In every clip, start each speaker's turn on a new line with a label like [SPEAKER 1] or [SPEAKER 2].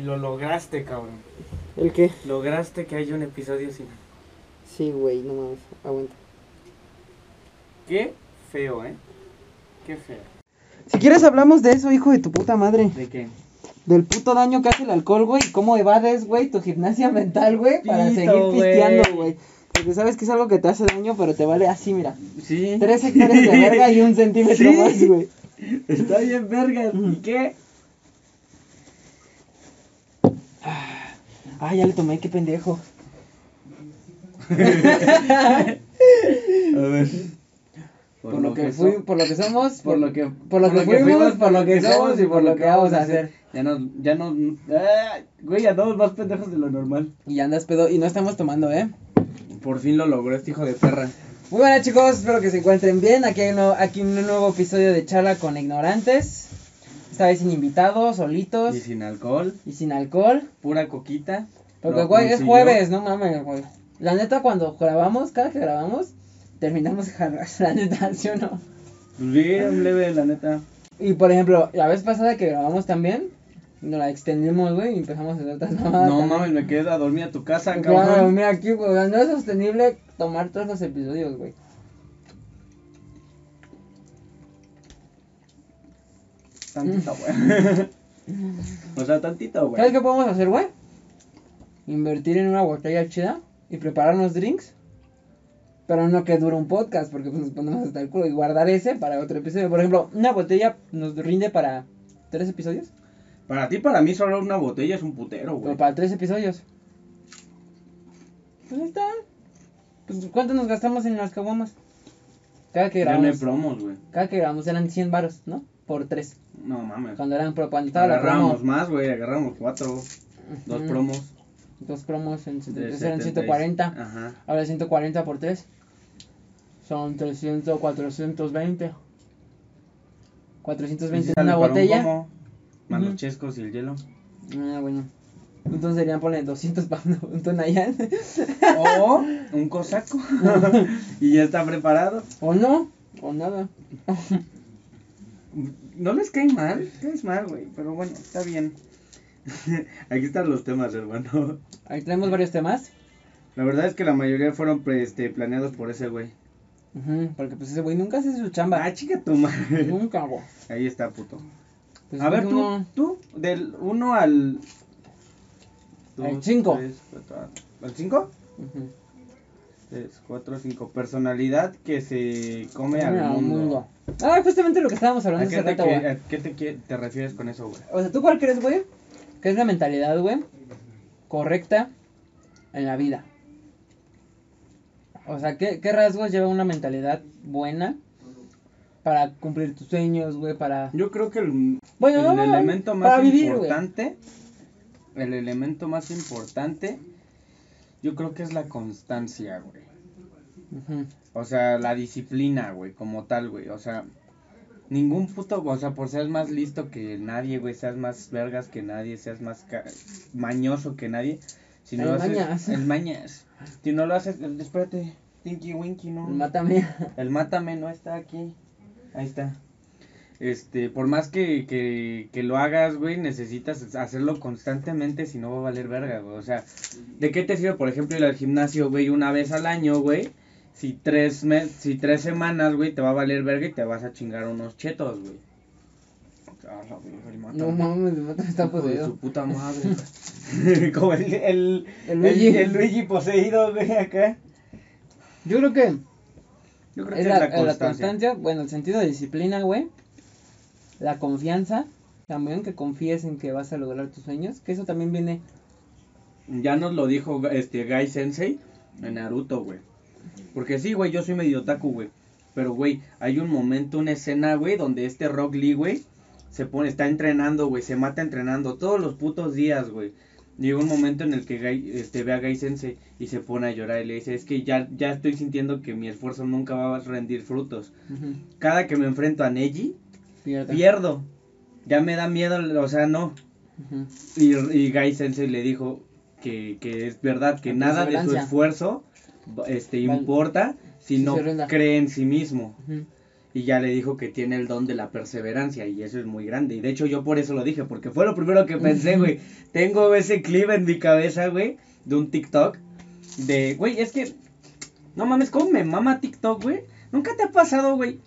[SPEAKER 1] Y lo lograste, cabrón.
[SPEAKER 2] ¿El qué?
[SPEAKER 1] Lograste que haya un episodio sin.
[SPEAKER 2] Sí, güey, no mames. Aguanta.
[SPEAKER 1] Qué feo, ¿eh? Qué feo.
[SPEAKER 2] Si quieres hablamos de eso, hijo de tu puta madre.
[SPEAKER 1] ¿De qué?
[SPEAKER 2] Del puto daño que hace el alcohol, güey. y Cómo evades, güey, tu gimnasia mental, güey. Para
[SPEAKER 1] Pito,
[SPEAKER 2] seguir pisteando, güey. Porque sabes que es algo que te hace daño, pero te vale así, mira.
[SPEAKER 1] Sí.
[SPEAKER 2] Tres hectáreas de verga y un centímetro
[SPEAKER 1] Sí.
[SPEAKER 2] más, güey.
[SPEAKER 1] Está bien, verga. ¿Y qué?
[SPEAKER 2] Ah, ya le tomé, qué pendejo.
[SPEAKER 1] A ver.
[SPEAKER 2] Por, lo que fui, por lo que somos,
[SPEAKER 1] por lo que
[SPEAKER 2] por lo que fuimos, por lo que somos y por lo que vamos a hacer.
[SPEAKER 1] Ya nos, ya nos, ah, güey, andamos más pendejos de lo normal.
[SPEAKER 2] Y andas pedo y no estamos tomando, ¿eh?
[SPEAKER 1] Por fin lo logró este hijo de perra.
[SPEAKER 2] Muy buenas chicos, espero que se encuentren bien. Aquí hay uno, aquí un nuevo episodio de charla con ignorantes. Esta vez sin invitados, solitos
[SPEAKER 1] Y sin alcohol,
[SPEAKER 2] y sin alcohol.
[SPEAKER 1] pura coquita.
[SPEAKER 2] Porque güey, es jueves, no mames, güey. La neta cuando grabamos, cada que grabamos, terminamos de jarrar, la neta, ¿sí o no?
[SPEAKER 1] Pues bien leve, la neta.
[SPEAKER 2] Y por ejemplo, la vez pasada que grabamos también, nos la extendimos, güey, y empezamos a hacer otras mamadas.
[SPEAKER 1] No mames, me quedé a dormir a tu casa,
[SPEAKER 2] Claro,
[SPEAKER 1] cabrón.
[SPEAKER 2] mira aquí, güey, no es sostenible tomar todos los episodios, güey.
[SPEAKER 1] Tantito, güey. o sea, tantito, güey.
[SPEAKER 2] ¿Sabes qué podemos hacer, güey? Invertir en una botella chida y prepararnos drinks. Pero no que dure un podcast, porque pues nos ponemos hasta el culo y guardar ese para otro episodio. Por ejemplo, una botella nos rinde para tres episodios.
[SPEAKER 1] Para ti, para mí, solo una botella es un putero,
[SPEAKER 2] Pero
[SPEAKER 1] güey.
[SPEAKER 2] para tres episodios. Pues ahí está. Pues ¿cuánto nos gastamos en las caguamas? Cada que
[SPEAKER 1] Ya no hay
[SPEAKER 2] grabamos.
[SPEAKER 1] promos, güey.
[SPEAKER 2] Cada que grabamos eran 100 varos, ¿no? Por tres.
[SPEAKER 1] No mames.
[SPEAKER 2] Cuando eran pro, cuando estaba la
[SPEAKER 1] Agarramos
[SPEAKER 2] promo.
[SPEAKER 1] más, güey. Agarramos cuatro. Dos
[SPEAKER 2] Ujú.
[SPEAKER 1] promos.
[SPEAKER 2] Dos promos en, eran
[SPEAKER 1] 70 y-
[SPEAKER 2] 140.
[SPEAKER 1] Ajá.
[SPEAKER 2] Ahora 140 por 3. Son 300, 420. 420 en
[SPEAKER 1] Sale
[SPEAKER 2] una
[SPEAKER 1] un
[SPEAKER 2] botella.
[SPEAKER 1] pomo, Más
[SPEAKER 2] Ujú.
[SPEAKER 1] los chescos y el hielo.
[SPEAKER 2] Ah, bueno. Entonces serían poner 200 para un tonallán.
[SPEAKER 1] O un cosaco. y ya está preparado.
[SPEAKER 2] o no, o nada.
[SPEAKER 1] No les cae mal. Caes mal, güey. Pero bueno, está bien. Aquí están los temas, hermano.
[SPEAKER 2] Ahí tenemos varios temas.
[SPEAKER 1] La verdad es que la mayoría fueron pre- este, planeados por ese güey.
[SPEAKER 2] Ujú, porque pues ese güey nunca hace su chamba.
[SPEAKER 1] Ah, chica tu madre.
[SPEAKER 2] Nunca, güey.
[SPEAKER 1] Ahí está, puto.
[SPEAKER 2] Pues,
[SPEAKER 1] A ver, tú,
[SPEAKER 2] uno-
[SPEAKER 1] tú, del 1 al...
[SPEAKER 2] Al cinco.
[SPEAKER 1] ¿Al 5?
[SPEAKER 2] Ujú.
[SPEAKER 1] 3, 4, 5. Personalidad que se come al
[SPEAKER 2] Al
[SPEAKER 1] mundo.
[SPEAKER 2] Ah, justamente lo que estábamos
[SPEAKER 1] ¿A
[SPEAKER 2] hablando
[SPEAKER 1] qué,
[SPEAKER 2] hace
[SPEAKER 1] te,
[SPEAKER 2] rato,
[SPEAKER 1] que-
[SPEAKER 2] güey.
[SPEAKER 1] a qué te, refieres con eso, güey?
[SPEAKER 2] O sea, ¿tú cuál crees, güey? Que es la mentalidad, güey, correcta en la vida. O sea, ¿qué, qué rasgos lleva una mentalidad buena para cumplir tus sueños, güey? Para...
[SPEAKER 1] Yo creo que el,
[SPEAKER 2] Bueno,
[SPEAKER 1] el
[SPEAKER 2] no,
[SPEAKER 1] elemento más
[SPEAKER 2] para vivir, güey.
[SPEAKER 1] importante, el elemento más importante, yo creo que es la constancia, güey.
[SPEAKER 2] Ujú.
[SPEAKER 1] O sea, la disciplina, güey, como tal, güey. O sea, ningún puto, o sea, por ser más listo que nadie, güey, seas más vergas que nadie, seas más ca- mañoso que nadie. Si no
[SPEAKER 2] El
[SPEAKER 1] lo haces,
[SPEAKER 2] mañas.
[SPEAKER 1] el mañas. Si no lo haces, el- espérate, Tinky Winky, no.
[SPEAKER 2] Mátame.
[SPEAKER 1] El mátame no está aquí. Ahí está. Este, por más que, que, que lo hagas, güey, necesitas hacerlo constantemente, si no va a valer verga, güey. O sea, ¿de qué te sirve, por ejemplo, ir al gimnasio, güey, una vez al año, güey? Si tres, mes, si tres semanas, güey, te va a valer verga y te vas a chingar unos chetos, güey. Ah, la.
[SPEAKER 2] No mames, el está poseído.
[SPEAKER 1] su puta madre. Como el, el,
[SPEAKER 2] El Luigi.
[SPEAKER 1] el- el Luigi poseído, güey, acá.
[SPEAKER 2] Yo creo que
[SPEAKER 1] Yo creo
[SPEAKER 2] es
[SPEAKER 1] que
[SPEAKER 2] la,
[SPEAKER 1] es la
[SPEAKER 2] la
[SPEAKER 1] constancia.
[SPEAKER 2] constancia, bueno, el sentido de disciplina, güey. La confianza, también que confíes en que vas a lograr tus sueños, que eso también viene
[SPEAKER 1] Ya nos lo dijo este Gai Sensei en Naruto, güey. Porque sí, güey, yo soy medio otaku, güey. Pero, güey, hay un momento, una escena, güey, donde este Rock Lee, güey, se pone, está entrenando, güey, se mata entrenando todos los putos días, güey. Llega un momento en el que Gai, este, ve a Gai Sensei y se pone a llorar y le dice, es que ya, ya estoy sintiendo que mi esfuerzo nunca va a rendir frutos. Cada que me enfrento a Neji, pierdo. Ya me da miedo, o sea, no. Y, y Gai Sensei le dijo que, que es verdad, que
[SPEAKER 2] La
[SPEAKER 1] nada de su esfuerzo este, importa si no cree en sí mismo. Y ya le dijo que tiene el don de la perseverancia y eso es muy grande. Y de hecho yo por eso lo dije, porque fue lo primero que pensé, güey. Tengo ese clip en mi cabeza, güey, de un TikTok. De, güey, es que, no mames, ¿cómo me mama TikTok, güey? ¿Nunca te ha pasado, güey?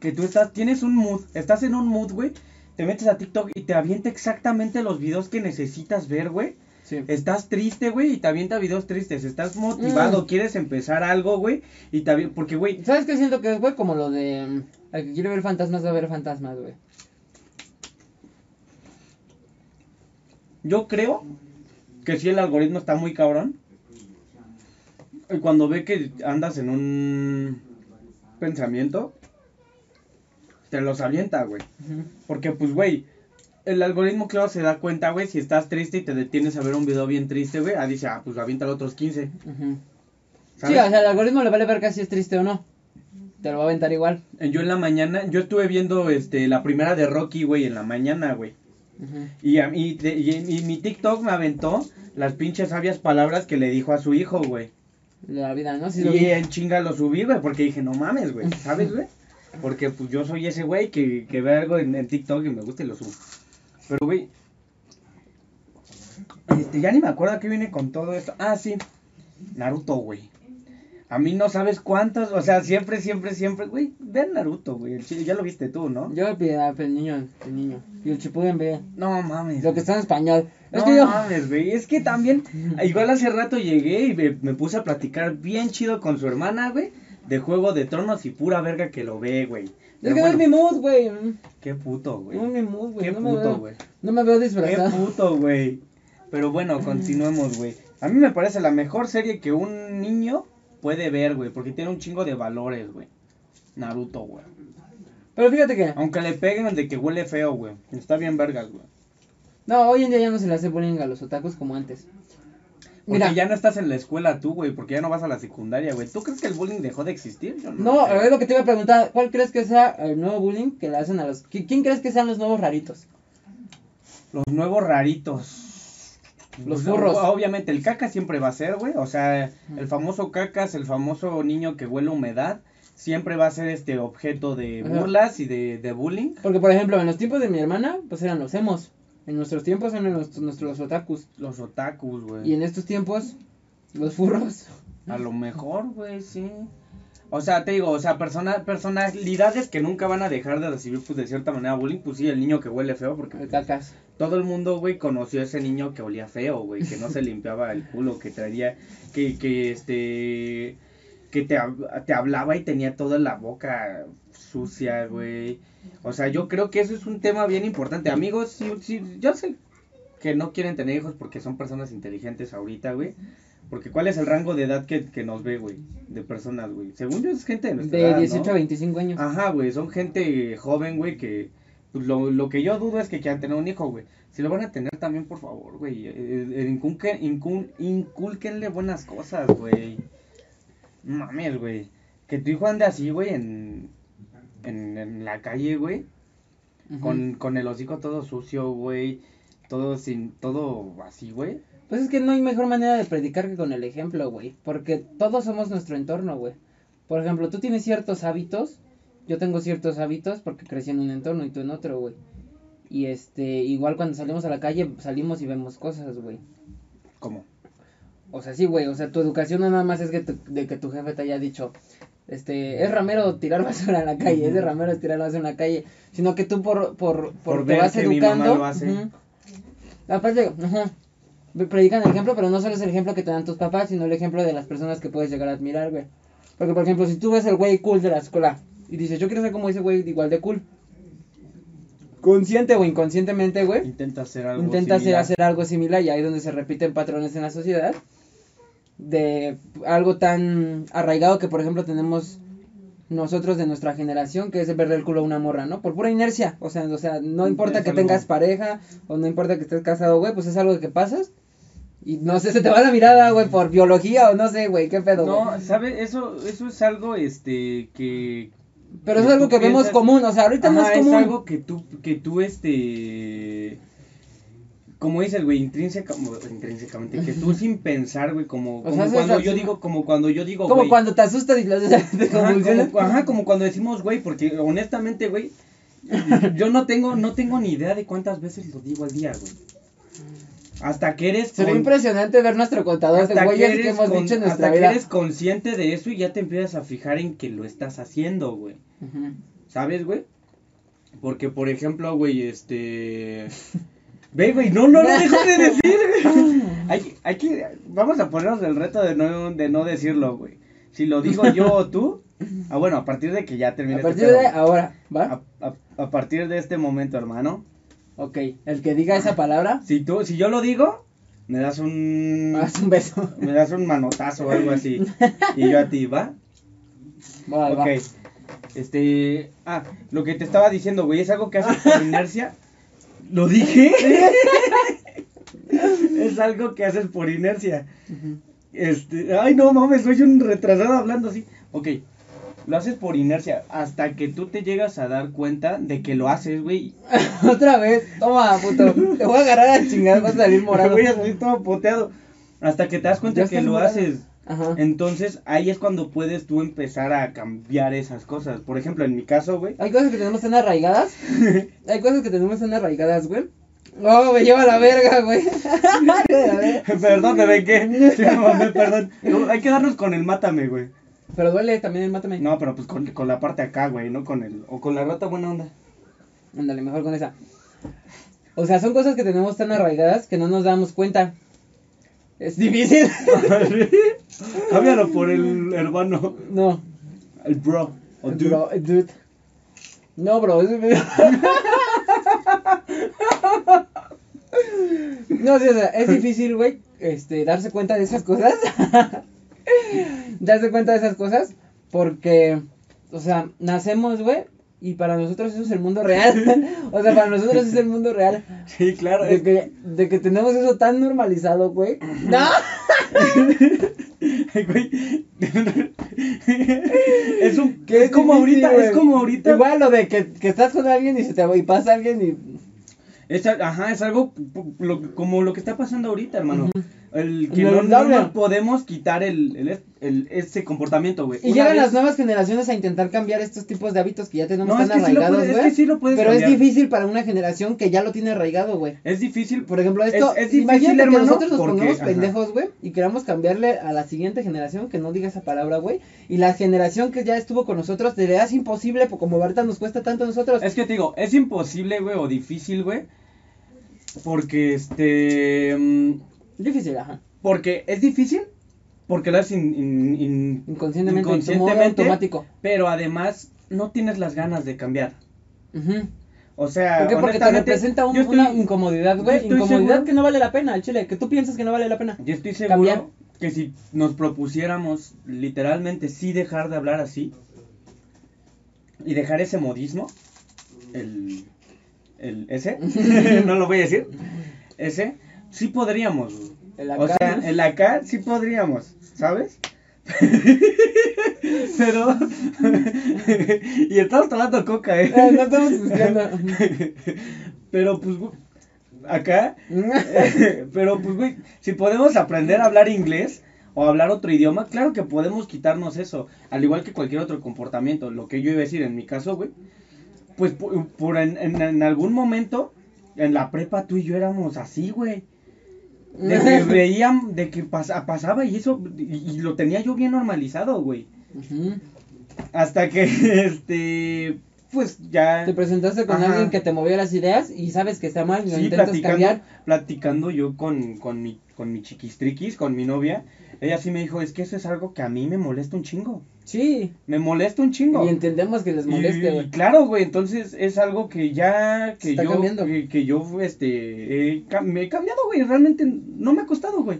[SPEAKER 1] Que tú estás, tienes un mood, estás en un mood, güey. Te metes a TikTok y te avienta exactamente los videos que necesitas ver, güey.
[SPEAKER 2] Sí.
[SPEAKER 1] Estás triste, güey, y te avienta videos tristes. Estás motivado,
[SPEAKER 2] Mm.
[SPEAKER 1] quieres empezar algo, güey. Y te avienta, porque, güey,
[SPEAKER 2] ¿Sabes qué siento que es, güey? Como lo de. mm, El que quiere ver fantasmas va a ver fantasmas, güey.
[SPEAKER 1] Yo creo que si el algoritmo está muy cabrón. Y cuando ve que andas en un pensamiento, te los avienta, güey. Porque, pues, güey, el algoritmo, claro, se da cuenta, güey, si estás triste y te detienes a ver un video bien triste, güey, ah, dice, ah, pues avienta los otros 15.
[SPEAKER 2] Ujú.
[SPEAKER 1] ¿sabes?
[SPEAKER 2] Sí, o sea, al algoritmo le vale ver si es triste o no. Te lo va a aventar igual.
[SPEAKER 1] Yo en la mañana, yo estuve viendo este la primera de Rocky, güey, en la mañana, güey. Y, a, y, y- y mi TikTok me aventó las pinches sabias palabras que le dijo a su hijo, güey.
[SPEAKER 2] La vida, ¿no? Sí.
[SPEAKER 1] Y en chinga lo subí, güey, porque dije, no mames, güey, ¿sabes, güey? Porque pues yo soy ese güey que, que ve algo en, en TikTok y me gusta y lo subo. Pero, güey, este, ya ni me acuerdo que viene con todo esto. Ah, sí, Naruto, güey. A mí no sabes cuántos, o sea, siempre, siempre, siempre, güey, vean Naruto, güey. el chile, Ya lo viste tú, ¿no?
[SPEAKER 2] Yo el niño, el niño. Y el Chipuden ve.
[SPEAKER 1] No mames.
[SPEAKER 2] Lo que está en español. Es
[SPEAKER 1] No
[SPEAKER 2] que yo.
[SPEAKER 1] mames, güey. Es que también, igual hace rato llegué y me, me puse a platicar bien chido con su hermana, güey. De Juego de Tronos y pura verga que lo ve, güey.
[SPEAKER 2] Es que no es mi mood, güey.
[SPEAKER 1] Qué puto, güey.
[SPEAKER 2] No es mi mood, güey.
[SPEAKER 1] Qué
[SPEAKER 2] No
[SPEAKER 1] puto, güey.
[SPEAKER 2] No me veo
[SPEAKER 1] Qué
[SPEAKER 2] disfrazado.
[SPEAKER 1] puto, güey. Pero bueno, continuemos, güey. A mí me parece la mejor serie que un niño puede ver, güey. Porque tiene un chingo de valores, güey. Naruto, güey.
[SPEAKER 2] Pero fíjate que.
[SPEAKER 1] Aunque le peguen de que huele feo, güey. Está bien vergas, güey.
[SPEAKER 2] No, hoy en día ya no se le hace bullying a los otakus como antes.
[SPEAKER 1] Porque
[SPEAKER 2] Mira,
[SPEAKER 1] ya no estás en la escuela tú, güey, porque ya no vas a la secundaria, güey. ¿Tú crees que el bullying dejó de existir? Yo
[SPEAKER 2] no,
[SPEAKER 1] creo.
[SPEAKER 2] es lo que te iba a preguntar. ¿Cuál crees que sea el nuevo bullying que le hacen a los. qui- ¿Quién crees que sean los nuevos raritos?
[SPEAKER 1] Los nuevos raritos.
[SPEAKER 2] Los
[SPEAKER 1] Pues,
[SPEAKER 2] furros.
[SPEAKER 1] Obviamente, el caca siempre va a ser, güey. O sea, el famoso cacas, el famoso niño que huele a humedad, siempre va a ser este objeto de
[SPEAKER 2] Ajá.
[SPEAKER 1] burlas y de, de bullying.
[SPEAKER 2] Porque, por ejemplo, en los tiempos de mi hermana, pues eran los emos. En nuestros tiempos eran los- nuestros otakus.
[SPEAKER 1] Los otakus,
[SPEAKER 2] Y
[SPEAKER 1] güey.
[SPEAKER 2] en estos tiempos, los furros.
[SPEAKER 1] A lo mejor, güey, sí. O sea, te digo, o sea, persona, personalidades que nunca van a dejar de recibir, pues, de cierta manera bullying. Pues sí, el niño que huele feo, porque
[SPEAKER 2] cacas.
[SPEAKER 1] todo el mundo, güey, conoció a ese niño que olía feo, güey, que no se limpiaba el culo, que traía, que, que, este, que te, te hablaba y tenía toda la boca sucia, güey. O sea, yo creo que eso es un tema bien importante. Amigos, sí, sí, yo sé que no quieren tener hijos porque son personas inteligentes ahorita, güey. Porque ¿cuál es el rango de edad que, que nos ve, güey? De personas, güey. Según yo es gente de nuestra
[SPEAKER 2] De
[SPEAKER 1] edad,
[SPEAKER 2] 18
[SPEAKER 1] ¿no?
[SPEAKER 2] a 25 años.
[SPEAKER 1] Ajá, güey, son gente joven, güey, que pues, lo, lo que yo dudo es que quieran tener un hijo, güey. Si lo van a tener también, por favor, güey, eh, eh, inculque- incul- incúlquenle buenas cosas, güey. Mames, güey. Que tu hijo ande así, güey, en, en, en la calle, güey, con, con el hocico todo sucio, güey, todo sin, todo así, güey.
[SPEAKER 2] Pues es que no hay mejor manera de predicar que con el ejemplo, güey. Porque todos somos nuestro entorno, güey. Por ejemplo, tú tienes ciertos hábitos. Yo tengo ciertos hábitos porque crecí en un entorno y tú en otro, güey. Y este, igual cuando salimos a la calle, salimos y vemos cosas, güey.
[SPEAKER 1] ¿Cómo?
[SPEAKER 2] O sea, sí, güey. O sea, tu educación no nada más es que tu- de que tu jefe te haya dicho, este, es ramero tirar basura en la calle, es de ramero tirar basura en la calle. Sino que tú por, por, por,
[SPEAKER 1] Por
[SPEAKER 2] te
[SPEAKER 1] ver
[SPEAKER 2] vas
[SPEAKER 1] que mi mamá
[SPEAKER 2] educando.
[SPEAKER 1] lo hace.
[SPEAKER 2] Aparte, ajá, predican el ejemplo, pero no solo es el ejemplo que te dan tus papás, sino el ejemplo de las personas que puedes llegar a admirar, güey. Porque, por ejemplo, si tú ves el güey cool de la escuela y dices, yo quiero ser como ese güey igual de cool. Consciente o inconscientemente, güey.
[SPEAKER 1] Intenta hacer algo
[SPEAKER 2] Intenta hacer,
[SPEAKER 1] similar.
[SPEAKER 2] hacer algo similar y ahí es donde se repiten patrones en la sociedad. De algo tan arraigado que, por ejemplo, tenemos nosotros de nuestra generación, que es verle el culo a una morra, ¿no? Por pura inercia. O sea, o sea no importa
[SPEAKER 1] Es
[SPEAKER 2] que
[SPEAKER 1] algo-
[SPEAKER 2] tengas pareja o no importa que estés casado, güey, pues es algo que pasas. Y no sé, se te va la mirada, güey, por biología o no sé, güey, qué pedo, güey.
[SPEAKER 1] No, ¿sabes? Eso, eso es algo, este, que...
[SPEAKER 2] Pero es algo que vemos común, o sea, ahorita no es común.
[SPEAKER 1] algo que tú, que tú, este... como dices, güey, intrínseca, intrínsecamente, que tú sin pensar, güey, como,
[SPEAKER 2] O sea,
[SPEAKER 1] cuando yo digo, como cuando yo digo,
[SPEAKER 2] Como
[SPEAKER 1] güey.
[SPEAKER 2] cuando te asustas y las te
[SPEAKER 1] Ajá
[SPEAKER 2] convulsionas.
[SPEAKER 1] como, ajá, como cuando decimos, güey, porque honestamente, güey, yo no tengo, no tengo ni idea de cuántas veces lo digo al día, güey. Hasta que eres
[SPEAKER 2] Sería
[SPEAKER 1] con-
[SPEAKER 2] impresionante ver nuestro contador de
[SPEAKER 1] hasta
[SPEAKER 2] güeyes que, hemos
[SPEAKER 1] con-
[SPEAKER 2] dicho en nuestra
[SPEAKER 1] hasta que eres consciente de eso y ya te empiezas a fijar en que lo estás haciendo, güey.
[SPEAKER 2] Ujú.
[SPEAKER 1] ¿Sabes, güey? Porque, por ejemplo, güey, este... Ve, güey, no, no lo dejo de decir, güey. Hay, hay que... Vamos a ponernos el reto de no, de no decirlo, güey. Si lo digo yo o tú... Ah, bueno, a partir de que ya termine
[SPEAKER 2] A
[SPEAKER 1] este
[SPEAKER 2] partir
[SPEAKER 1] pedo,
[SPEAKER 2] de
[SPEAKER 1] güey.
[SPEAKER 2] ahora, ¿va?
[SPEAKER 1] a, a- a partir de este momento, hermano.
[SPEAKER 2] Ok, el que diga esa palabra,
[SPEAKER 1] Si tú, si yo lo digo, me das un...
[SPEAKER 2] haz un beso.
[SPEAKER 1] Me das un manotazo o algo así. Y yo a ti, ¿va?
[SPEAKER 2] Va, va.
[SPEAKER 1] Ok. Este. Ah, lo que te estaba diciendo, güey, es algo que haces por inercia. ¿Lo dije? es algo que haces por inercia. Este. Ay, no mames, soy un retrasado hablando así. Ok. Lo haces por inercia hasta que tú te llegas a dar cuenta de que lo haces, güey.
[SPEAKER 2] Otra vez, toma, puto. Te voy a agarrar a chingar, vas a salir morado.
[SPEAKER 1] Voy a salir todo poteado. Hasta que te das cuenta
[SPEAKER 2] Ya
[SPEAKER 1] que lo
[SPEAKER 2] morado.
[SPEAKER 1] haces.
[SPEAKER 2] Ajá.
[SPEAKER 1] Entonces ahí es cuando puedes tú empezar a cambiar esas cosas. Por ejemplo, en mi caso, güey.
[SPEAKER 2] Hay cosas que tenemos tan arraigadas. Hay cosas que tenemos tan arraigadas, güey. Oh, me lleva la verga, güey.
[SPEAKER 1] Perdón, bebé, ¿qué? Sí, me mamé, perdón. No, hay que darnos con el mátame, güey.
[SPEAKER 2] Pero duele también el mátame.
[SPEAKER 1] No, pero pues con, con la parte acá, güey, no con el. O con la rata buena onda.
[SPEAKER 2] Ándale, mejor con esa. O sea, son cosas que tenemos tan arraigadas que no nos damos cuenta. Es difícil.
[SPEAKER 1] Cámbialo por el hermano.
[SPEAKER 2] No.
[SPEAKER 1] El bro. O dude.
[SPEAKER 2] Bro, eh, dude. No, bro. es- No, sí, o sea, es difícil, güey, este, darse cuenta de esas cosas. darse cuenta de esas cosas porque, o sea, nacemos, güey, y para nosotros eso es el mundo real. o sea, para nosotros es el mundo real.
[SPEAKER 1] Sí, claro.
[SPEAKER 2] De
[SPEAKER 1] es-
[SPEAKER 2] que, de que tenemos eso tan normalizado, güey. ¡No!
[SPEAKER 1] Güey. es un.
[SPEAKER 2] Que
[SPEAKER 1] es como
[SPEAKER 2] difícil,
[SPEAKER 1] ahorita, es como ahorita.
[SPEAKER 2] Igual lo de que, que estás con alguien y se te y pasa alguien y
[SPEAKER 1] Es, ajá, es algo lo- como lo que está pasando ahorita, hermano. El que no, no podemos quitar el, el, el- ese comportamiento, güey.
[SPEAKER 2] Y
[SPEAKER 1] Una
[SPEAKER 2] llegan
[SPEAKER 1] vez-
[SPEAKER 2] las nuevas generaciones a intentar cambiar estos tipos de hábitos que ya tenemos tan arraigados, güey.
[SPEAKER 1] sí
[SPEAKER 2] pero
[SPEAKER 1] cambiar.
[SPEAKER 2] es difícil para una generación que ya lo tiene arraigado, güey.
[SPEAKER 1] Es difícil.
[SPEAKER 2] Por ejemplo, esto,
[SPEAKER 1] Es- es difícil,
[SPEAKER 2] que
[SPEAKER 1] hermano,
[SPEAKER 2] nosotros nos
[SPEAKER 1] porque-
[SPEAKER 2] pongamos
[SPEAKER 1] ajá.
[SPEAKER 2] pendejos, güey, y queramos cambiarle a la siguiente generación que no diga esa palabra, güey, y la generación que ya estuvo con nosotros, te es imposible, como ahorita nos cuesta tanto a nosotros.
[SPEAKER 1] Es que te digo, es imposible, güey, o difícil, güey. Porque este. mm,
[SPEAKER 2] difícil, ajá.
[SPEAKER 1] Porque es difícil. Porque lo haces in- in- in-
[SPEAKER 2] Inconscientemente,
[SPEAKER 1] inconscientemente,
[SPEAKER 2] automático.
[SPEAKER 1] Pero además, no tienes las ganas de cambiar.
[SPEAKER 2] Ujú.
[SPEAKER 1] O sea,
[SPEAKER 2] ¿Por qué? Porque te representa un-
[SPEAKER 1] estoy-
[SPEAKER 2] una incomodidad, güey. Incomodidad
[SPEAKER 1] seguro-
[SPEAKER 2] que no vale la pena, chile. Que tú piensas que no vale la pena.
[SPEAKER 1] Yo estoy seguro
[SPEAKER 2] Cambiar.
[SPEAKER 1] que si nos propusiéramos literalmente sí dejar de hablar así y dejar ese modismo, el, el ese, no lo voy a decir, ese, sí podríamos. o sea,
[SPEAKER 2] ¿no?
[SPEAKER 1] el acá sí podríamos, ¿sabes? Pero y estamos tomando coca, eh.
[SPEAKER 2] Eh, no estamos buscando.
[SPEAKER 1] Pero pues acá pero pues, güey, si podemos aprender a hablar inglés o hablar otro idioma, claro que podemos quitarnos eso, al igual que cualquier otro comportamiento. Lo que yo iba a decir en mi caso, güey, pues por, por en, en- en algún momento, en la prepa tú y yo éramos así, güey. De que veían, de que pasa- pasaba y eso, y, y lo tenía yo bien normalizado, güey. Hasta que, este, pues ya...
[SPEAKER 2] Te presentaste con
[SPEAKER 1] Ajá.
[SPEAKER 2] alguien que te movió las ideas y sabes que está mal y lo
[SPEAKER 1] Sí,
[SPEAKER 2] intentas
[SPEAKER 1] platicando,
[SPEAKER 2] cambiar.
[SPEAKER 1] platicando yo con, con mi, con mi chiquistriquis, con mi novia, ella sí me dijo, es que eso es algo que a mí me molesta un chingo.
[SPEAKER 2] Sí.
[SPEAKER 1] Me molesta un chingo.
[SPEAKER 2] Y entendemos que les moleste,
[SPEAKER 1] Y-
[SPEAKER 2] güey.
[SPEAKER 1] claro, güey, entonces es algo que ya, que
[SPEAKER 2] Está
[SPEAKER 1] yo,
[SPEAKER 2] cambiando.
[SPEAKER 1] que, que yo, este, me he cambiado, güey, realmente no me ha costado, güey.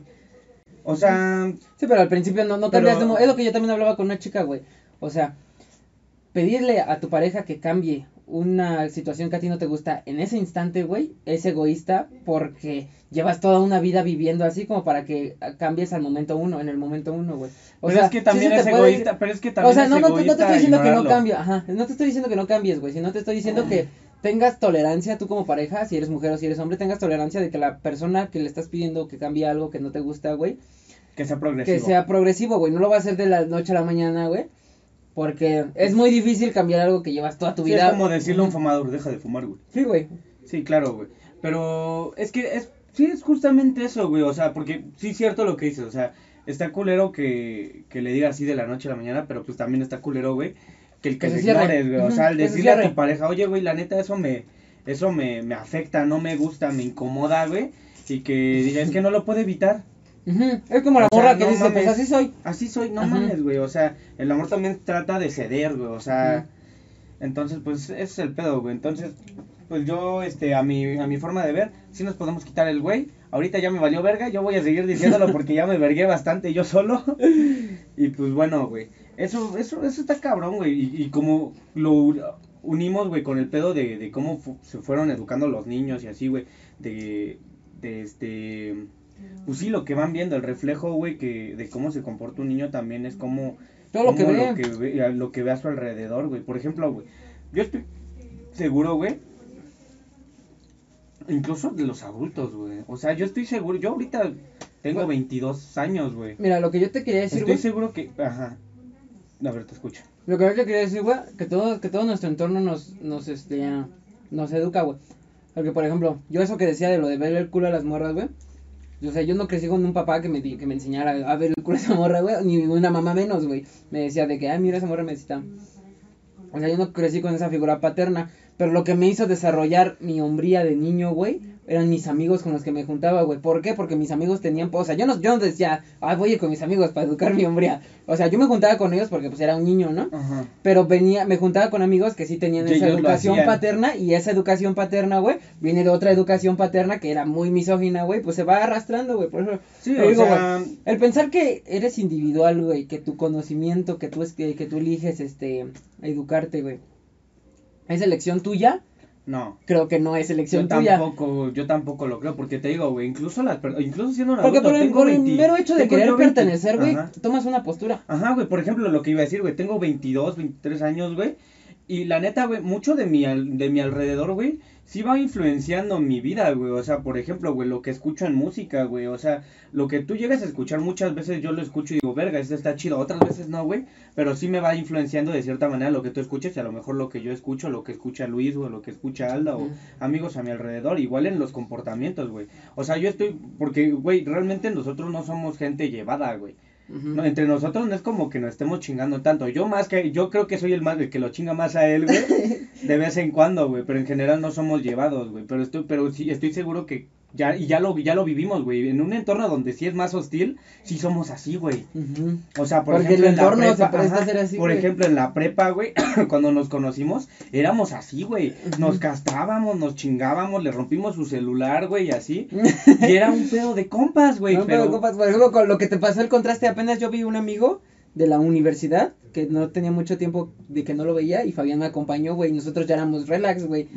[SPEAKER 1] O sea,
[SPEAKER 2] Sí, pero al principio no, no
[SPEAKER 1] Pero-
[SPEAKER 2] cambias de Es lo que yo también hablaba con una chica, güey. O sea, pedirle a tu pareja que cambie una situación que a ti no te gusta en ese instante, güey, es egoísta porque llevas toda una vida viviendo así como para que cambies al momento uno, en el momento uno, güey. O
[SPEAKER 1] pero
[SPEAKER 2] sea,
[SPEAKER 1] es que también es
[SPEAKER 2] puede
[SPEAKER 1] egoísta, pero es que también
[SPEAKER 2] O sea, no, no, no te estoy diciendo que no cambie, ajá, no te estoy diciendo que no cambies, güey, sino te estoy diciendo que tengas tolerancia tú como pareja, si eres mujer o si eres hombre, tengas tolerancia de que la persona que le estás pidiendo que cambie algo que no te gusta, güey,
[SPEAKER 1] Que sea progresivo.
[SPEAKER 2] que sea progresivo, güey. No lo va a hacer de la noche a la mañana, güey. Porque es muy difícil cambiar algo que llevas toda tu
[SPEAKER 1] Sí,
[SPEAKER 2] vida.
[SPEAKER 1] es como decirle a un fumador, deja de fumar, güey.
[SPEAKER 2] Sí, güey.
[SPEAKER 1] Sí, claro, güey. Pero es que es, sí es justamente eso, güey. O sea, porque sí es cierto lo que dices. O sea, está culero que, que le diga así de la noche a la mañana, pero pues también está culero, güey. Que el que,
[SPEAKER 2] Que se
[SPEAKER 1] ignores, güey. O sea, al
[SPEAKER 2] se
[SPEAKER 1] decirle a tu pareja, oye, güey, la neta, eso me, eso me, me afecta, no me gusta, me incomoda, güey. Y que diga, es que no lo puede evitar.
[SPEAKER 2] Es como la
[SPEAKER 1] O sea,
[SPEAKER 2] morra que
[SPEAKER 1] no
[SPEAKER 2] dice,
[SPEAKER 1] mames.
[SPEAKER 2] pues así soy.
[SPEAKER 1] Así soy, no
[SPEAKER 2] Ajá.
[SPEAKER 1] mames, güey. O sea, el amor también trata de ceder, güey. O sea, entonces, pues, ese es el pedo, güey. Entonces, pues yo, este, a mi, a mi forma de ver, sí nos podemos quitar el güey. Ahorita ya me valió verga, yo voy a seguir diciéndolo porque ya me vergué bastante yo solo. y pues bueno, güey. Eso, eso, eso está cabrón, güey. Y, y como lo unimos, güey, con el pedo de, de cómo fu- se fueron educando los niños y así, güey. De, de este pues sí, lo que van viendo, el reflejo, güey, que de cómo se comporta un niño también es como...
[SPEAKER 2] Todo lo que ve.
[SPEAKER 1] Lo que ve, a- lo que ve a su alrededor, güey. Por ejemplo, güey, yo estoy seguro, güey, incluso de los adultos, güey. O sea, yo estoy seguro, yo ahorita tengo 22 años, güey.
[SPEAKER 2] Mira, lo que yo te quería decir,
[SPEAKER 1] Estoy seguro que... Ajá. A ver, te escucho.
[SPEAKER 2] Lo que yo te quería decir, güey, que todo, que todo nuestro entorno nos, nos, este, nos educa, güey. Porque, por ejemplo, yo eso que decía de lo de ver el culo a las morras, güey. O sea, yo no crecí con un papá que me, que me enseñara a ver el culo a esa morra, güey. Ni una mamá menos, güey. Me decía de que, ay, mira, esa morra me necesita. O sea, yo no crecí con esa figura paterna. Pero lo que me hizo desarrollar mi hombría de niño, güey, eran mis amigos con los que me juntaba, güey. ¿Por qué? Porque mis amigos tenían, o sea, yo no, yo no decía, ay, voy a ir con mis amigos para educar mi hombría. O sea, yo me juntaba con ellos porque pues era un niño, ¿no?
[SPEAKER 1] Ajá.
[SPEAKER 2] Pero venía, me juntaba con amigos que sí tenían esa educación paterna y esa educación paterna, güey, viene de otra educación paterna que era muy misógina, güey, pues se va arrastrando, güey, por eso.
[SPEAKER 1] Sí,
[SPEAKER 2] te
[SPEAKER 1] o
[SPEAKER 2] digo,
[SPEAKER 1] sea...
[SPEAKER 2] güey, el pensar que eres individual, güey, que tu conocimiento, que tú es que, que tú eliges este educarte, güey. ¿Es elección tuya?
[SPEAKER 1] No.
[SPEAKER 2] Creo que no es elección
[SPEAKER 1] Yo
[SPEAKER 2] tuya.
[SPEAKER 1] tampoco, yo tampoco lo creo, porque te digo, güey, incluso las incluso siendo un
[SPEAKER 2] Porque
[SPEAKER 1] adulto,
[SPEAKER 2] por el,
[SPEAKER 1] tengo
[SPEAKER 2] por el
[SPEAKER 1] 20
[SPEAKER 2] mero hecho de querer
[SPEAKER 1] yo 20
[SPEAKER 2] pertenecer, güey, tomas una postura.
[SPEAKER 1] Ajá, güey, por ejemplo, lo que iba a decir, güey, tengo 22, 23 años, güey, y la neta, güey, mucho de mi, de mi alrededor, güey, sí va influenciando mi vida, güey, o sea, por ejemplo, güey, lo que escucho en música, güey, o sea, lo que tú llegas a escuchar muchas veces yo lo escucho y digo, verga, esto está chido, otras veces no, güey, pero sí me va influenciando de cierta manera lo que tú escuches y a lo mejor lo que yo escucho, lo que escucha Luis o lo que escucha Alda o amigos a mi alrededor, igual en los comportamientos, güey, o sea, yo estoy, porque, güey, realmente nosotros no somos gente llevada, güey. Entre nosotros no es como que nos estemos chingando tanto. Yo más que, yo creo que soy el más el que lo chinga más a él, güey. de vez en cuando, güey. Pero en general no somos llevados, güey. Pero estoy, pero sí, estoy seguro que ya, y ya lo, ya lo vivimos, güey. En un entorno donde sí es más hostil, sí somos así, güey.
[SPEAKER 2] Ujú.
[SPEAKER 1] O sea, por
[SPEAKER 2] Porque
[SPEAKER 1] ejemplo,
[SPEAKER 2] el
[SPEAKER 1] en la
[SPEAKER 2] se
[SPEAKER 1] prepa,
[SPEAKER 2] presta
[SPEAKER 1] ajá,
[SPEAKER 2] a ser así,
[SPEAKER 1] por
[SPEAKER 2] güey.
[SPEAKER 1] ejemplo, en la prepa, güey, cuando nos conocimos, éramos así, güey. Nos
[SPEAKER 2] Ujú.
[SPEAKER 1] castrábamos, nos chingábamos, le rompimos su celular, güey, y así. Y era un pedo de compas, güey.
[SPEAKER 2] No, pero,
[SPEAKER 1] pero,
[SPEAKER 2] compas, por ejemplo, con lo que te pasó el contraste, apenas yo vi un amigo de la universidad que no tenía mucho tiempo de que no lo veía y Fabián me acompañó, güey, y nosotros ya éramos relax, güey.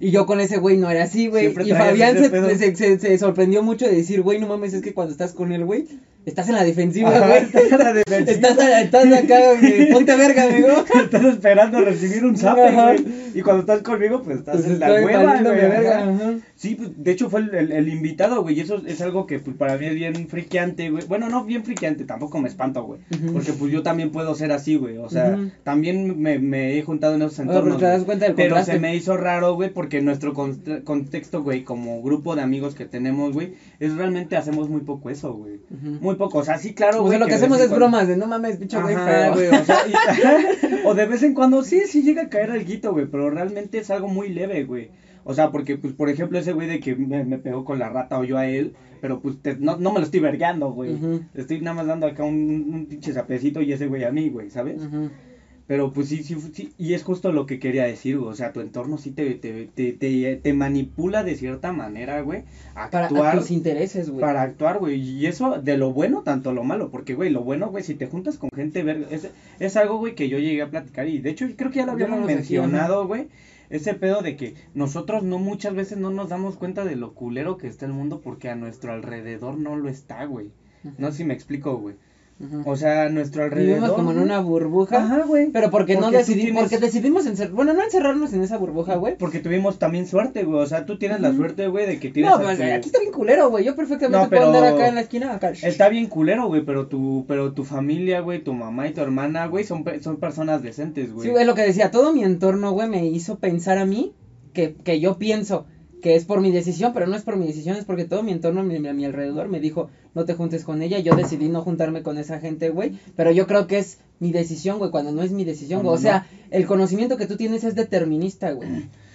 [SPEAKER 2] Y yo con ese güey no era así, güey. Y Fabián se, se, se- se sorprendió mucho de decir, güey, no mames, es que cuando estás con él, güey, estás en la defensiva, güey.
[SPEAKER 1] estás en la defensiva.
[SPEAKER 2] Estás, estás acá, güey, ponte verga, amigo.
[SPEAKER 1] Estás esperando recibir un zape, güey. Y cuando estás conmigo, pues estás
[SPEAKER 2] Pues
[SPEAKER 1] en la hueva, güey. Sí, pues, de hecho fue el, el- el invitado, güey. Y eso es algo que pues, para mí es bien friqueante, güey. Bueno, no bien friqueante, tampoco me espanto, güey. Porque pues yo también puedo ser así, güey. O sea, también me, me he juntado en esos
[SPEAKER 2] Oye, pero
[SPEAKER 1] entornos.
[SPEAKER 2] te das
[SPEAKER 1] güey.
[SPEAKER 2] cuenta del
[SPEAKER 1] Pero se me hizo raro, güey, porque nuestro conte- contexto, güey, como grupo de amigos que tenemos, güey, es realmente hacemos muy poco eso, güey. Muy poco, o sea, sí, claro,
[SPEAKER 2] O
[SPEAKER 1] güey.
[SPEAKER 2] sea, lo que hacemos es
[SPEAKER 1] cuando-
[SPEAKER 2] bromas de no mames, pinche güey
[SPEAKER 1] güey, o, sea, y- o de vez en cuando sí, sí llega a caer algo, güey, pero realmente es algo muy leve, güey. O sea, porque, pues, por ejemplo, ese güey de que me, me pegó con la rata o yo a él, pero pues te- no, no me lo estoy vergueando, güey.
[SPEAKER 2] Ujú.
[SPEAKER 1] Estoy nada más dando acá un, un pinche sapecito y ese güey a mí, güey, ¿sabes? Pero pues sí, sí, sí, y es justo lo que quería decir, güey. O sea, tu entorno sí te, te, te, te, te manipula de cierta manera, güey. a
[SPEAKER 2] Para a
[SPEAKER 1] Actuar,
[SPEAKER 2] tus intereses, güey.
[SPEAKER 1] para actuar, güey. Y eso de lo bueno, tanto lo malo. Porque, güey, lo bueno, güey, si te juntas con gente verga, es, es algo, güey, que yo llegué a platicar. Y de hecho, creo que ya lo habíamos mencionado, güey. Ese pedo de que nosotros no muchas veces no nos damos cuenta de lo culero que está el mundo porque a nuestro alrededor no lo está, güey. No sé si me explico, güey. O sea, nuestro alrededor.
[SPEAKER 2] Vivimos como en una burbuja.
[SPEAKER 1] Ajá, güey.
[SPEAKER 2] Pero porque, no
[SPEAKER 1] Porque
[SPEAKER 2] decidimos,
[SPEAKER 1] tienes-
[SPEAKER 2] porque decidimos encerrar, bueno, no encerrarnos en esa burbuja, güey.
[SPEAKER 1] Porque tuvimos también suerte, güey. O sea, tú tienes la suerte, güey, de que tienes.
[SPEAKER 2] No, pues
[SPEAKER 1] tu-
[SPEAKER 2] aquí está bien culero, güey. Yo perfectamente
[SPEAKER 1] No,
[SPEAKER 2] puedo andar acá en la esquina acá.
[SPEAKER 1] Está bien culero, güey, pero tu, pero tu familia, güey, tu mamá y tu hermana, güey, son, pe- son personas decentes, güey.
[SPEAKER 2] Sí, güey, lo que decía, todo mi entorno, güey, me hizo pensar a mí que, que yo pienso que es por mi decisión, pero no es por mi decisión, es porque todo mi entorno mi- a mi alrededor me dijo, no te juntes con ella, yo decidí no juntarme con esa gente, güey, pero yo creo que es mi decisión, güey, cuando no es mi decisión, güey, o sea, el conocimiento que tú tienes es determinista, güey,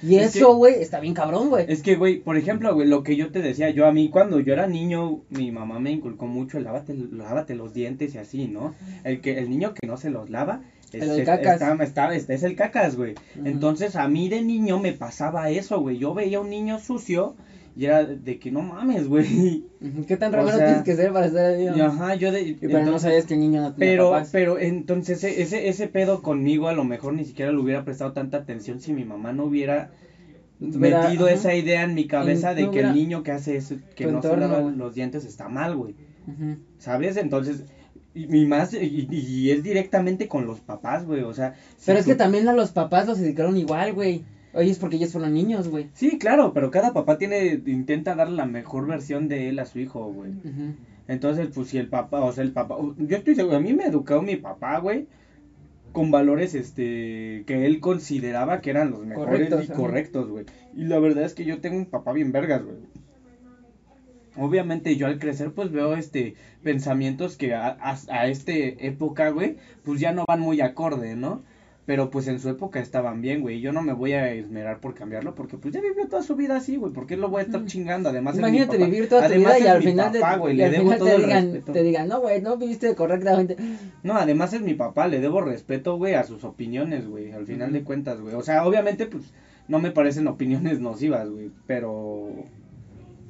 [SPEAKER 2] y
[SPEAKER 1] Es
[SPEAKER 2] eso, güey, está bien cabrón, güey.
[SPEAKER 1] Es que, güey, por ejemplo, güey, lo que yo te decía, yo a mí cuando yo era niño, mi mamá me inculcó mucho el lávate, lávate los dientes y así, ¿no? El que el niño que no se los lava es,
[SPEAKER 2] El cacas.
[SPEAKER 1] está- está- es- es el cacas, güey. Entonces, a mí de niño me pasaba eso, güey. Yo veía un niño sucio y era de que no mames, güey.
[SPEAKER 2] ¿Qué tan raro
[SPEAKER 1] sea,
[SPEAKER 2] tienes que ser para estar ahí?
[SPEAKER 1] Ajá, yo de
[SPEAKER 2] Y pero no
[SPEAKER 1] entonces-
[SPEAKER 2] sabías que el niño no tenía
[SPEAKER 1] pero,
[SPEAKER 2] papás.
[SPEAKER 1] pero entonces e- ese, ese pedo conmigo a lo mejor ni siquiera le hubiera prestado tanta atención si mi mamá no hubiera metido
[SPEAKER 2] ajá.
[SPEAKER 1] esa idea en mi cabeza
[SPEAKER 2] En-
[SPEAKER 1] de
[SPEAKER 2] no
[SPEAKER 1] que el niño que hace eso, que no se lava los dientes está mal, güey. ¿Sabes? Entonces, y, y más, y, y es directamente con los papás, güey, o sea. si
[SPEAKER 2] Pero es
[SPEAKER 1] tú-
[SPEAKER 2] que también a los papás los dedicaron igual, güey. Oye, es porque ellos fueron niños, güey.
[SPEAKER 1] Sí, claro, pero cada papá tiene, intenta dar la mejor versión de él a su hijo, güey. Entonces, pues si el papá, o sea, el papá, yo estoy seguro, a mí me educó mi papá, güey, con valores, este, que él consideraba que eran los mejores
[SPEAKER 2] Correctos,
[SPEAKER 1] y correctos, güey. Y la verdad es que yo tengo un papá bien vergas, güey. Obviamente yo al crecer, pues veo, este, pensamientos que a, a, a este época, güey, pues ya no van muy acorde, ¿no? Pero pues en su época estaban bien, güey. Yo no me voy a esmerar por cambiarlo porque pues ya vivió toda su vida así, güey. ¿Por qué lo voy a estar chingando? Además es mi
[SPEAKER 2] Imagínate
[SPEAKER 1] papá.
[SPEAKER 2] vivir toda tu
[SPEAKER 1] Además
[SPEAKER 2] vida y al final,
[SPEAKER 1] papá,
[SPEAKER 2] de,
[SPEAKER 1] güey,
[SPEAKER 2] y
[SPEAKER 1] le
[SPEAKER 2] al
[SPEAKER 1] debo
[SPEAKER 2] final
[SPEAKER 1] todo
[SPEAKER 2] te,
[SPEAKER 1] el
[SPEAKER 2] digan,
[SPEAKER 1] respeto.
[SPEAKER 2] te digan, no, güey, no viviste correctamente.
[SPEAKER 1] No, además es mi papá, le debo respeto, güey, a sus opiniones, güey, al final de
[SPEAKER 2] Ujú.
[SPEAKER 1] cuentas, güey. O sea, obviamente, pues, no me parecen opiniones nocivas, güey, pero,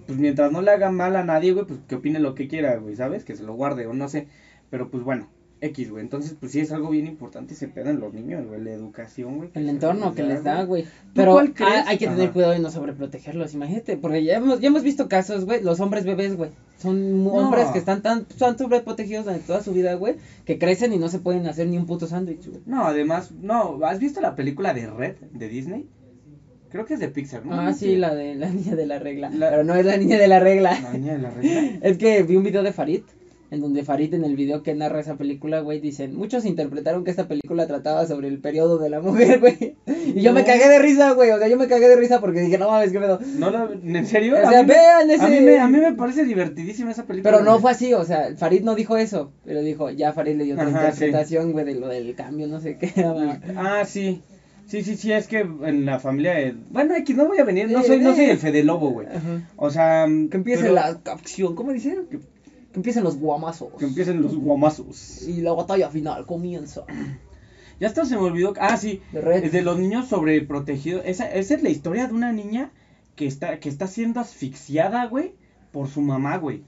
[SPEAKER 1] pues, mientras no le hagan mal a nadie, güey, pues, que opine lo que quiera, güey, ¿sabes? Que se lo guarde o no sé, pero, pues, bueno, X, güey. Entonces, pues, sí es algo bien importante ese pedo en los niños, güey, la educación, güey.
[SPEAKER 2] El entorno que les da, güey.
[SPEAKER 1] ¿Tú
[SPEAKER 2] Pero hay, que tener
[SPEAKER 1] Ajá.
[SPEAKER 2] cuidado y no sobreprotegerlos, imagínate. Porque ya hemos, ya hemos visto casos, güey, los hombres bebés, güey. Son
[SPEAKER 1] No.
[SPEAKER 2] hombres que están tan, tan sobreprotegidos durante toda su vida, güey, que crecen y no se pueden hacer ni un puto sándwich, güey.
[SPEAKER 1] No, además, no, ¿has visto la película de Red, de Disney? Creo que es de Pixar, ¿no?
[SPEAKER 2] Ah, sí, la de la niña de la regla.
[SPEAKER 1] La-
[SPEAKER 2] Pero no es la niña de la regla.
[SPEAKER 1] La niña de la regla.
[SPEAKER 2] Es que vi un video de Farid, en donde Farid en el video que narra esa película, güey, dicen, muchos interpretaron que esta película trataba sobre el periodo de la mujer, güey. Y yo me
[SPEAKER 1] No.
[SPEAKER 2] cagué de risa, güey, o sea, yo me cagué de risa porque dije, no mames, qué pedo.
[SPEAKER 1] No, la- ¿en serio?
[SPEAKER 2] O sea, vean ese...
[SPEAKER 1] A mí, me, a mí me parece divertidísima esa película.
[SPEAKER 2] Pero no fue así, o sea, Farid no dijo eso, pero dijo, ya Farid le dio otra interpretación, güey, de lo del cambio, no sé qué.
[SPEAKER 1] Ah, sí. Sí, sí, sí, es que en la familia. de- Bueno, aquí no voy a venir, no soy, no soy el Fede Lobo, güey.
[SPEAKER 2] Ajá.
[SPEAKER 1] O sea.
[SPEAKER 2] Que empiece
[SPEAKER 1] pero-
[SPEAKER 2] la acción, ¿cómo dicen? Que, que empiecen los guamazos.
[SPEAKER 1] Que empiecen los guamazos.
[SPEAKER 2] Y la batalla final comienza.
[SPEAKER 1] Ya hasta se me olvidó. Ah, sí.
[SPEAKER 2] De
[SPEAKER 1] de los niños sobreprotegidos. Esa, esa es la historia de una niña que está, que está siendo asfixiada, güey, por su mamá, güey.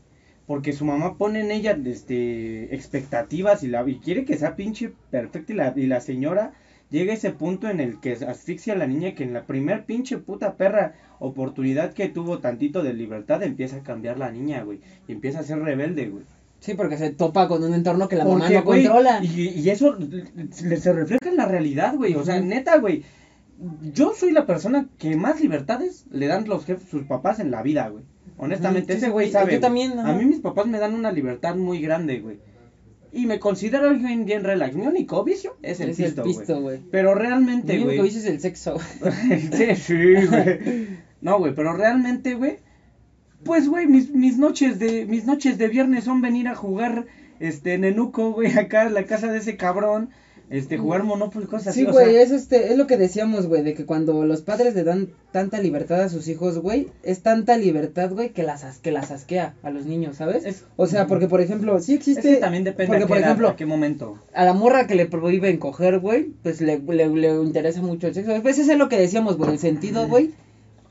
[SPEAKER 1] Porque su mamá pone en ella este, expectativas y, la, y quiere que sea pinche perfecta. Y la, y la señora llega ese punto en el que asfixia a la niña que en la primer pinche puta perra oportunidad que tuvo tantito de libertad empieza a cambiar la niña, güey. Y empieza a ser rebelde, güey.
[SPEAKER 2] Sí, porque se topa con un entorno que la mamá no
[SPEAKER 1] güey,
[SPEAKER 2] controla.
[SPEAKER 1] Y, y eso le- se refleja en la realidad, güey. O sea, neta, güey. Yo soy la persona que más libertades le dan los jefes, sus papás en la vida, güey. Honestamente,
[SPEAKER 2] sí,
[SPEAKER 1] ese güey sabe.
[SPEAKER 2] yo
[SPEAKER 1] güey.
[SPEAKER 2] también,
[SPEAKER 1] A mí mis papás me dan una libertad muy grande, güey. Y me considero alguien bien relax. Mi único vicio es el
[SPEAKER 2] es
[SPEAKER 1] pisto,
[SPEAKER 2] el pisto,
[SPEAKER 1] güey.
[SPEAKER 2] güey.
[SPEAKER 1] Pero
[SPEAKER 2] Mi
[SPEAKER 1] realmente,
[SPEAKER 2] único
[SPEAKER 1] güey.
[SPEAKER 2] vicio es el sexo.
[SPEAKER 1] sí, sí, güey. No, güey, pero realmente, güey. Pues, güey, mis, mis noches de mis noches de viernes son venir a jugar este en Enuco, güey, acá en la casa de ese cabrón, este jugar Monopoly cosas
[SPEAKER 2] Sí,
[SPEAKER 1] así, o
[SPEAKER 2] güey,
[SPEAKER 1] sea,
[SPEAKER 2] es este, es lo que decíamos, güey, de que cuando los padres le dan tanta libertad a sus hijos, güey, es tanta libertad, güey, que las as- que las asquea a los niños, ¿sabes?
[SPEAKER 1] Es-
[SPEAKER 2] o sea, porque por ejemplo, sí
[SPEAKER 1] es
[SPEAKER 2] existe
[SPEAKER 1] que también depende
[SPEAKER 2] porque
[SPEAKER 1] a qué,
[SPEAKER 2] por
[SPEAKER 1] edad,
[SPEAKER 2] ejemplo,
[SPEAKER 1] a qué momento.
[SPEAKER 2] a la morra que le prohíben coger, güey, pues le, le, le interesa mucho el sexo. Pues eso es lo que decíamos, güey, el sentido, güey,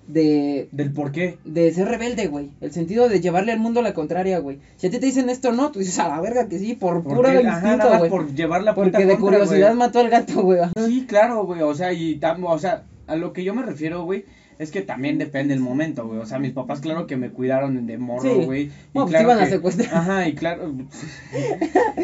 [SPEAKER 2] de
[SPEAKER 1] Del por qué.
[SPEAKER 2] de ser rebelde, güey. El sentido de llevarle al mundo la contraria, güey. Si a ti te dicen esto no, tú dices a la verga que sí, por
[SPEAKER 1] Porque,
[SPEAKER 2] puro instinto, güey.
[SPEAKER 1] por llevar la
[SPEAKER 2] Porque de
[SPEAKER 1] contra,
[SPEAKER 2] curiosidad
[SPEAKER 1] güey.
[SPEAKER 2] mató al gato, güey.
[SPEAKER 1] Sí, claro, güey, o sea, y tam- o sea, a lo que yo me refiero, güey, Es que también depende el momento, güey. O sea, mis papás, claro que me cuidaron de morro,
[SPEAKER 2] Sí.
[SPEAKER 1] güey. Y
[SPEAKER 2] No, pues,
[SPEAKER 1] claro
[SPEAKER 2] iban a secuestrar.
[SPEAKER 1] Ajá, y claro.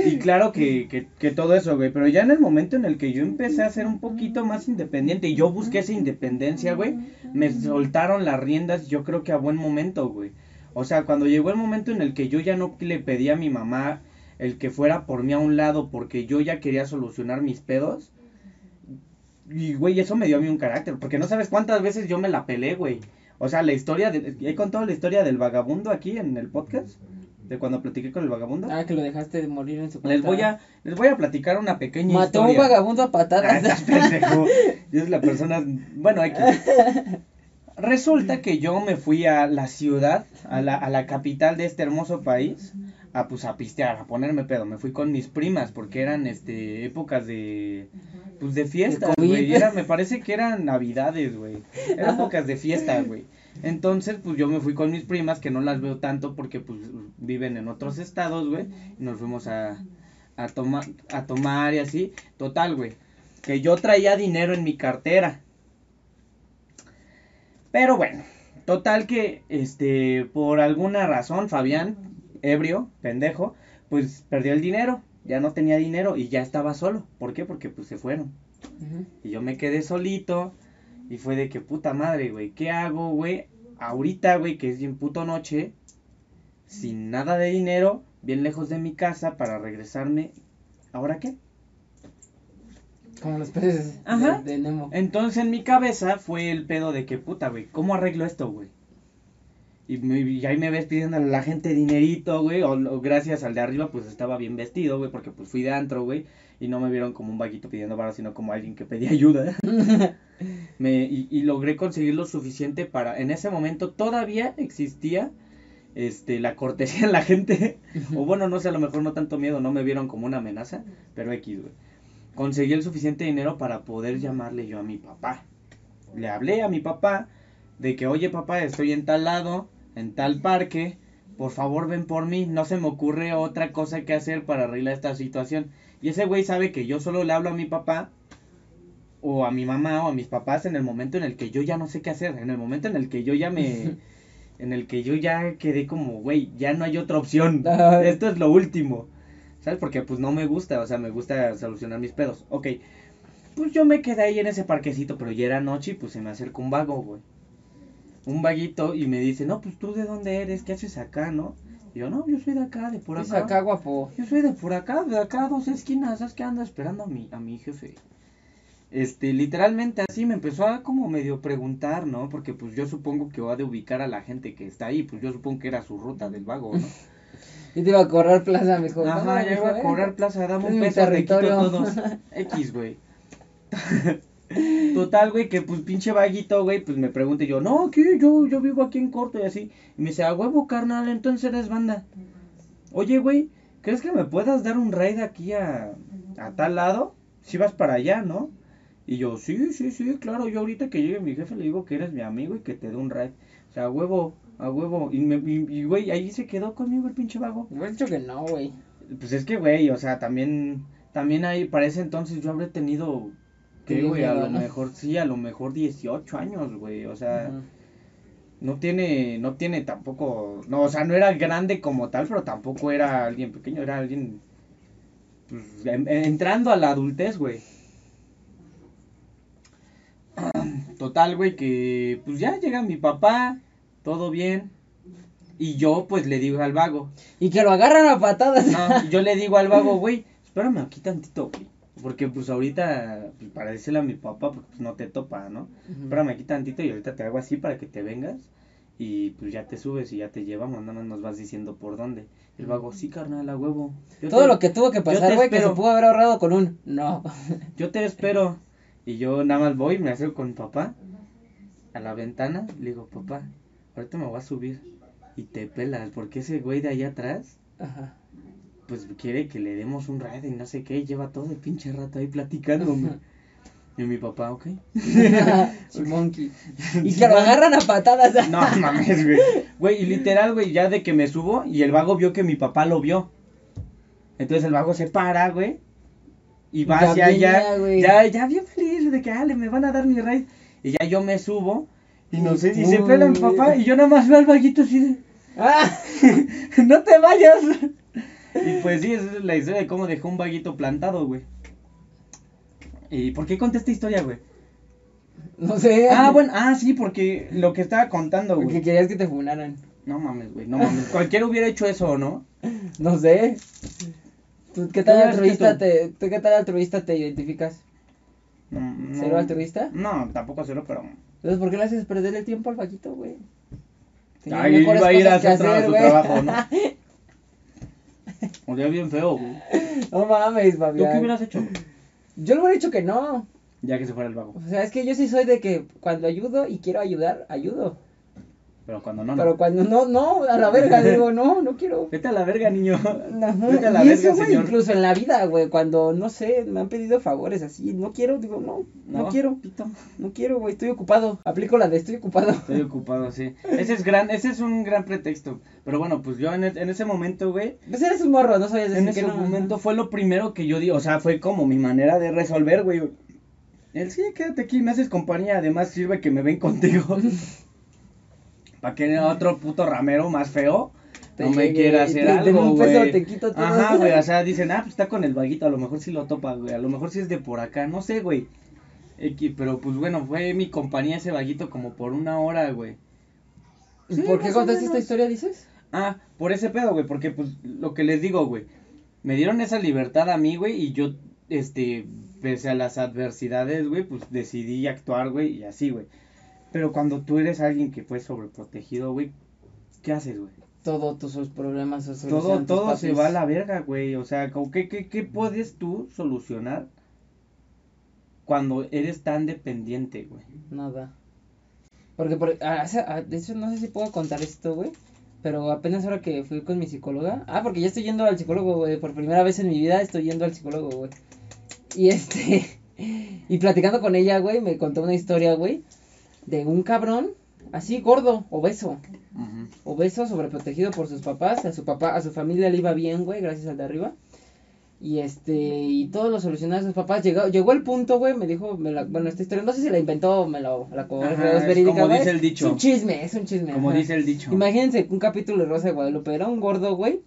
[SPEAKER 1] y claro que, que, que todo eso, güey. Pero ya en el momento en el que yo empecé a ser un poquito más independiente y yo busqué esa independencia, güey, me soltaron las riendas, yo creo que a buen momento, güey. O sea, cuando llegó el momento en el que yo ya no le pedí a mi mamá el que fuera por mí a un lado porque yo ya quería solucionar mis pedos. Y, güey, eso me dio a mí un carácter, porque no sabes cuántas veces yo me la pelé, güey. O sea, la historia, de, he contado la historia del vagabundo aquí en el podcast, de cuando platiqué con el vagabundo.
[SPEAKER 2] Ah, que lo dejaste de morir en su
[SPEAKER 1] Les voy a, les voy a platicar una pequeña
[SPEAKER 2] Mató a un
[SPEAKER 1] historia.
[SPEAKER 2] vagabundo a
[SPEAKER 1] Ah,
[SPEAKER 2] patadas.
[SPEAKER 1] estás pendejo. Yo es la persona, bueno, aquí. Resulta que yo me fui a la ciudad, a la, a la capital de este hermoso país, a pues a pistear, a ponerme pedo. Me fui con mis primas porque eran este épocas de pues de fiestas, güey. Me parece que eran navidades, güey. Eran épocas de fiesta, güey. Entonces, pues yo me fui con mis primas que no las veo tanto porque pues viven en otros estados, güey. Y nos fuimos a a tomar a tomar y así. Total, güey, que yo traía dinero en mi cartera. Pero bueno, total que, este, por alguna razón, Fabián, ebrio, pendejo, pues perdió el dinero, ya no tenía dinero y ya estaba solo. ¿Por qué? Porque pues se fueron. Y yo me quedé solito y fue de que puta madre, güey, ¿qué hago, güey? Ahorita, güey, que es bien puto noche, sin nada de dinero, bien lejos de mi casa para regresarme. ¿Ahora qué?
[SPEAKER 2] Como los peces
[SPEAKER 1] Ajá.
[SPEAKER 2] de, de Nemo.
[SPEAKER 1] Entonces en mi cabeza fue el pedo de que puta, güey, ¿cómo arreglo esto, güey? Y, me- y ahí me ves pidiendo a la gente dinerito, güey, o, o gracias al de arriba, pues estaba bien vestido, güey, porque pues fui de antro, güey, y no me vieron como un vaguito pidiendo barro, sino como alguien que pedía ayuda. me, y, y logré conseguir lo suficiente para, en ese momento todavía existía, este, la cortesía en la gente, o bueno, no sé, a lo mejor no tanto miedo, no me vieron como una amenaza, pero X, güey. Conseguí el suficiente dinero para poder llamarle yo a mi papá. Le hablé a mi papá de que, oye papá, estoy en tal lado, en tal parque, por favor ven por mí, no se me ocurre otra cosa que hacer para arreglar esta situación. Y ese güey sabe que yo solo le hablo a mi papá o a mi mamá o a mis papás en el momento en el que yo ya no sé qué hacer, en el momento en el que yo ya me... en el que yo ya quedé como, güey, ya no hay otra opción. Esto es lo último. ¿Sabes? Porque pues no me gusta, o sea, me gusta solucionar mis pedos. Ok, pues yo me quedé ahí en ese parquecito, pero ya era noche y pues se me acercó un vago, güey. Un vaguito y me dice, no, pues tú de dónde eres, ¿qué haces acá, no? Y yo, no, yo soy de acá, de por
[SPEAKER 2] Es
[SPEAKER 1] acá.
[SPEAKER 2] acá, guapo.
[SPEAKER 1] Yo soy de por acá, de acá a dos esquinas, ¿sabes qué ando esperando a mi, a mi jefe? Este, literalmente así me empezó a como medio preguntar, ¿no? Porque pues yo supongo que va de ubicar a la gente que está ahí, pues yo supongo que era su ruta del vago, ¿no?
[SPEAKER 2] Y te iba a cobrar plaza, mijo.
[SPEAKER 1] Ajá,
[SPEAKER 2] No,
[SPEAKER 1] ya iba a
[SPEAKER 2] eh.
[SPEAKER 1] cobrar plaza, dame
[SPEAKER 2] Es
[SPEAKER 1] un peso, te quito todos. X, güey. Total, güey, que pues pinche vaguito, güey, pues me pregunta y yo, no, aquí yo, yo vivo aquí en corto y así. Y me dice, a huevo, carnal, entonces eres banda. Oye, güey, ¿crees que me puedas dar un raid aquí a, a tal lado? Si vas para allá, ¿no? Y yo, sí, sí, sí, claro, yo ahorita que llegue mi jefe le digo que eres mi amigo y que te dé un raid. O sea, a huevo, a huevo. Y, me, y, güey, ahí se quedó conmigo el pinche vago.
[SPEAKER 2] Dicho que no, güey.
[SPEAKER 1] Pues es que, güey, o sea, también, también ahí, para ese entonces yo habré tenido,
[SPEAKER 2] ¿qué,
[SPEAKER 1] güey? A lo mejor, sí, a lo mejor 18 años, güey, o sea, no tiene, no tiene tampoco, no, o sea, no era grande como tal, pero tampoco era alguien pequeño, era alguien, pues, en- en- entrando a la adultez, güey. Total, güey, que, pues ya llega mi papá, todo bien, y yo, pues, le digo al vago,
[SPEAKER 2] Y que lo agarran a patadas.
[SPEAKER 1] no, yo le digo al vago, güey, espérame aquí tantito, güey. Porque pues ahorita, pues, para decirle a mi papá, porque pues no te topa, ¿no?
[SPEAKER 2] Ujú.
[SPEAKER 1] Espérame aquí tantito y ahorita te hago así para que te vengas. Y pues ya te subes y ya te llevamos, nada más nos vas diciendo por dónde. El vago, sí, carnal, a huevo. Yo
[SPEAKER 2] Todo
[SPEAKER 1] te-
[SPEAKER 2] lo que tuvo que pasar, güey, que se pudo haber ahorrado con un no.
[SPEAKER 1] Yo te espero. Y yo nada más voy, me acerco con mi papá a la ventana. Le digo, papá, ahorita me voy a subir. Y te pelas, porque ese güey de allá atrás
[SPEAKER 2] Ajá.
[SPEAKER 1] Pues quiere que le demos un raid y no sé qué, y lleva todo el pinche rato ahí platicándome. Y mi papá, ok.
[SPEAKER 2] Monkey. Y que lo agarran a patadas.
[SPEAKER 1] No mames, güey. Güey, y literal, güey, ya de que me subo y el vago vio que mi papá lo vio. Entonces el vago se para, güey. Y va hacia allá. Ya, ya bien feliz de que, ah, le me van a dar mi raid. Y ya yo me subo. Y no sé, y se pela mi papá y yo nada más veo al vaguito así de...
[SPEAKER 2] ¡Ah!
[SPEAKER 1] ¡No te vayas! Y pues sí, esa es la historia de cómo dejó un vaguito plantado, güey. ¿Y por qué conté esta historia, güey?
[SPEAKER 2] No sé.
[SPEAKER 1] Ah, bueno, ah, sí, porque lo que estaba contando,
[SPEAKER 2] Porque
[SPEAKER 1] güey.
[SPEAKER 2] querías que te funaran.
[SPEAKER 1] No mames, güey, no mames. Cualquiera hubiera hecho eso, ¿no?
[SPEAKER 2] No sé. ¿Tú qué tal
[SPEAKER 1] ¿Qué
[SPEAKER 2] altruista te, tú qué tal altruista te identificas?
[SPEAKER 1] No, no.
[SPEAKER 2] ¿Cero altruista?
[SPEAKER 1] No, tampoco cero, pero...
[SPEAKER 2] Entonces, ¿por qué le haces perder el tiempo al vaquito, güey? Mejores
[SPEAKER 1] iba a ir a hacer su trabajo, ¿no? Olía bien feo, güey.
[SPEAKER 2] No mames,
[SPEAKER 1] ¿Tú
[SPEAKER 2] Fabián.
[SPEAKER 1] qué hubieras hecho? güey?
[SPEAKER 2] Yo le hubiera dicho que no.
[SPEAKER 1] Ya que se fuera el vago.
[SPEAKER 2] O sea, es que yo sí soy de que cuando ayudo y quiero ayudar, ayudo.
[SPEAKER 1] Pero cuando no, no.
[SPEAKER 2] Pero cuando no, no, a la verga, digo, no, no quiero.
[SPEAKER 1] Vete a la verga, niño.
[SPEAKER 2] Ajá,
[SPEAKER 1] Vete a la
[SPEAKER 2] y
[SPEAKER 1] verga,
[SPEAKER 2] eso, güey, incluso en la vida, güey, cuando, no sé, me han pedido favores así, no quiero, digo, no, no, quiero,
[SPEAKER 1] pito.
[SPEAKER 2] no quiero, güey, estoy ocupado. Aplico la de estoy ocupado.
[SPEAKER 1] Estoy ocupado, sí. Ese es gran, ese es un gran pretexto. Pero bueno, pues yo en, e- en ese momento, güey,
[SPEAKER 2] Pues eres un morro, no sabías decir
[SPEAKER 1] en
[SPEAKER 2] que
[SPEAKER 1] ese
[SPEAKER 2] no.
[SPEAKER 1] momento fue lo primero que yo di, o sea, fue como mi manera de resolver, güey. El sí, quédate aquí, me haces compañía, además sirve que me ven contigo. Para que otro puto ramero más feo
[SPEAKER 2] Te
[SPEAKER 1] no me
[SPEAKER 2] llegue,
[SPEAKER 1] quiera
[SPEAKER 2] te-
[SPEAKER 1] hacer
[SPEAKER 2] de
[SPEAKER 1] algo, güey.
[SPEAKER 2] te quito todo.
[SPEAKER 1] Ajá, güey, o sea, dicen, ah, pues está con el vaguito, a lo mejor sí lo topa, güey, a lo mejor sí es de por acá, no sé, güey. Pero pues bueno, fue mi compañía ese vaguito como por una hora, güey.
[SPEAKER 2] ¿Y
[SPEAKER 1] Sí,
[SPEAKER 2] ¿Por qué contaste esta historia, dices?
[SPEAKER 1] Ah, por ese pedo, güey, porque pues lo que les digo, güey, me dieron esa libertad a mí, güey, y yo, este, pese a las adversidades, güey, pues decidí actuar, güey, y así, güey. Pero cuando tú eres alguien que fue sobreprotegido, güey, ¿qué haces, güey?
[SPEAKER 2] Todo tus problemas se
[SPEAKER 1] Todo, todo se va a la verga, güey, o sea, que, ¿qué, qué puedes tú solucionar cuando eres tan dependiente, güey?
[SPEAKER 2] Nada. Porque, por, de hecho, no sé si puedo contar esto, güey. Pero apenas ahora que fui con mi psicóloga. Ah, porque ya estoy yendo al psicólogo, güey. Por primera vez en mi vida estoy yendo al psicólogo, güey. Y este. Y platicando con ella, güey, me contó una historia, güey. De un cabrón, así gordo, obeso. Obeso, sobreprotegido por sus papás. A su papá, a su familia le iba bien, güey, gracias al de arriba. Y este, y todo lo solucionaba a sus papás. Llegó, llegó el punto, güey, me dijo, me la, bueno, esta historia, no sé si la inventó o me la, la
[SPEAKER 1] Ajá,
[SPEAKER 2] es verídica,
[SPEAKER 1] como dice el dicho.
[SPEAKER 2] Es un chisme, es un chisme.
[SPEAKER 1] Como
[SPEAKER 2] ajá.
[SPEAKER 1] dice el dicho.
[SPEAKER 2] Imagínense un capítulo de Rosa de Guadalupe, era un gordo, güey,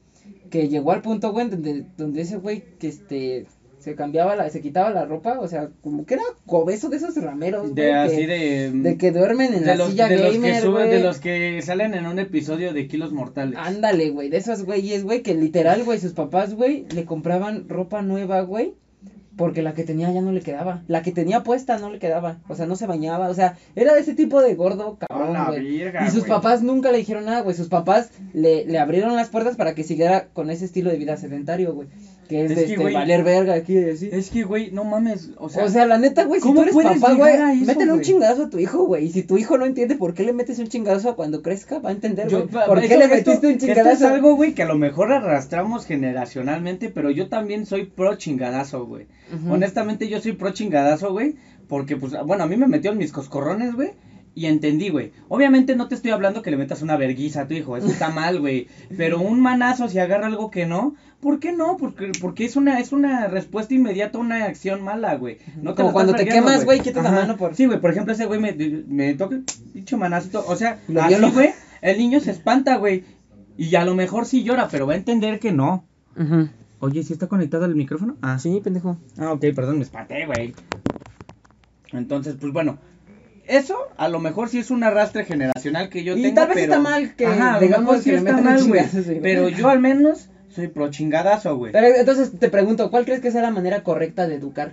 [SPEAKER 2] que llegó al punto, güey, donde, donde ese güey, que este, se cambiaba la, se quitaba la ropa, o sea, como que era obeso de esos rameros, güey,
[SPEAKER 1] De
[SPEAKER 2] que-
[SPEAKER 1] así de...
[SPEAKER 2] de que duermen en
[SPEAKER 1] de
[SPEAKER 2] la
[SPEAKER 1] los,
[SPEAKER 2] silla
[SPEAKER 1] de los que
[SPEAKER 2] gamer,
[SPEAKER 1] suben, de los que salen en un episodio de Kilos Mortales.
[SPEAKER 2] Ándale, güey, de esos güeyes, güey, que literal, güey, sus papás, güey, le compraban ropa nueva, güey, porque la que tenía ya no le quedaba. La que tenía puesta no le quedaba, o sea, no se bañaba, o sea, era de ese tipo de gordo, cabrón, Y sus papás nunca le dijeron nada, güey, sus papás le, le abrieron las puertas para que siguiera con ese estilo de vida sedentario, güey, que es,
[SPEAKER 1] Es
[SPEAKER 2] de
[SPEAKER 1] que,
[SPEAKER 2] este, valer verga aquí y así.
[SPEAKER 1] Es que, güey, no mames, o sea...
[SPEAKER 2] O sea, la neta, güey, si
[SPEAKER 1] ¿cómo
[SPEAKER 2] tú eres papá, güey, métele un chingadazo a tu hijo, güey. Y si tu hijo no entiende por qué le metes un chingadazo cuando crezca, va a entender, güey. ¿Por
[SPEAKER 1] esto-
[SPEAKER 2] qué le
[SPEAKER 1] esto-
[SPEAKER 2] metiste un
[SPEAKER 1] esto
[SPEAKER 2] chingadazo?
[SPEAKER 1] es algo, güey, que a lo mejor arrastramos generacionalmente, pero yo también soy pro chingadazo, güey. Honestamente, yo soy pro chingadazo, güey, porque, pues, bueno, a mí me metieron mis coscorrones, güey, y entendí, güey. Obviamente no te estoy hablando que le metas una verguiza a tu hijo, eso está mal, güey. Pero un manazo si agarra algo que no, ¿por qué no? Porque, porque es una, es una respuesta inmediata a una acción mala, güey. No
[SPEAKER 2] Como cuando te quemas, güey, quitas la mano por-
[SPEAKER 1] Sí, güey, por ejemplo, ese güey me, me toca, dicho manazo, o sea,
[SPEAKER 2] Lo
[SPEAKER 1] así, güey, el niño se espanta, güey. Y a lo mejor sí llora, pero va a entender que no.
[SPEAKER 2] Ujú.
[SPEAKER 1] Oye, ¿sí está conectado el micrófono? Ah,
[SPEAKER 2] Sí, pendejo.
[SPEAKER 1] Ah, ok, perdón, me espanté, güey. Entonces, pues bueno, eso a lo mejor sí es un arrastre generacional que yo
[SPEAKER 2] Y
[SPEAKER 1] tengo,
[SPEAKER 2] tal vez
[SPEAKER 1] pero...
[SPEAKER 2] está mal que
[SPEAKER 1] Ajá,
[SPEAKER 2] digamos
[SPEAKER 1] sí
[SPEAKER 2] que
[SPEAKER 1] está mal, güey. Pero yo al menos soy pro chingadazo, güey.
[SPEAKER 2] Pero entonces te pregunto, ¿cuál crees que sea la manera correcta de educar?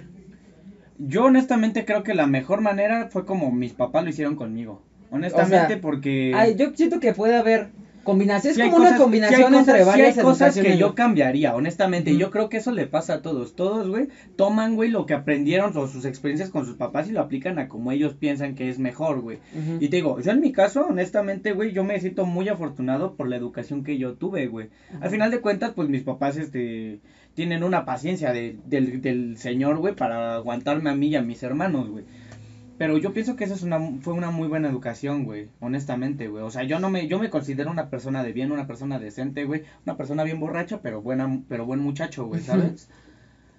[SPEAKER 1] Yo honestamente creo que la mejor manera fue como mis papás lo hicieron conmigo. Honestamente,
[SPEAKER 2] O sea,
[SPEAKER 1] porque...
[SPEAKER 2] Ay, yo siento que puede haber combinación, es
[SPEAKER 1] Sí
[SPEAKER 2] como una
[SPEAKER 1] cosas-
[SPEAKER 2] combinación
[SPEAKER 1] cosas-
[SPEAKER 2] entre
[SPEAKER 1] sí
[SPEAKER 2] varias
[SPEAKER 1] hay cosas que yo cambiaría, honestamente. Yo creo que eso le pasa a todos. Todos, güey, toman, güey, lo que aprendieron o sus experiencias con sus papás y lo aplican a como ellos piensan que es mejor, güey. Y te digo, yo en mi caso, honestamente, güey, yo me siento muy afortunado por la educación que yo tuve, güey. Al final de cuentas, pues mis papás, este, tienen una paciencia de- del, del señor, güey, para aguantarme a mí y a mis hermanos, güey. Pero yo pienso que esa es una, fue una muy buena educación, güey, honestamente, güey. O sea, yo no me, yo me considero una persona de bien, una persona decente, güey. Una persona bien borracha, pero buena, pero buen muchacho, güey, ¿sabes?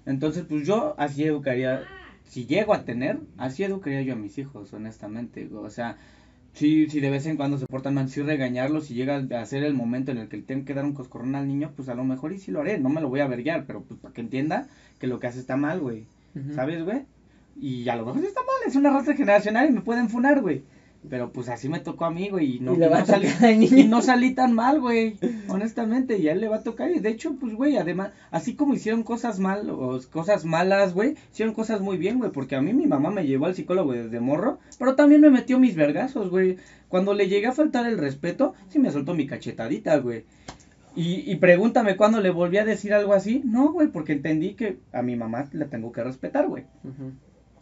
[SPEAKER 1] Entonces, pues yo así educaría, si llego a tener, así educaría yo a mis hijos, honestamente, güey. O sea, sí, sí, de vez en cuando se portan mal, sí regañarlos si llega a ser el momento en el que le tengo que dar un coscorrón al niño, pues a lo mejor y sí lo haré, no me lo voy a verguiar, pero pues para que entienda que lo que hace está mal, güey. ¿sabes, güey? Y a lo mejor está mal, es una raza generacional y me pueden funar, güey. Pero pues así me tocó a mí, güey, y no,
[SPEAKER 2] Y
[SPEAKER 1] salí, y no tan mal, güey, honestamente, y a él le va a tocar, y de hecho, pues, güey, además, así como hicieron cosas mal, o cosas malas, güey, hicieron cosas muy bien, güey, porque a mí mi mamá me llevó al psicólogo desde morro, pero también me metió mis vergazos, güey, cuando le llegué a faltar el respeto, sí me soltó mi cachetadita, güey. Y, y pregúntame cuándo le volví a decir algo así. No, güey, porque entendí que a mi mamá le tengo que respetar, güey.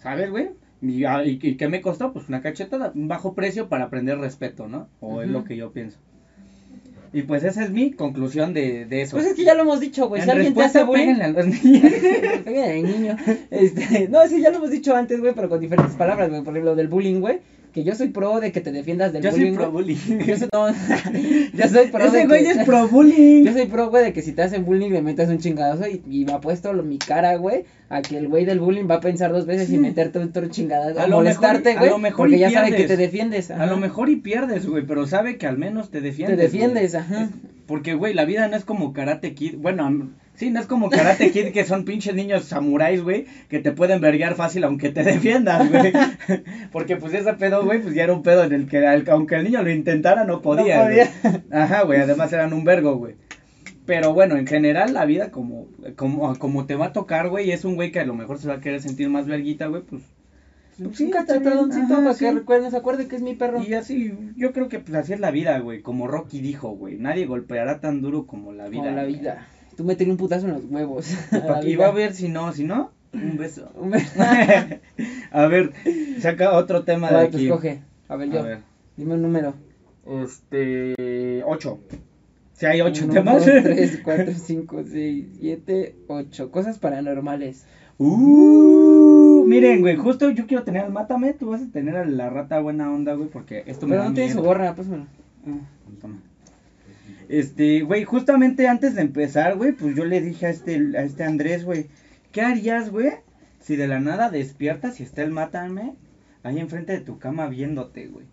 [SPEAKER 1] ¿Sabes, güey? Y, ah, ¿Y, y qué me costó? Pues una cachetada, un bajo precio para aprender respeto, ¿no? O es lo que yo pienso. Y pues esa es mi conclusión de, de eso.
[SPEAKER 2] Pues es que ya lo hemos dicho, güey. Si alguien te hace bullying.
[SPEAKER 1] a los niños.
[SPEAKER 2] Niño. Este, no, sí, ya lo hemos dicho antes, güey, pero con diferentes palabras, güey. Por ejemplo, del bullying, güey. Que yo soy pro de que te defiendas del
[SPEAKER 1] Yo
[SPEAKER 2] bullying.
[SPEAKER 1] soy pro bullying.
[SPEAKER 2] Yo soy, yo pro
[SPEAKER 1] Ese
[SPEAKER 2] de
[SPEAKER 1] güey
[SPEAKER 2] que-
[SPEAKER 1] es pro bullying.
[SPEAKER 2] Yo soy pro, güey, de que si te hacen bullying le metas un chingadazo y, y me ha puesto lo- mi cara, güey, a que el güey del bullying va a pensar dos veces y
[SPEAKER 1] Sí.
[SPEAKER 2] meterte otro chingadazo,
[SPEAKER 1] A
[SPEAKER 2] a molestarte,
[SPEAKER 1] a
[SPEAKER 2] güey, porque
[SPEAKER 1] y
[SPEAKER 2] ya sabe que te defiendes.
[SPEAKER 1] A
[SPEAKER 2] ajá.
[SPEAKER 1] lo mejor y pierdes, güey, pero sabe que al menos te defiendes.
[SPEAKER 2] Te defiendes,
[SPEAKER 1] güey.
[SPEAKER 2] ajá.
[SPEAKER 1] Porque, güey, la vida no es como Karate Kid. Bueno, sí, no es como Karate Kid que son pinches niños samuráis, güey, que te pueden verguear fácil aunque te defiendas, güey. Porque, pues, ese pedo, güey, pues ya era un pedo en el que, aunque el niño lo intentara, no podía.
[SPEAKER 2] No podía.
[SPEAKER 1] Ajá, güey, además eran un vergo, güey. Pero bueno, en general la vida como, como, como te va a tocar, güey, es un güey que a lo mejor se va a querer sentir más verguita, güey, pues...
[SPEAKER 2] Pues
[SPEAKER 1] sí,
[SPEAKER 2] un para
[SPEAKER 1] sí.
[SPEAKER 2] que recuerden, se acuerde que es mi perro.
[SPEAKER 1] Y así, yo creo que pues así es la vida, güey, como Rocky dijo, güey, nadie golpeará tan duro como la vida.
[SPEAKER 2] Como la
[SPEAKER 1] güey.
[SPEAKER 2] Tú metele un putazo en los huevos.
[SPEAKER 1] Y, va a ver si no, si no, un beso.
[SPEAKER 2] Un beso.
[SPEAKER 1] a ver, saca otro tema de
[SPEAKER 2] pues
[SPEAKER 1] aquí.
[SPEAKER 2] coge. A ver, yo.
[SPEAKER 1] A ver,
[SPEAKER 2] Dime un número.
[SPEAKER 1] este, ocho. Si hay ocho
[SPEAKER 2] Uno,
[SPEAKER 1] temas.
[SPEAKER 2] dos, tres, cuatro, cinco, seis, siete, ocho. Cosas paranormales.
[SPEAKER 1] Uh, miren, güey, justo yo quiero tener al Mátame, tú vas a tener a la rata buena onda, güey, porque esto me
[SPEAKER 2] Pero
[SPEAKER 1] da
[SPEAKER 2] no tiene su
[SPEAKER 1] miedo.
[SPEAKER 2] gorra, bueno.
[SPEAKER 1] Ah, toma. Este, güey, justamente antes de empezar, güey, pues yo le dije a este, a este Andrés, güey, ¿qué harías, güey? Si de la nada despiertas y está el mátame ahí enfrente de tu cama viéndote, güey.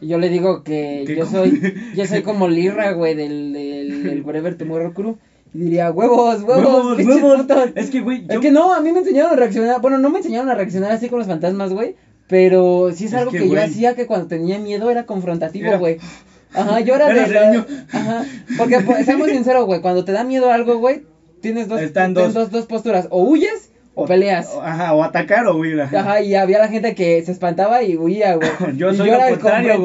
[SPEAKER 2] Y yo le digo que
[SPEAKER 1] ¿Qué
[SPEAKER 2] yo soy, yo soy como Lirra, güey, del, del, del Wherever Tomorrow Crew. Y diría, huevos, huevos, pinches putos".
[SPEAKER 1] Es que, güey,
[SPEAKER 2] Es
[SPEAKER 1] yo...
[SPEAKER 2] que no, a mí me enseñaron a reaccionar. Bueno, no me enseñaron a reaccionar así con los fantasmas, güey. Pero sí es,
[SPEAKER 1] Es
[SPEAKER 2] algo
[SPEAKER 1] que,
[SPEAKER 2] que, yo hacía que cuando tenía miedo era confrontativo,
[SPEAKER 1] Era-
[SPEAKER 2] güey. Ajá, yo
[SPEAKER 1] Eras
[SPEAKER 2] de
[SPEAKER 1] niño.
[SPEAKER 2] Ajá. Porque, pues, seamos sinceros, güey, cuando te da miedo algo, güey, tienes dos,
[SPEAKER 1] Están
[SPEAKER 2] tienes
[SPEAKER 1] dos.
[SPEAKER 2] dos. dos posturas. O huyes o peleas.
[SPEAKER 1] Ajá, o atacar o huir. ajá.
[SPEAKER 2] Ajá, y había la gente que se espantaba y huía, güey.
[SPEAKER 1] Yo soy
[SPEAKER 2] era
[SPEAKER 1] lo
[SPEAKER 2] el
[SPEAKER 1] contrario,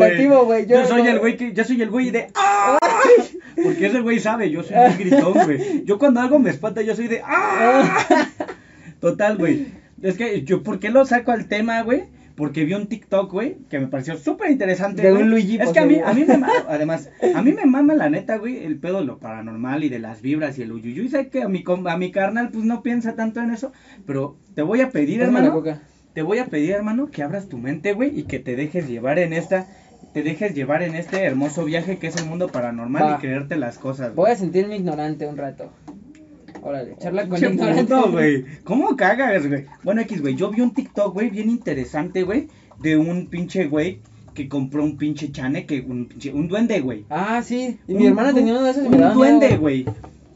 [SPEAKER 1] güey. Yo, soy el güey que, yo soy el güey de ¡Ay! Porque ese güey sabe, yo soy un gritón, güey. Yo cuando algo me espanta, yo soy de ¡Ah! Total, güey. Es que yo, ¿por qué lo saco al tema, güey? Porque vi un TikTok, güey, que me pareció súper interesante.
[SPEAKER 2] De
[SPEAKER 1] güey.
[SPEAKER 2] un Luigi
[SPEAKER 1] Es que a mí, a mí me mama, además, a mí me mama la neta, güey, el pedo de lo paranormal y de las vibras y el uyuyu. Y sé que a mi, a mi carnal, pues no piensa tanto en eso. Pero te voy a pedir,
[SPEAKER 2] Pásame
[SPEAKER 1] hermano. Te voy a pedir, hermano, que abras tu mente, güey, y que te dejes llevar en esta, te dejes llevar en este hermoso viaje que es el mundo paranormal
[SPEAKER 2] Va.
[SPEAKER 1] y creerte las cosas.
[SPEAKER 2] Voy a
[SPEAKER 1] güey.
[SPEAKER 2] sentirme ignorante un rato. Órale, charla con
[SPEAKER 1] güey. ¿Cómo cagas, güey? Bueno, X, güey, yo vi un TikTok, güey, bien interesante, güey, de un pinche güey que compró un pinche chane, que un pinche, un duende, güey.
[SPEAKER 2] Ah, sí. Y
[SPEAKER 1] Un-
[SPEAKER 2] mi hermana tenía uno de esos
[SPEAKER 1] un
[SPEAKER 2] me
[SPEAKER 1] duende, güey.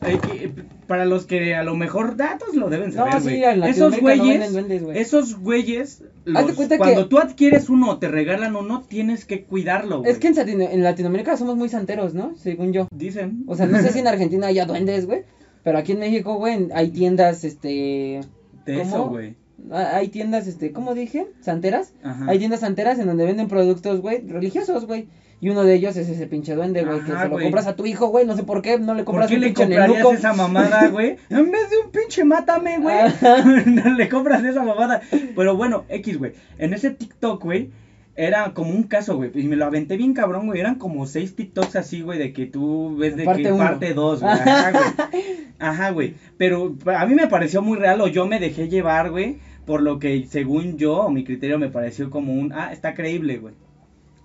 [SPEAKER 1] Eh, eh, para los que a lo mejor datos lo deben
[SPEAKER 2] No,
[SPEAKER 1] saber,
[SPEAKER 2] sí,
[SPEAKER 1] güey.
[SPEAKER 2] en
[SPEAKER 1] esos
[SPEAKER 2] no
[SPEAKER 1] güeyes,
[SPEAKER 2] güey.
[SPEAKER 1] esos güeyes,
[SPEAKER 2] que-
[SPEAKER 1] cuando tú adquieres uno o te regalan uno, tienes que cuidarlo, güey.
[SPEAKER 2] Es que en, Latino- en Latinoamérica somos muy santeros, ¿no? Según yo.
[SPEAKER 1] Dicen.
[SPEAKER 2] O sea, no sé si en Argentina haya duendes, güey. Pero aquí en México, güey, hay tiendas, este...
[SPEAKER 1] De eso,
[SPEAKER 2] ¿cómo?
[SPEAKER 1] güey.
[SPEAKER 2] Ah, Hay tiendas, este, ¿cómo dije? Santeras.
[SPEAKER 1] Ajá.
[SPEAKER 2] Hay tiendas santeras en donde venden productos, güey, religiosos, güey. Y uno de ellos es ese pinche duende, güey, que se lo
[SPEAKER 1] güey.
[SPEAKER 2] compras a tu hijo, güey. No sé por qué, no le
[SPEAKER 1] ¿Por
[SPEAKER 2] compras
[SPEAKER 1] qué
[SPEAKER 2] un
[SPEAKER 1] le
[SPEAKER 2] pinche
[SPEAKER 1] comprarías
[SPEAKER 2] nenuco.
[SPEAKER 1] esa mamada, güey? En vez de un pinche mátame, güey. no le compras esa mamada. Pero bueno, X, güey. En ese TikTok, güey, era como un caso, güey. Y me lo aventé bien cabrón, güey. Eran como seis TikToks así, güey, de que tú ves de
[SPEAKER 2] Parte
[SPEAKER 1] que
[SPEAKER 2] uno.
[SPEAKER 1] parte dos, güey. Ajá, güey. Ajá, güey. Pero a mí me pareció muy real o yo me dejé llevar, güey. Por lo que según yo, o mi criterio me pareció como un, ah, está creíble, güey.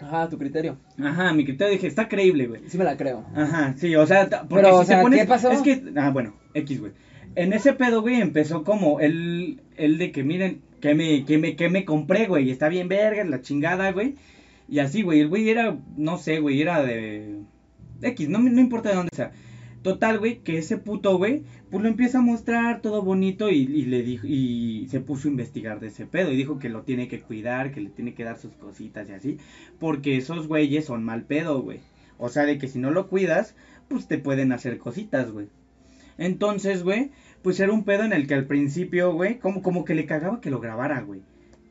[SPEAKER 2] Ajá, tu criterio.
[SPEAKER 1] Ajá, mi criterio dije, está creíble, güey.
[SPEAKER 2] Sí me la creo.
[SPEAKER 1] Ajá, sí, o sea, porque
[SPEAKER 2] Pero,
[SPEAKER 1] si
[SPEAKER 2] o sea,
[SPEAKER 1] te pones,
[SPEAKER 2] ¿qué pasó?
[SPEAKER 1] Es que, ah, bueno, X, güey. En ese pedo, güey, empezó como el, el de que miren, que me, que me, que me compré, güey, está bien verga, la chingada, güey. Y así, güey, el güey era, no sé, güey, era de X, no, no importa de dónde sea. Total, güey, que ese puto, güey, pues lo empieza a mostrar todo bonito y, y le dijo, y se puso a investigar de ese pedo y dijo que lo tiene que cuidar, que le tiene que dar sus cositas y así, porque esos güeyes son mal pedo, güey. O sea, de que si no lo cuidas, pues te pueden hacer cositas, güey. Entonces, güey, pues era un pedo en el que al principio, güey, como, como que le cagaba que lo grabara, güey.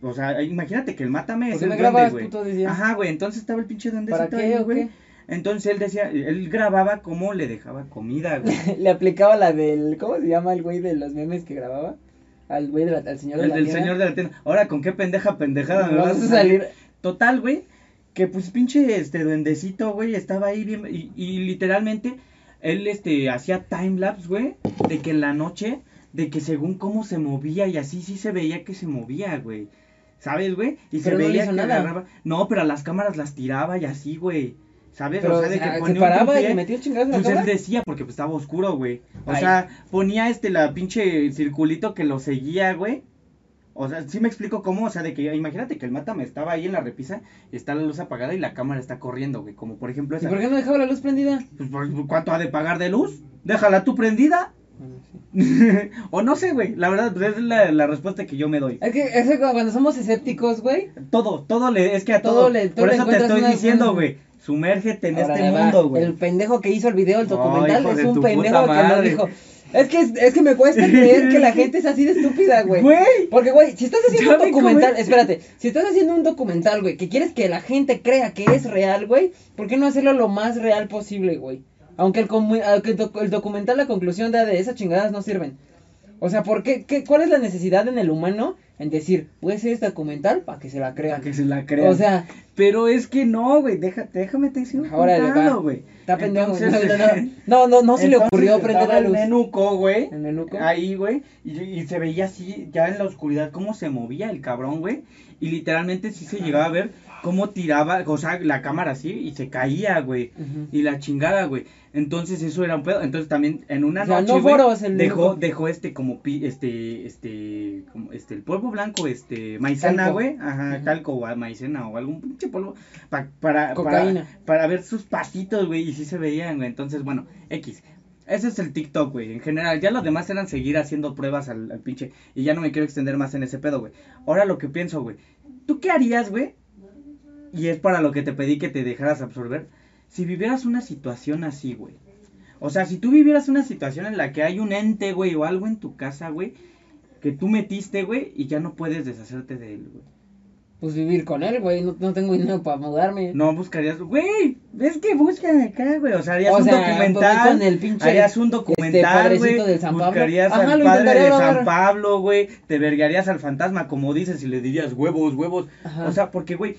[SPEAKER 1] O sea, imagínate que el mátame
[SPEAKER 2] ¿Por
[SPEAKER 1] es el
[SPEAKER 2] me grabas,
[SPEAKER 1] güey.
[SPEAKER 2] puto?
[SPEAKER 1] Ajá, güey, entonces estaba el pinche duendecito
[SPEAKER 2] ¿Para qué
[SPEAKER 1] ahí, güey. Entonces él decía, él grababa cómo le dejaba comida, güey.
[SPEAKER 2] Le aplicaba la del. ¿Cómo se llama el güey de los memes que grababa? Al güey de la- al señor de la
[SPEAKER 1] del
[SPEAKER 2] tienda.
[SPEAKER 1] señor de la tienda. Ahora, ¿con qué pendeja pendejada me vas
[SPEAKER 2] a salir.
[SPEAKER 1] Total, güey, que pues pinche este duendecito, güey, estaba ahí bien y, y literalmente él este hacía time lapse, güey, de que en la noche, de que según cómo se movía y así sí se veía que se movía, güey. ¿Sabes, güey? Y
[SPEAKER 2] Pero
[SPEAKER 1] se
[SPEAKER 2] no
[SPEAKER 1] veía que
[SPEAKER 2] nada.
[SPEAKER 1] agarraba. No, pero a las cámaras las tiraba y así, güey. ¿Sabes?
[SPEAKER 2] Pero,
[SPEAKER 1] o sea, de que
[SPEAKER 2] se
[SPEAKER 1] ponía un
[SPEAKER 2] paraba y le chingados en la
[SPEAKER 1] pues él decía, porque pues estaba oscuro, güey. O
[SPEAKER 2] Ay.
[SPEAKER 1] sea, ponía este la pinche circulito que lo seguía, güey. O sea, sí me explico cómo, o sea, de que imagínate que el mátame estaba ahí en la repisa, y está la luz apagada y la cámara está corriendo, güey. Como por ejemplo
[SPEAKER 2] ¿Y
[SPEAKER 1] esa.
[SPEAKER 2] por qué no dejaba la luz prendida?
[SPEAKER 1] Pues, ¿Cuánto ha de pagar de luz? Déjala tú prendida. o no sé, güey. La verdad, pues es la, la respuesta que yo me doy.
[SPEAKER 2] Es que, es que cuando somos escépticos, güey.
[SPEAKER 1] Todo, todo le, es que a
[SPEAKER 2] Todo
[SPEAKER 1] todo.
[SPEAKER 2] le- todo
[SPEAKER 1] por eso te estoy diciendo, güey. Sumérgete en
[SPEAKER 2] ahora
[SPEAKER 1] este mundo, güey.
[SPEAKER 2] El pendejo que hizo el video, el documental, es un pendejo que no
[SPEAKER 1] madre.
[SPEAKER 2] dijo. Es que, es que me cuesta creer que la gente es así de estúpida, güey.
[SPEAKER 1] Güey.
[SPEAKER 2] Porque, güey, si estás haciendo un documental,
[SPEAKER 1] es.
[SPEAKER 2] espérate, si estás haciendo un documental, güey, que quieres que la gente crea que es real, güey, ¿por qué no hacerlo lo más real posible, güey? Aunque el, aunque el, doc- el documental, la conclusión da de esas chingadas no sirven. O sea, ¿por qué, qué, ¿cuál es la necesidad en el humano en decir, a hacer este documental para que se la crean?
[SPEAKER 1] Para que se la crean.
[SPEAKER 2] O sea,
[SPEAKER 1] Pero es que no, güey, déjate, déjame te decir un
[SPEAKER 2] Ahora
[SPEAKER 1] güey.
[SPEAKER 2] está pendejo.
[SPEAKER 1] Entonces,
[SPEAKER 2] no, no, no, no, no, no se le ocurrió prender la luz.
[SPEAKER 1] el nenuco, güey.
[SPEAKER 2] ¿En el nuco?
[SPEAKER 1] Ahí, güey, y, y se veía así, ya en la oscuridad, cómo se movía el cabrón, güey. Y literalmente sí se llegaba a ver cómo tiraba, o sea, la cámara así y se caía, güey. Y la chingada, güey. Entonces eso era un pedo. Entonces también en una
[SPEAKER 2] O sea,
[SPEAKER 1] noche,
[SPEAKER 2] no
[SPEAKER 1] güey,
[SPEAKER 2] el
[SPEAKER 1] dejó, dejó este como pi, este, este, como este, el polvo blanco, este, maicena, güey. Ajá,
[SPEAKER 2] Ujú.
[SPEAKER 1] talco o maicena o algún pinche polvo pa- para, para, para ver sus pasitos, güey. Y sí se veían, güey. Entonces, bueno, X. Ese es el TikTok, güey. En general, ya los demás eran seguir haciendo pruebas al, al pinche. Y ya no me quiero extender más en ese pedo, güey. Ahora lo que pienso, güey. ¿Tú qué harías, güey? Y es para lo que te pedí que te dejaras absorber. Si vivieras una situación así, güey. O sea, si tú vivieras una situación en la que hay un ente, güey, o algo en tu casa, güey, que tú metiste, güey, y ya no puedes deshacerte de él, güey.
[SPEAKER 2] Pues vivir con él, güey, no, no tengo dinero para mudarme.
[SPEAKER 1] No buscarías, güey, es que buscan acá, güey, o sea, harías
[SPEAKER 2] O
[SPEAKER 1] un
[SPEAKER 2] sea,
[SPEAKER 1] documental,
[SPEAKER 2] con el pinche,
[SPEAKER 1] harías un
[SPEAKER 2] este,
[SPEAKER 1] documental, güey, buscarías
[SPEAKER 2] Ajá,
[SPEAKER 1] al padre de. San Pablo, güey, te vergarías al fantasma, como dices, y le dirías huevos, huevos,
[SPEAKER 2] Ajá.
[SPEAKER 1] o sea, porque, güey,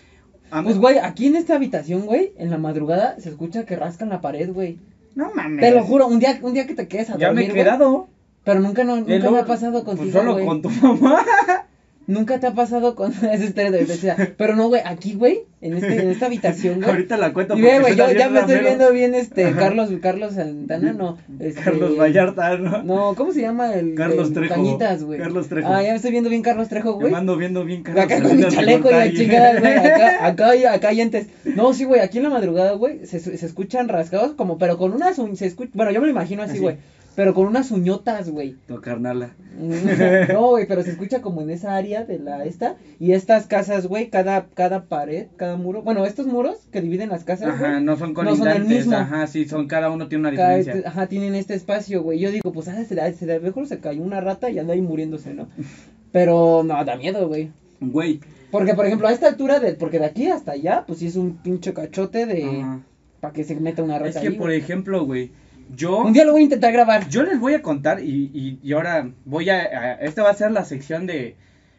[SPEAKER 2] Pues, güey, aquí en esta habitación, güey, en la madrugada se escucha que rascan la pared, güey.
[SPEAKER 1] no mames,
[SPEAKER 2] Te lo juro, un día, un día que te quedes a
[SPEAKER 1] ya
[SPEAKER 2] dormir,
[SPEAKER 1] me he quedado,
[SPEAKER 2] Pero nunca, no, nunca me ha pasado
[SPEAKER 1] pues,
[SPEAKER 2] contigo,
[SPEAKER 1] solo
[SPEAKER 2] güey.
[SPEAKER 1] con tu mamá,
[SPEAKER 2] Nunca te ha pasado con esa historia de Pero no, güey, aquí, güey, en, este, en esta habitación, güey.
[SPEAKER 1] ahorita la cuento
[SPEAKER 2] Y ve, güey, yo ya me estoy viendo bien, este. Carlos, Carlos Santana, no. Este,
[SPEAKER 1] Carlos Vallarta, ¿no?
[SPEAKER 2] No, ¿cómo se llama el?
[SPEAKER 1] Carlos
[SPEAKER 2] el
[SPEAKER 1] Trejo.
[SPEAKER 2] Cañitas, güey.
[SPEAKER 1] Carlos Trejo.
[SPEAKER 2] Ah, ya me estoy viendo bien Carlos Trejo,
[SPEAKER 1] Me
[SPEAKER 2] güey.
[SPEAKER 1] mando viendo bien Carlos
[SPEAKER 2] Acá con mi chaleco y la chingada, güey. Acá, acá, acá hay entes. No, sí, güey, aquí en la madrugada, güey, se, se escuchan rascados como, pero con unas uñ- se escucha, bueno, yo me lo imagino así,
[SPEAKER 1] Así.
[SPEAKER 2] güey. Pero con unas uñotas, güey.
[SPEAKER 1] Tu carnala.
[SPEAKER 2] No, güey, pero se escucha como en esa área de la esta. Y estas casas, güey, cada, cada pared, cada muro. Bueno, estos muros que dividen las casas,
[SPEAKER 1] Ajá, no son
[SPEAKER 2] no son el
[SPEAKER 1] colindantes,
[SPEAKER 2] mismo.
[SPEAKER 1] ajá, sí, son cada uno tiene una diferencia.
[SPEAKER 2] este- ajá, tienen este espacio, güey. Yo digo, pues, ah, se, se, mejor se cayó una rata y anda ahí muriéndose, ¿no? Pero, no, da miedo, güey.
[SPEAKER 1] Güey,
[SPEAKER 2] Porque, por ejemplo, a esta altura, de, porque de aquí hasta allá, pues sí es un pinche cachote de... Para que se meta una rata
[SPEAKER 1] es que
[SPEAKER 2] ahí,
[SPEAKER 1] por ejemplo, güey, yo
[SPEAKER 2] Un día lo voy a intentar grabar.
[SPEAKER 1] yo les voy a contar y, y, y ahora voy a, a- esta va a ser la sección de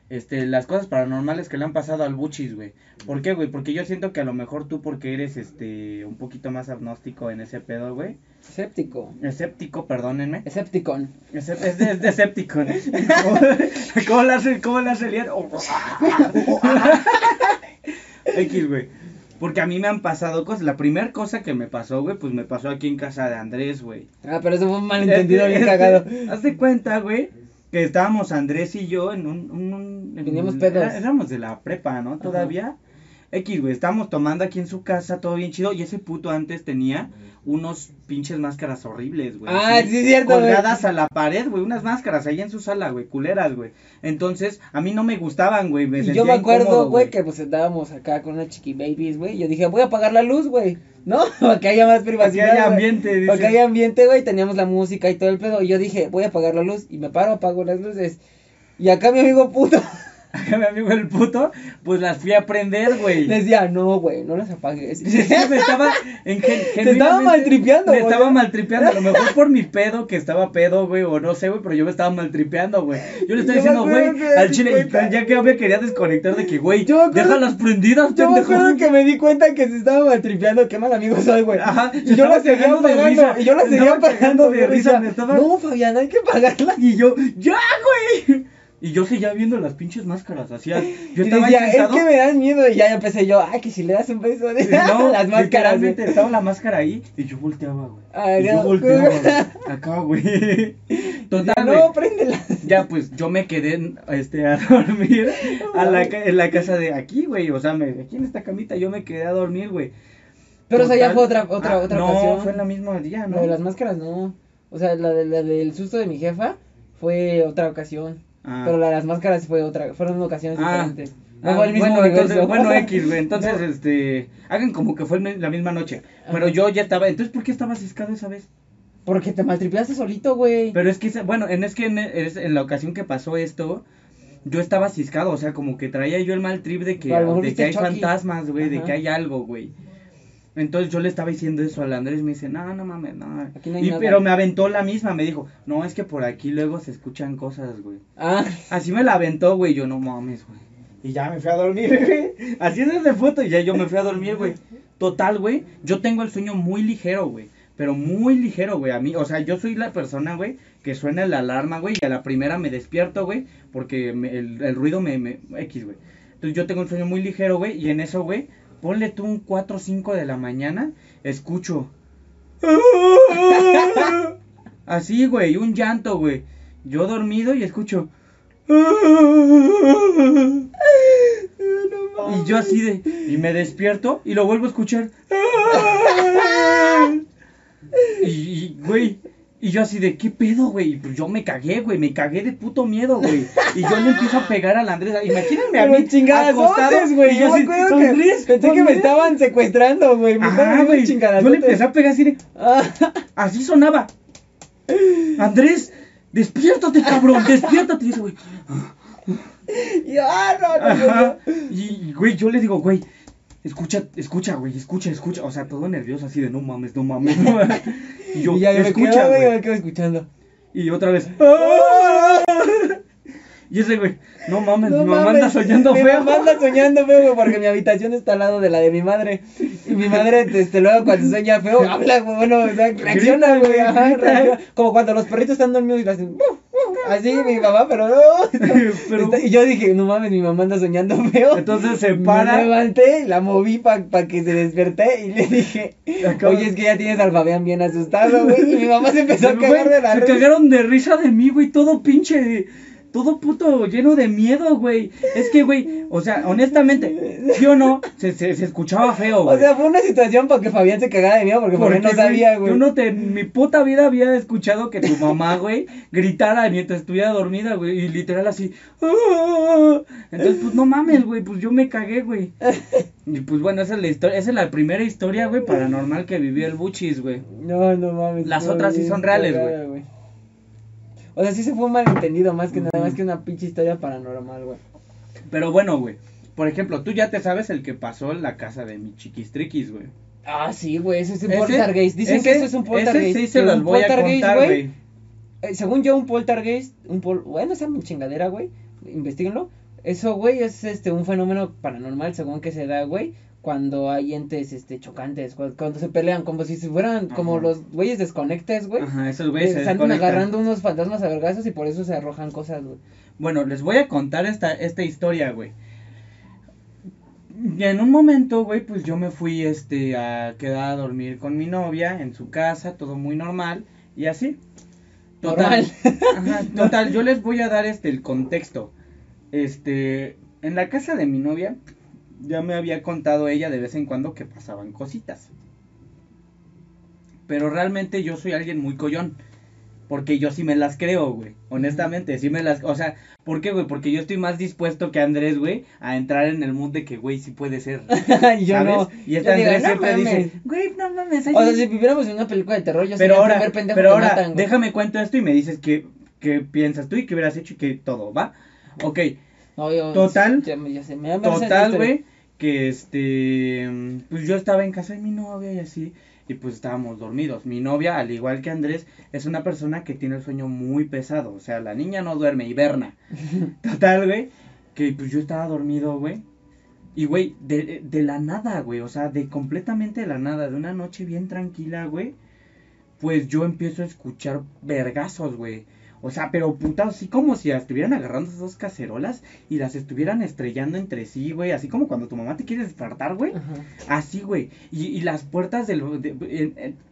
[SPEAKER 1] este las cosas paranormales que le han pasado al Buchis, güey. ¿Por qué, güey? Porque yo siento que a lo mejor tú porque eres este un poquito más agnóstico en ese pedo, güey.
[SPEAKER 2] Escéptico.
[SPEAKER 1] Escéptico, perdónenme.
[SPEAKER 2] Escepticon.
[SPEAKER 1] Es, es de, es de. ¿Cómo, le hace, cómo le hace liar? X, güey. Porque a mí me han pasado cosas. La primera cosa que me pasó, güey, pues me pasó aquí en casa de Andrés, güey.
[SPEAKER 2] Ah, pero eso fue un malentendido bien cagado.
[SPEAKER 1] Haz de cuenta, güey, que estábamos Andrés y yo en un... un, un- en-
[SPEAKER 2] Teníamos pedos.
[SPEAKER 1] era- éramos de la prepa, ¿no? Todavía. X, güey, estábamos tomando aquí en su casa, todo bien chido, y ese puto antes tenía unos pinches máscaras horribles, güey.
[SPEAKER 2] Ah, sí, es cierto.
[SPEAKER 1] Colgadas a la pared, güey, unas máscaras ahí en su sala, güey, culeras, güey. Entonces, a mí no me gustaban, güey, me
[SPEAKER 2] Y yo me acuerdo, güey, que pues estábamos acá con unas chiqui babies, güey. Yo dije, voy a apagar la luz, güey. ¿No? Para que haya más privacidad.
[SPEAKER 1] haya
[SPEAKER 2] güey.
[SPEAKER 1] ambiente,
[SPEAKER 2] Para que haya ambiente, güey. Teníamos la música y todo el pedo. Y yo dije, voy a apagar la luz. Y me paro, apago las luces. Y acá mi amigo puto
[SPEAKER 1] Acá mi amigo el puto, pues las fui a prender, güey.
[SPEAKER 2] decía, no, güey, no las apagues.
[SPEAKER 1] Sí, me estaba en gen-
[SPEAKER 2] estaba maltripeando,
[SPEAKER 1] Me
[SPEAKER 2] güey.
[SPEAKER 1] estaba maltripeando, a lo mejor por mi pedo, que estaba pedo, güey, o no sé, güey, pero yo me estaba maltripeando, güey. Yo le estaba
[SPEAKER 2] me
[SPEAKER 1] diciendo, güey,
[SPEAKER 2] me
[SPEAKER 1] al chile, ya que yo me quería desconectar de que, güey,
[SPEAKER 2] me
[SPEAKER 1] déjalas prendidas,
[SPEAKER 2] Yo me acuerdo que me di cuenta que se estaba maltripeando, qué mal amigo soy, güey.
[SPEAKER 1] Ajá,
[SPEAKER 2] y yo la seguía apagando,
[SPEAKER 1] risa,
[SPEAKER 2] y yo la
[SPEAKER 1] se
[SPEAKER 2] seguía apagando
[SPEAKER 1] de risa, me
[SPEAKER 2] No, Fabián, hay que apagarla.
[SPEAKER 1] Y yo, ya, güey. Y yo seguía viendo las pinches máscaras, hacía, yo
[SPEAKER 2] y
[SPEAKER 1] estaba
[SPEAKER 2] decía, es que me dan miedo. Y ya empecé yo, ay, que si le das un beso de
[SPEAKER 1] No,
[SPEAKER 2] las máscaras. güey.
[SPEAKER 1] estaba la máscara ahí y yo volteaba, güey.
[SPEAKER 2] Ay,
[SPEAKER 1] y yo volteaba, güey. Acá, güey. Total,
[SPEAKER 2] Ya, no, préndela.
[SPEAKER 1] Ya, pues yo me quedé este, a dormir a la, en la casa de aquí, güey. O sea, me, aquí en esta camita yo me quedé a dormir, güey.
[SPEAKER 2] Pero esa ya
[SPEAKER 1] Total-
[SPEAKER 2] fue otra, otra,
[SPEAKER 1] Ah,
[SPEAKER 2] otra
[SPEAKER 1] no,
[SPEAKER 2] ocasión.
[SPEAKER 1] fue en el mismo día, ¿no?
[SPEAKER 2] De las máscaras, no. O sea, la, de, la del susto de mi jefa fue otra ocasión.
[SPEAKER 1] Ah.
[SPEAKER 2] Pero la de las máscaras fue otra, fueron ocasiones
[SPEAKER 1] Ah.
[SPEAKER 2] diferentes.
[SPEAKER 1] Ah,
[SPEAKER 2] el mismo
[SPEAKER 1] bueno, entonces, bueno, X, güey. Entonces, este. Hagan como que fue la misma noche. Pero
[SPEAKER 2] Ajá.
[SPEAKER 1] yo ya estaba. Entonces, ¿por qué estabas ciscado esa vez?
[SPEAKER 2] Porque te maltripeaste solito, güey.
[SPEAKER 1] Pero es que, bueno, en, es que en, es- en la ocasión que pasó esto, yo estaba ciscado, o sea, como que traía yo el mal trip de que, de que hay
[SPEAKER 2] Chucky.
[SPEAKER 1] fantasmas, güey, de que hay algo, güey. Entonces yo le estaba diciendo eso al Andrés, me dice, no, no mames, no.
[SPEAKER 2] Aquí no hay
[SPEAKER 1] y,
[SPEAKER 2] nada.
[SPEAKER 1] pero me aventó la misma, me dijo, no, es que por aquí luego se escuchan cosas, güey.
[SPEAKER 2] Ah,
[SPEAKER 1] Así me la aventó, güey, yo no mames, güey. Y ya me fui a dormir, güey. Así es de foto y ya yo me fui a dormir, güey. Total, güey, yo tengo el sueño muy ligero, güey. Pero muy ligero, güey. A mí, o sea, yo soy la persona, güey, que suena la alarma, güey, y a la primera me despierto, güey, porque me- el, el ruido me, me... X, güey. Entonces yo tengo un sueño muy ligero, güey, y en eso, güey, ponle tú un 4 o 5 de la mañana, escucho... Así, güey, un llanto, güey. Yo dormido y escucho... Y yo así de, y me despierto y lo vuelvo a escuchar. Y, güey, y yo así de, ¿qué pedo, güey? Y Pues yo me cagué, güey, me cagué de puto miedo, güey. Y yo le empiezo a pegar a la Andrés. Imagínense a mí
[SPEAKER 2] chingadas güey. Yo
[SPEAKER 1] así,
[SPEAKER 2] acuerdo que
[SPEAKER 1] "Andrés,
[SPEAKER 2] pensé que me
[SPEAKER 1] Andrés".
[SPEAKER 2] estaban secuestrando, güey. Me estaban
[SPEAKER 1] güey. Yo le empecé a pegar así de,
[SPEAKER 2] Ah,
[SPEAKER 1] así sonaba. Andrés, despiértate, cabrón, despiértate. Y ese güey,
[SPEAKER 2] ah.
[SPEAKER 1] Y, güey, yo le digo, güey, escucha, escucha, güey, escucha, escucha. O sea, todo nervioso, así de no mames, no mames. no mames". Y yo,
[SPEAKER 2] y ya yo me
[SPEAKER 1] escucha,
[SPEAKER 2] quedo, me quedo escuchando.
[SPEAKER 1] Y otra vez. "Ah". Y ese güey, no mames,
[SPEAKER 2] No
[SPEAKER 1] mi mamá
[SPEAKER 2] mames,
[SPEAKER 1] anda soñando
[SPEAKER 2] mi
[SPEAKER 1] feo.
[SPEAKER 2] mamá anda soñando feo, güey, porque mi habitación está al lado de la de mi madre. Y mi madre, este, luego cuando sueña feo, habla, güey, bueno, o sea, reacciona, güey. Como cuando los perritos están dormidos y le hacen, "Uf, uf", así mi mamá, pero no.
[SPEAKER 1] Pero-
[SPEAKER 2] Está- y yo dije, no mames, mi mamá anda soñando feo.
[SPEAKER 1] Entonces se
[SPEAKER 2] Me
[SPEAKER 1] para.
[SPEAKER 2] levanté, la moví para que se desperté y le dije, oye, es que ya tienes al Fabián bien asustado, güey. Y mi mamá se empezó a cagar de la
[SPEAKER 1] se
[SPEAKER 2] risa.
[SPEAKER 1] cagaron de risa de mí, güey, todo pinche, todo puto lleno de miedo, güey. Es que, güey, o sea, honestamente, sí o no, se, se, se escuchaba feo, güey.
[SPEAKER 2] O sea, fue una situación para que Fabián se cagara de miedo porque, porque no sabía, güey.
[SPEAKER 1] Yo no te, en mi puta vida había escuchado que tu mamá, güey, gritara mientras estuviera dormida, güey, y literal así. "Ah". Entonces, pues no mames, güey, pues yo me cagué, güey. Y pues bueno, esa es la historia, esa es la primera historia, güey, paranormal que vivió el Buchis, güey.
[SPEAKER 2] No, no mames.
[SPEAKER 1] Las otras sí son reales, güey.
[SPEAKER 2] O sea, sí se fue un malentendido, más que nada, más que una pinche historia paranormal, güey.
[SPEAKER 1] Pero bueno, güey. Por ejemplo, tú ya te sabes el que pasó en la casa de mi chiquistriquis, güey.
[SPEAKER 2] Ah, sí, güey, ese es un poltergeist. Dicen que eso es un poltergeist.
[SPEAKER 1] Ese sí se los voy a contar, güey.
[SPEAKER 2] eh, según yo, un poltergeist, un pol... bueno, esa chingadera, güey, investiguenlo. Eso, güey, es este un fenómeno paranormal, según que se da, güey, cuando hay entes este chocantes, cu- cuando, se pelean, como si fueran como los güeyes desconectes, güey.
[SPEAKER 1] Ajá, esos
[SPEAKER 2] Eh,
[SPEAKER 1] güeyes se
[SPEAKER 2] se andan agarrando unos fantasmas a vergazos y por eso se arrojan cosas, güey.
[SPEAKER 1] Bueno, les voy a contar esta, esta historia, güey. Y en un momento, güey, pues yo me fui, este, a quedar a dormir con mi novia en su casa, todo muy normal, y así. Total, ajá, total, yo les voy a dar, este, el contexto. Este, en la casa de mi novia, ya me había contado ella de vez en cuando que pasaban cositas. Pero realmente yo soy alguien muy collón. Porque yo sí me las creo, güey. Honestamente, sí me las... O sea, ¿por qué, güey? Porque yo estoy más dispuesto que Andrés, güey, a entrar en el mood de que, güey, sí puede ser.
[SPEAKER 2] Y yo
[SPEAKER 1] ¿sabes?
[SPEAKER 2] no.
[SPEAKER 1] Y
[SPEAKER 2] Yo
[SPEAKER 1] este
[SPEAKER 2] digo,
[SPEAKER 1] Andrés
[SPEAKER 2] "No
[SPEAKER 1] siempre
[SPEAKER 2] mames".
[SPEAKER 1] dice, güey, no mames. hay
[SPEAKER 2] O sea, si viviéramos en una película de terror, yo
[SPEAKER 1] pero
[SPEAKER 2] sería el
[SPEAKER 1] ahora,
[SPEAKER 2] primer pendejo
[SPEAKER 1] pero
[SPEAKER 2] que
[SPEAKER 1] ahora,
[SPEAKER 2] matan, güey.
[SPEAKER 1] déjame cuento esto y me dices qué, qué piensas tú y qué hubieras hecho y que todo, ¿va? Ok,
[SPEAKER 2] No, yo-
[SPEAKER 1] Total,
[SPEAKER 2] ya ya me-
[SPEAKER 1] total, güey, que este, pues yo estaba en casa de mi novia y así, y pues estábamos dormidos. Mi novia, al igual que Andrés, es una persona que tiene el sueño muy pesado, o sea, la niña no duerme, hiberna. Total, güey, que pues yo estaba dormido, güey. Y, güey, de, de la nada, güey, o sea, de completamente de la nada, de una noche bien tranquila, güey, pues yo empiezo a escuchar vergazos, güey. O sea, pero puta, así como si estuvieran agarrando esas dos cacerolas y las estuvieran estrellando entre sí, güey. Así como cuando tu mamá te quiere despertar, güey.
[SPEAKER 2] Ajá.
[SPEAKER 1] Así, güey. Y, y las puertas del... de- en- en-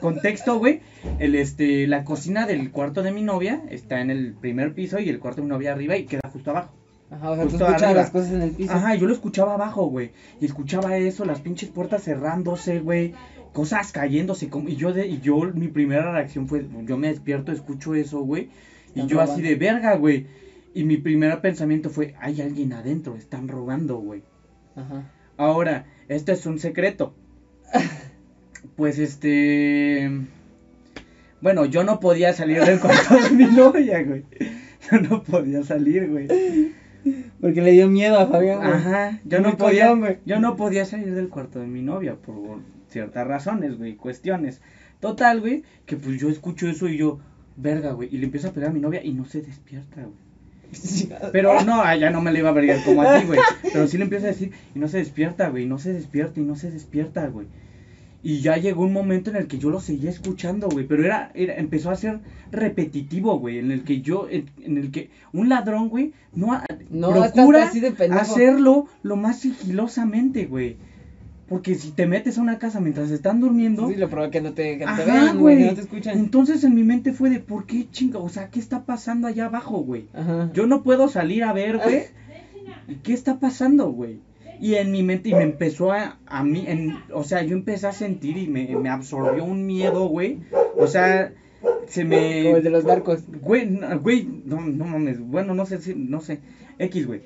[SPEAKER 1] contexto, güey. El, este, la cocina del cuarto de mi novia está en el primer piso y el cuarto de mi novia arriba y queda justo abajo.
[SPEAKER 2] Ajá, o sea, tú escuchabas las cosas en el piso.
[SPEAKER 1] Ajá, yo lo escuchaba abajo, güey. Y escuchaba eso, las pinches puertas cerrándose, güey. Cosas cayéndose. Como, y yo, de, y yo, mi primera reacción fue, yo me despierto, escucho eso, güey. Y yo así de verga, güey. Y mi primer pensamiento fue, hay alguien adentro, están robando, güey.
[SPEAKER 2] Ajá.
[SPEAKER 1] Ahora, esto es un secreto. Pues este... Bueno, yo no podía salir del cuarto de mi novia, güey. Yo no podía salir, güey.
[SPEAKER 2] Porque le dio miedo a Fabián, güey.
[SPEAKER 1] Ajá, yo no podía,
[SPEAKER 2] güey.
[SPEAKER 1] yo no podía salir del cuarto de mi novia por ciertas razones, güey, cuestiones. Total, güey, que pues yo escucho eso y yo, verga, güey, y le empiezo a pegar a mi novia y no se despierta, güey. Pero no, ya no me le iba a vergar como a ti, güey. Pero sí le empiezo a decir y no se despierta, güey, no se despierta y no se despierta, güey. Y ya llegó un momento en el que yo lo seguía escuchando, güey, pero era, era empezó a ser repetitivo, güey, en el que yo, en, en el que un ladrón, güey, no,
[SPEAKER 2] No,
[SPEAKER 1] procura
[SPEAKER 2] así de
[SPEAKER 1] hacerlo lo más sigilosamente, güey. Porque si te metes a una casa mientras están durmiendo,
[SPEAKER 2] Sí, lo probé que no te, que vean, güey, que
[SPEAKER 1] güey.
[SPEAKER 2] no te escuchan.
[SPEAKER 1] entonces en mi mente fue de, ¿por qué chinga? O sea, ¿qué está pasando allá abajo, güey?
[SPEAKER 2] Ajá.
[SPEAKER 1] Yo no puedo salir a ver, güey. ¿Y qué está pasando, güey? Y en mi mente, y me empezó a, a mí, en, o sea, yo empecé a sentir y me, me absorbió un miedo, güey. O sea, se me...
[SPEAKER 2] Como el de los barcos.
[SPEAKER 1] Güey, no, güey, no, no mames, bueno, no sé, no sé, X, güey.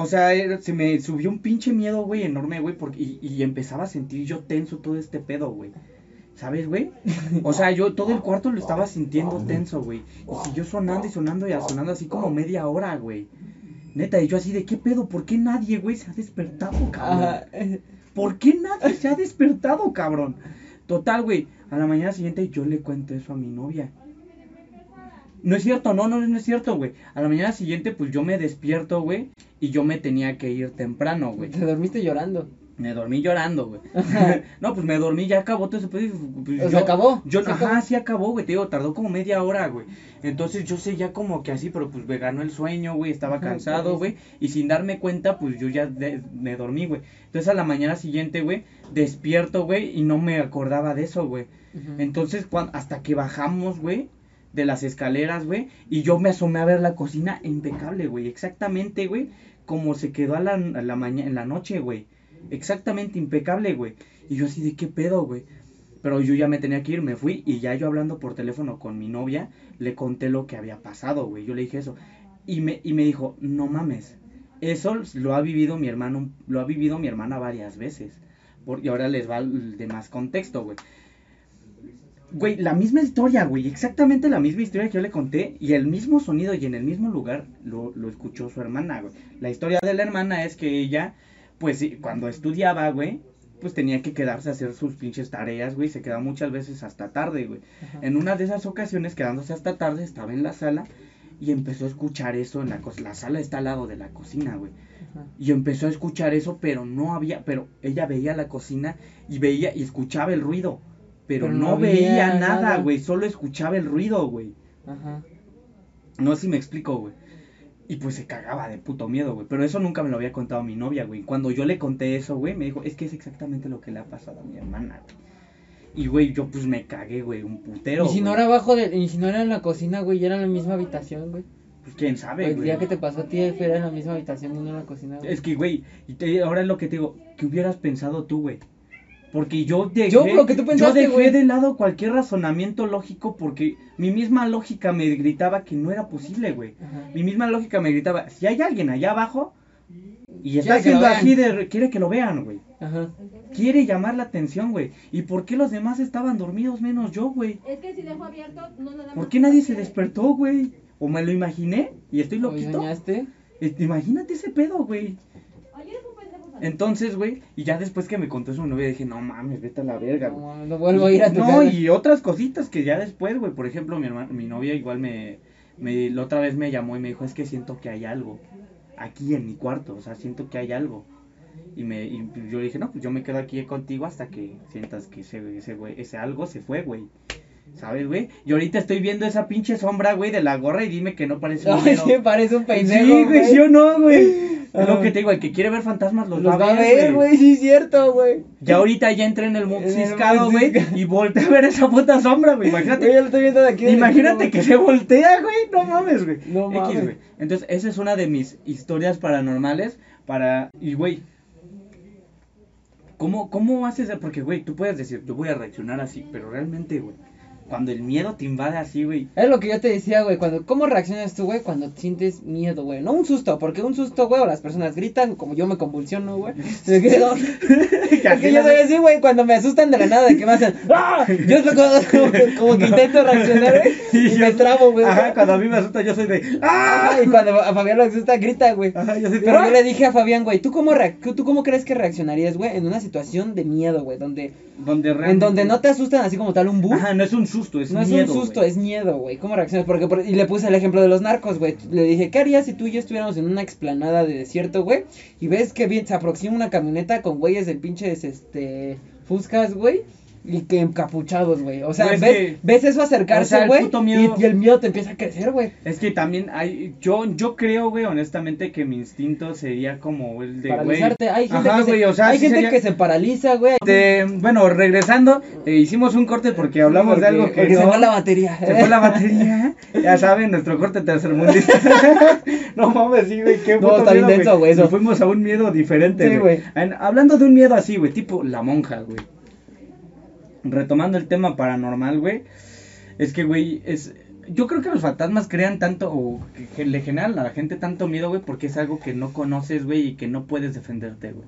[SPEAKER 1] O sea, era- se me subió un pinche miedo, güey, enorme, güey, porque, y, y empezaba a sentir yo tenso todo este pedo, güey. ¿Sabes, güey? O sea, yo todo el cuarto lo estaba sintiendo tenso, güey. Y siguió sonando y sonando y sonando así como media hora, güey. Neta, y yo así de, ¿qué pedo? ¿Por qué nadie, güey, se ha despertado, cabrón? ¿Por qué nadie se ha despertado, cabrón? Total, güey. A la mañana siguiente yo le cuento eso a mi novia. No es cierto, no, no, no es cierto, güey. A la mañana siguiente, pues yo me despierto, güey. Y yo me tenía que ir temprano, güey.
[SPEAKER 2] Te dormiste llorando.
[SPEAKER 1] Me dormí llorando, güey. no, pues me dormí, ya acabó todo ese pedo. y, pues,
[SPEAKER 2] O
[SPEAKER 1] yo-
[SPEAKER 2] acabó.
[SPEAKER 1] Yo,
[SPEAKER 2] ¿Sí
[SPEAKER 1] ajá,
[SPEAKER 2] acabó?
[SPEAKER 1] sí acabó, güey. Te digo, tardó como media hora, güey. Entonces yo seguía como que así, pero pues me ganó el sueño, güey. Estaba
[SPEAKER 2] Ajá,
[SPEAKER 1] cansado, güey. Y sin darme cuenta, pues yo ya de- me dormí, güey. Entonces a la mañana siguiente, güey, despierto, güey. Y no me acordaba de eso, güey. Entonces, hasta que bajamos, güey, de las escaleras, güey, y yo me asomé a ver la cocina impecable, güey, exactamente, güey, como se quedó a la, la mañana, en la noche, güey, exactamente impecable, güey, y yo así de qué pedo, güey, pero yo ya me tenía que ir, me fui, y ya yo hablando por teléfono con mi novia, le conté lo que había pasado, güey, yo le dije eso, y me, y me dijo, no mames, eso lo ha vivido mi hermano, lo ha vivido mi hermana varias veces, por, y ahora les va el de más contexto, güey. Güey, la misma historia, güey, exactamente la misma historia que yo le conté y el mismo sonido y en el mismo lugar lo, lo escuchó su hermana, güey. La historia de la hermana es que ella, pues cuando estudiaba, güey, pues tenía que quedarse a hacer sus pinches tareas, güey, se quedaba muchas veces hasta tarde, güey.
[SPEAKER 2] Ajá.
[SPEAKER 1] En una de esas ocasiones, quedándose hasta tarde, estaba en la sala y empezó a escuchar eso en la cocina. La sala está al lado de la cocina, güey.
[SPEAKER 2] Ajá.
[SPEAKER 1] Y empezó a escuchar eso, pero no había, pero ella veía la cocina y veía y escuchaba el ruido, pero,
[SPEAKER 2] Pero
[SPEAKER 1] no,
[SPEAKER 2] no
[SPEAKER 1] veía nada, güey, solo escuchaba el ruido, güey.
[SPEAKER 2] Ajá.
[SPEAKER 1] No sé si me explico, güey. Y pues se cagaba de puto miedo, güey. Pero eso nunca me lo había contado mi novia, güey. Cuando yo le conté eso, güey, me dijo, es que es exactamente lo que le ha pasado a mi hermana, güey. Y, güey, yo pues me cagué, güey, un putero.
[SPEAKER 2] y si no era abajo de, y si no era en la cocina, güey, y era en la misma habitación, güey.
[SPEAKER 1] Pues quién sabe,
[SPEAKER 2] El
[SPEAKER 1] güey.
[SPEAKER 2] día que te pasó a ti fue en la misma habitación y no en la cocina. güey.
[SPEAKER 1] Es que, güey, ahora es lo que te digo, ¿qué hubieras pensado tú, güey? Porque yo dejé,
[SPEAKER 2] Yo, lo que tú pensaste,
[SPEAKER 1] yo dejé
[SPEAKER 2] güey.
[SPEAKER 1] de lado cualquier razonamiento lógico porque mi misma lógica me gritaba que no era posible, güey.
[SPEAKER 2] Ajá.
[SPEAKER 1] Mi misma lógica me gritaba, si hay alguien allá abajo y está haciendo así de, quiere que lo vean, güey.
[SPEAKER 2] Ajá.
[SPEAKER 1] Quiere llamar la atención, güey. ¿Y por qué los demás estaban dormidos menos yo, güey?
[SPEAKER 3] Es que si dejo abierto, no nada más.
[SPEAKER 1] ¿Por qué nadie se despertó, güey? ¿O me lo imaginé y estoy
[SPEAKER 2] ¿Hoy
[SPEAKER 1] loquito?
[SPEAKER 2] soñaste?
[SPEAKER 1] Eh, Imagínate ese pedo, güey.
[SPEAKER 3] Ayer fue un pendejo. ¿sabes?
[SPEAKER 1] Entonces, güey, y ya después que me contó eso mi novia dije, no mames, vete a la verga,
[SPEAKER 2] No,
[SPEAKER 1] güey.
[SPEAKER 2] no vuelvo a ir a tu
[SPEAKER 1] No,
[SPEAKER 2] casa.
[SPEAKER 1] y otras cositas que ya después, güey, por ejemplo, mi hermana, mi novia igual me, me, la otra vez me llamó y me dijo, es que siento que hay algo aquí en mi cuarto, o sea, siento que hay algo. Y me, y yo le dije, no, pues yo me quedo aquí contigo hasta que sientas que ese, ese, güey, ese algo se fue, güey. ¿Sabes, güey? Y ahorita estoy viendo esa pinche sombra, güey, de la gorra y dime que no parece un güero.
[SPEAKER 2] sí, parece un pendejo.
[SPEAKER 1] Sí, güey, sí o no, güey. Es lo que te digo, el que quiere ver fantasmas los,
[SPEAKER 2] Los va a ver, güey, sí, es cierto, güey.
[SPEAKER 1] Ya ahorita ya entré en el ciscado, güey, y volteé a ver esa puta sombra, güey. Imagínate,
[SPEAKER 2] yo lo estoy viendo de aquí. de
[SPEAKER 1] imagínate
[SPEAKER 2] aquí,
[SPEAKER 1] que se voltea, güey. No mames, güey.
[SPEAKER 2] No
[SPEAKER 1] X,
[SPEAKER 2] mames.
[SPEAKER 1] güey. Entonces, esa es una de mis historias paranormales para... Y, güey, ¿cómo, ¿cómo haces? Porque, güey, tú puedes decir, yo voy a reaccionar así, pero realmente, güey, cuando el miedo te invade así, güey...
[SPEAKER 2] Es lo que yo te decía, güey, cuando, ¿cómo reaccionas tú, güey, cuando sientes miedo, güey? No un susto, porque un susto, güey, o las personas gritan, como yo me convulsiono, güey. Es que yo soy así, güey, cuando me asustan de la nada, de que me hacen, ¡ah! Yo es como, como que intento reaccionar, güey, y, me
[SPEAKER 1] yo-
[SPEAKER 2] trabo, güey.
[SPEAKER 1] Ajá, cuando a mí me asusta, yo soy de... ¡Ah!
[SPEAKER 2] Y cuando a Fabián le asusta, grita, güey.
[SPEAKER 1] Ajá, yo soy.
[SPEAKER 2] Pero
[SPEAKER 1] "Ah".
[SPEAKER 2] yo le dije a Fabián, güey, ¿tú cómo, ¿tú cómo crees que reaccionarías, güey, en una situación de miedo, güey? Donde,
[SPEAKER 1] Donde
[SPEAKER 2] en donde no te asustan así como tal un bus.
[SPEAKER 1] Ajá, no es un susto, es
[SPEAKER 2] No es
[SPEAKER 1] miedo,
[SPEAKER 2] un susto, es miedo, güey. ¿Cómo reaccionas? Porque, por- y le puse el ejemplo de los narcos, güey. Le dije, ¿qué harías si tú y yo estuviéramos en una explanada de desierto, güey? Y ves que bien se aproxima una camioneta con güeyes de pinches, este, fuscas, güey. Y que encapuchados, güey. O sea,
[SPEAKER 1] Güey, es
[SPEAKER 2] ves,
[SPEAKER 1] que-
[SPEAKER 2] ves eso acercarse, güey. y, y el miedo te empieza a crecer, güey.
[SPEAKER 1] Es que también hay, yo, yo creo, güey, honestamente que mi instinto sería como el de, güey.
[SPEAKER 2] Paralizarte. Hay gente,
[SPEAKER 1] Ajá,
[SPEAKER 2] que, se,
[SPEAKER 1] o sea,
[SPEAKER 2] hay
[SPEAKER 1] sí
[SPEAKER 2] gente
[SPEAKER 1] sería-
[SPEAKER 2] que se paraliza, güey.
[SPEAKER 1] Bueno, regresando, eh, hicimos un corte porque hablamos de algo que
[SPEAKER 2] se fue la batería.
[SPEAKER 1] se fue la batería, ya saben, nuestro corte tercermundista. no mames, sí, güey, qué
[SPEAKER 2] No, está intenso, güey.
[SPEAKER 1] Nos fuimos a un miedo diferente, güey. Hablando de un miedo así, güey, tipo la monja, güey. Retomando el tema paranormal, güey, es que, güey, es... Yo creo que los fantasmas crean tanto, o que, que le generan a la gente tanto miedo, güey, porque es algo que no conoces, güey, y que no puedes defenderte, güey.